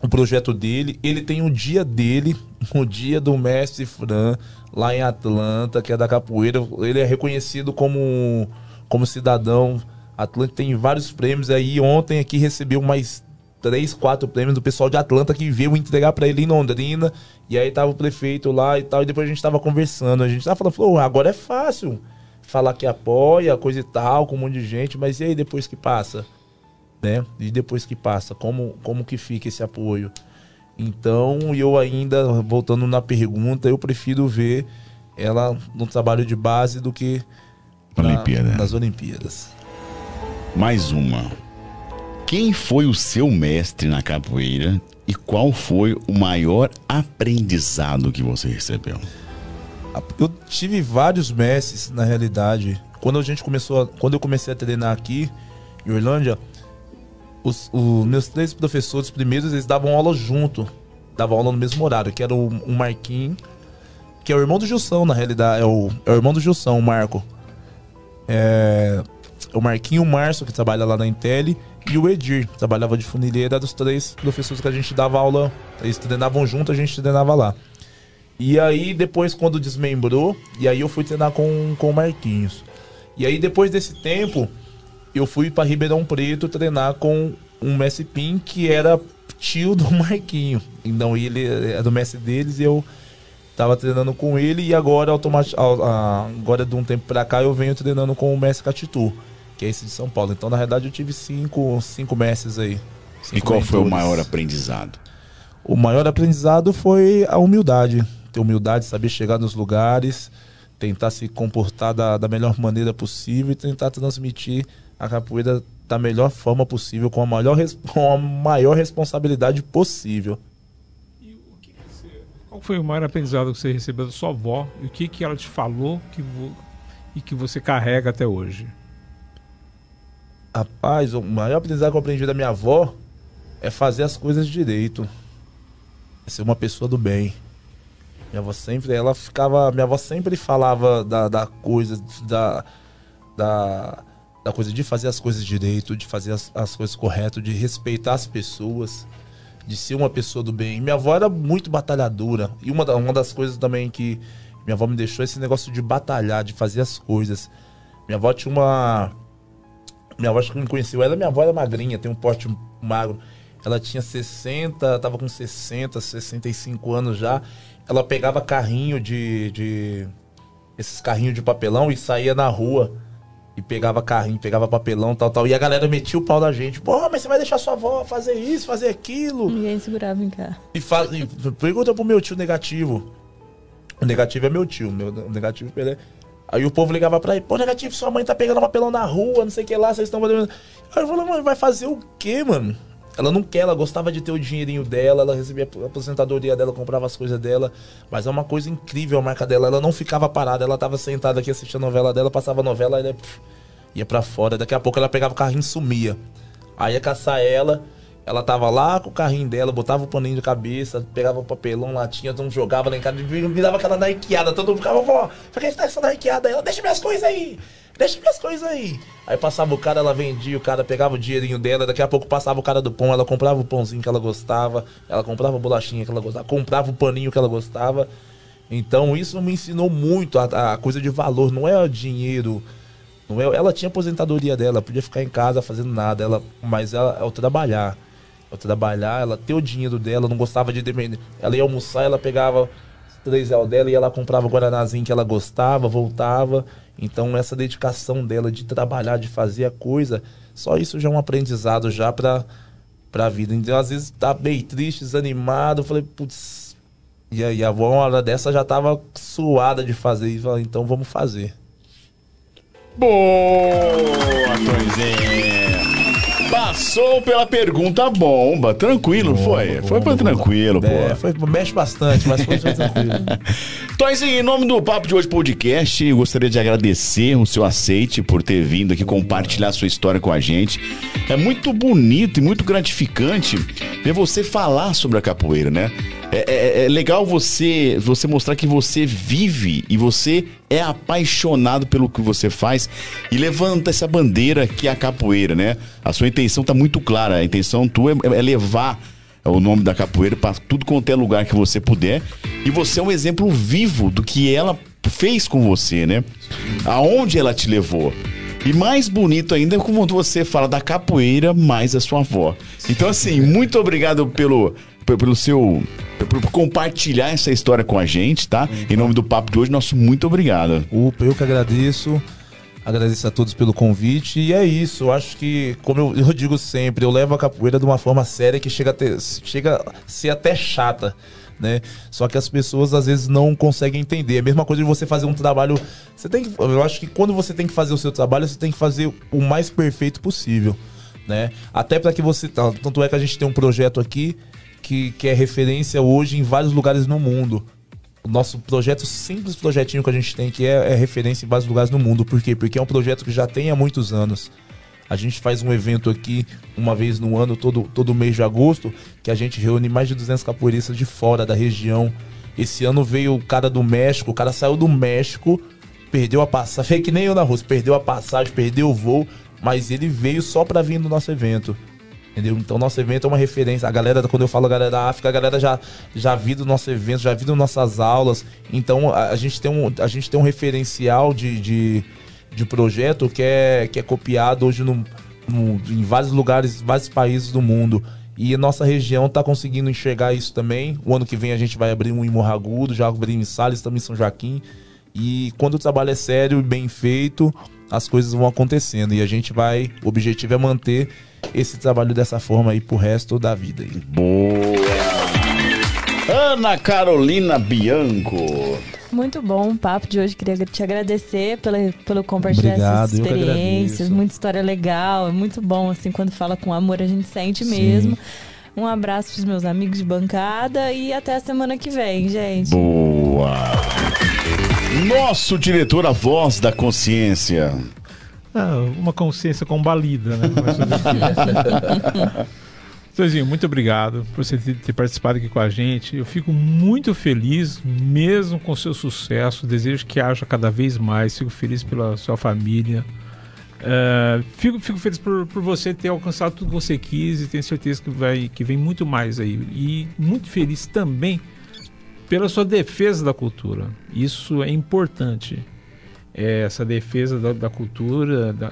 o projeto dele. Ele tem o dia dele, o dia do mestre Fran, lá em Atlanta, que é da capoeira. Ele é reconhecido como, como cidadão. Atlanta tem vários prêmios. Aí ontem aqui recebeu mais três, quatro prêmios do pessoal de Atlanta que veio entregar para ele em Londrina. E aí tava o prefeito lá e tal. E depois a gente tava conversando. A gente tava falando, falou, agora é fácil falar que apoia, coisa e tal, com um monte de gente. Mas e aí depois que passa? Né? E depois que passa, como, como que fica esse apoio? Então, eu ainda, voltando na pergunta, eu prefiro ver ela no trabalho de base do que na, Olimpíada. nas Olimpíadas. Mais uma. Quem foi o seu mestre na capoeira e qual foi o maior aprendizado que você recebeu? Eu tive vários mestres, na realidade. Quando a gente começou, a, quando eu comecei a treinar aqui em Orlândia, os, os, meus três professores primeiros, eles davam aula junto. Davam aula no mesmo horário, que era o, o Marquinhos, que é o irmão do Gilson, na realidade. É o, é o irmão do Gilson, o Marco. É, o Marquinho, o Márcio, que trabalha lá na Intel, e o Edir, que trabalhava de funileira, dos três professores que a gente dava aula. Eles treinavam junto, a gente treinava lá. E aí, depois, quando desmembrou, e aí eu fui treinar com, com o Marquinhos. E aí, depois desse tempo, eu fui para Ribeirão Preto treinar com um Messi Pin que era tio do Marquinho. Então ele é do Messi deles e eu tava treinando com ele e agora agora de um tempo para cá eu venho treinando com o Messi Catitu, que é esse de São Paulo. Então na verdade eu tive cinco, cinco mestres aí. Cinco e qual mentores. foi o maior aprendizado? O maior aprendizado foi a humildade. Ter humildade, saber chegar nos lugares, tentar se comportar da, da melhor maneira possível e tentar transmitir a capoeira da melhor forma possível, com a maior, com a maior responsabilidade possível. E o que você, qual foi o maior aprendizado que você recebeu da sua avó? E o que, que ela te falou que vo, e que você carrega até hoje? Rapaz, o maior aprendizado que eu aprendi da minha avó é fazer as coisas direito. É ser uma pessoa do bem. Minha avó sempre, ela ficava. Minha avó sempre falava da, da coisa, da. da da coisa de fazer as coisas direito, de fazer as, as coisas corretas, de respeitar as pessoas, de ser uma pessoa do bem. Minha avó era muito batalhadora. E uma, uma das coisas também que minha avó me deixou é esse negócio de batalhar, de fazer as coisas. Minha avó tinha uma. Minha avó acho que me conheceu. Ela, minha avó era magrinha, tem um porte magro. Ela tinha 60, tava com 60, 65 anos já. Ela pegava carrinho de. de esses carrinhos de papelão e saía na rua e pegava carrinho, pegava papelão, tal, tal. E a galera metia o pau da gente. Pô, mas você vai deixar sua avó fazer isso, fazer aquilo. Ninguém segurava em cá. E, faz, e pergunta pro meu tio negativo. O negativo é meu tio, meu o negativo é Aí o povo ligava pra ele, pô, negativo, sua mãe tá pegando papelão na rua, não sei o que lá, vocês estão fazendo. Aí eu falei, mano, vai fazer o quê, mano? Ela não quer, ela gostava de ter o dinheirinho dela, ela recebia a aposentadoria dela, comprava as coisas dela. Mas é uma coisa incrível a marca dela. Ela não ficava parada, ela tava sentada aqui assistindo a novela dela, passava a novela, ela ia pra fora. Daqui a pouco ela pegava o carrinho e sumia. Aí ia caçar ela, ela tava lá com o carrinho dela, botava o paninho de cabeça, pegava o papelão, latinha, então jogava lá em casa, me dava aquela naiqueada, todo mundo ficava, vó, você tá essa naiqueada? Ela, deixa minhas coisas aí, deixa minhas coisas aí. Aí passava o cara, ela vendia, o cara pegava o dinheirinho dela, daqui a pouco passava o cara do pão, ela comprava o pãozinho que ela gostava, ela comprava a bolachinha que ela gostava, comprava o paninho que ela gostava. Então isso me ensinou muito a, a coisa de valor, não é o dinheiro não é, ela tinha aposentadoria dela, podia ficar em casa fazendo nada, ela, mas ela, é o trabalhar. O trabalhar, ela ter o dinheiro dela, não gostava de depender. Ela ia almoçar, ela pegava três real dela e ela comprava guaranazinho que ela gostava, voltava. Então essa dedicação dela de trabalhar, de fazer a coisa, só isso já é um aprendizado já para para a vida. Então às vezes tá meio triste, desanimado, falei, putz, e aí a avó uma hora dessa já tava suada de fazer falei, então vamos fazer. Boa, Toizinha! Passou pela pergunta bomba. Tranquilo, bomba, foi? Bomba, foi pra tranquilo, pô. É, foi, mexe bastante, mas foi, foi tranquilo. Toizinho, em nome do Papo de Hoje Podcast, gostaria de agradecer o seu aceite por ter vindo aqui compartilhar sua história com a gente. É muito bonito e muito gratificante ver você falar sobre a capoeira, né? É, é, é, legal você, você mostrar que você vive e você é apaixonado pelo que você faz e levanta essa bandeira que é a capoeira, né? A sua intenção está muito clara. A intenção tua é, é levar o nome da capoeira para tudo quanto é lugar que você puder. E você é um exemplo vivo do que ela fez com você, né? Aonde ela te levou. E mais bonito ainda é como você fala da capoeira mais a sua avó. Então, assim, muito obrigado pelo, pelo seu. Por compartilhar essa história com a gente, tá? Em nome do papo de hoje, nosso muito obrigado. Upa, eu que agradeço. Agradeço a todos pelo convite. E é isso. Eu acho que, como eu, eu digo sempre, eu levo a capoeira de uma forma séria que chega a, ter, chega a ser até chata né? Só que as pessoas às vezes não conseguem entender. É a mesma coisa de você fazer um trabalho. Você tem que, eu acho que quando você tem que fazer o seu trabalho, você tem que fazer o mais perfeito possível, né? Até para que você, tanto é que a gente tem um projeto aqui que, que é referência hoje em vários lugares no mundo. O nosso projeto, simples projetinho que a gente tem, que é, é referência em vários lugares no mundo. Por quê? Porque é um projeto que já tem há muitos anos. A gente faz um evento aqui uma vez no ano, todo, todo mês de agosto, que a gente reúne mais de 200 capoeiristas de fora da região. Esse ano veio o cara do México, o cara saiu do México, perdeu a passagem, fez que nem eu na Rússia, perdeu a passagem, perdeu o voo, mas ele veio só para vir no nosso evento. Entendeu? Então nosso evento é uma referência. A galera, quando eu falo galera da África, a galera já, já viu do nosso evento, já viu nossas aulas. Então a, a, gente tem um, a gente tem um referencial de, de de projeto que é, que é copiado hoje no, no, em vários lugares, vários países do mundo. E nossa região está conseguindo enxergar isso também. O ano que vem a gente vai abrir um em Morragudo, já abrimos em Salles, também em São Joaquim. E quando o trabalho é sério e bem feito, as coisas vão acontecendo. E a gente vai. O objetivo é manter esse trabalho dessa forma aí pro resto da vida. Aí. Boa! Ana Carolina Bianco. Muito bom o papo de hoje. Queria te agradecer pela, pelo compartilhar Obrigado, essas experiências. Muita história legal. É muito bom, assim, quando fala com amor, a gente sente Sim. mesmo. Um abraço para os meus amigos de bancada e até a semana que vem, gente. Boa! Nosso diretor, a voz da consciência. Ah, uma consciência combalida, né? Zezinho, muito obrigado por você ter participado aqui com a gente. Eu fico muito feliz, mesmo com o seu sucesso. Desejo que haja cada vez mais. Fico feliz pela sua família. Uh, fico, fico feliz por, por você ter alcançado tudo que você quis e tenho certeza que, vai, que vem muito mais aí. E muito feliz também pela sua defesa da cultura. Isso é importante é, essa defesa da, da cultura, da,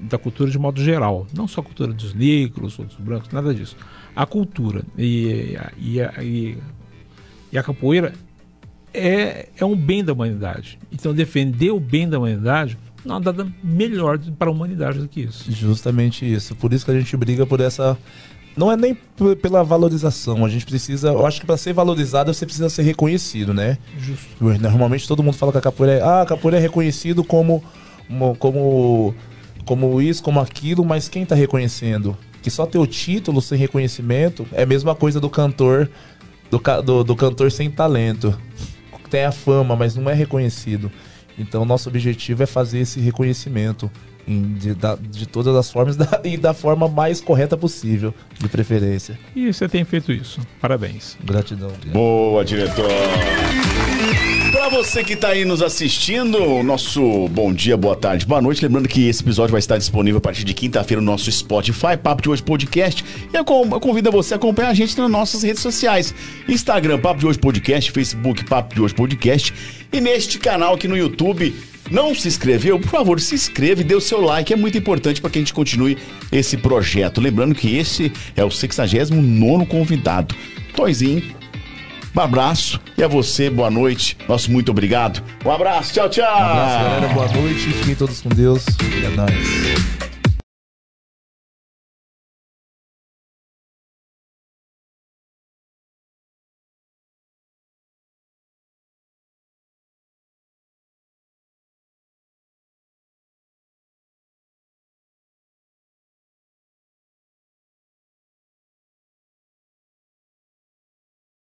da, cultura de modo geral. Não só a cultura dos negros, ou dos brancos, nada disso. A cultura. E, e, e, e a capoeira é, é um bem da humanidade. Então, defender o bem da humanidade não há nada melhor para a humanidade do que isso. Justamente isso. Por isso que a gente briga por essa não é nem pela valorização. A gente precisa. Eu acho que para ser valorizado você precisa ser reconhecido, né? Justo. Normalmente todo mundo fala que a capoeira é. Ah, a capoeira é reconhecido como. como. como isso, como aquilo, mas quem tá reconhecendo? Que só ter o título sem reconhecimento é a mesma coisa do cantor. Do, do, do cantor sem talento. Tem a fama, mas não é reconhecido. Então nosso objetivo é fazer esse reconhecimento de, da, de todas as formas da, e da forma mais correta possível, de preferência. E você tem feito isso. Parabéns. Gratidão. Boa, diretor. Para você que está aí nos assistindo, nosso bom dia, boa tarde, boa noite. Lembrando que esse episódio vai estar disponível a partir de quinta-feira no nosso Spotify, Papo de Hoje Podcast. E eu convido você a acompanhar a gente nas nossas redes sociais: Instagram, Papo de Hoje Podcast, Facebook, Papo de Hoje Podcast. E neste canal aqui no YouTube não se inscreveu? Por favor, se inscreva e dê o seu like, é muito importante para que a gente continue esse projeto. Lembrando que esse é o 69 convidado. Toizinho, Um abraço e a você, boa noite. Nosso muito obrigado. Um abraço, tchau, tchau. Um abraço, galera. Boa noite. Fiquem todos com Deus. E é nóis.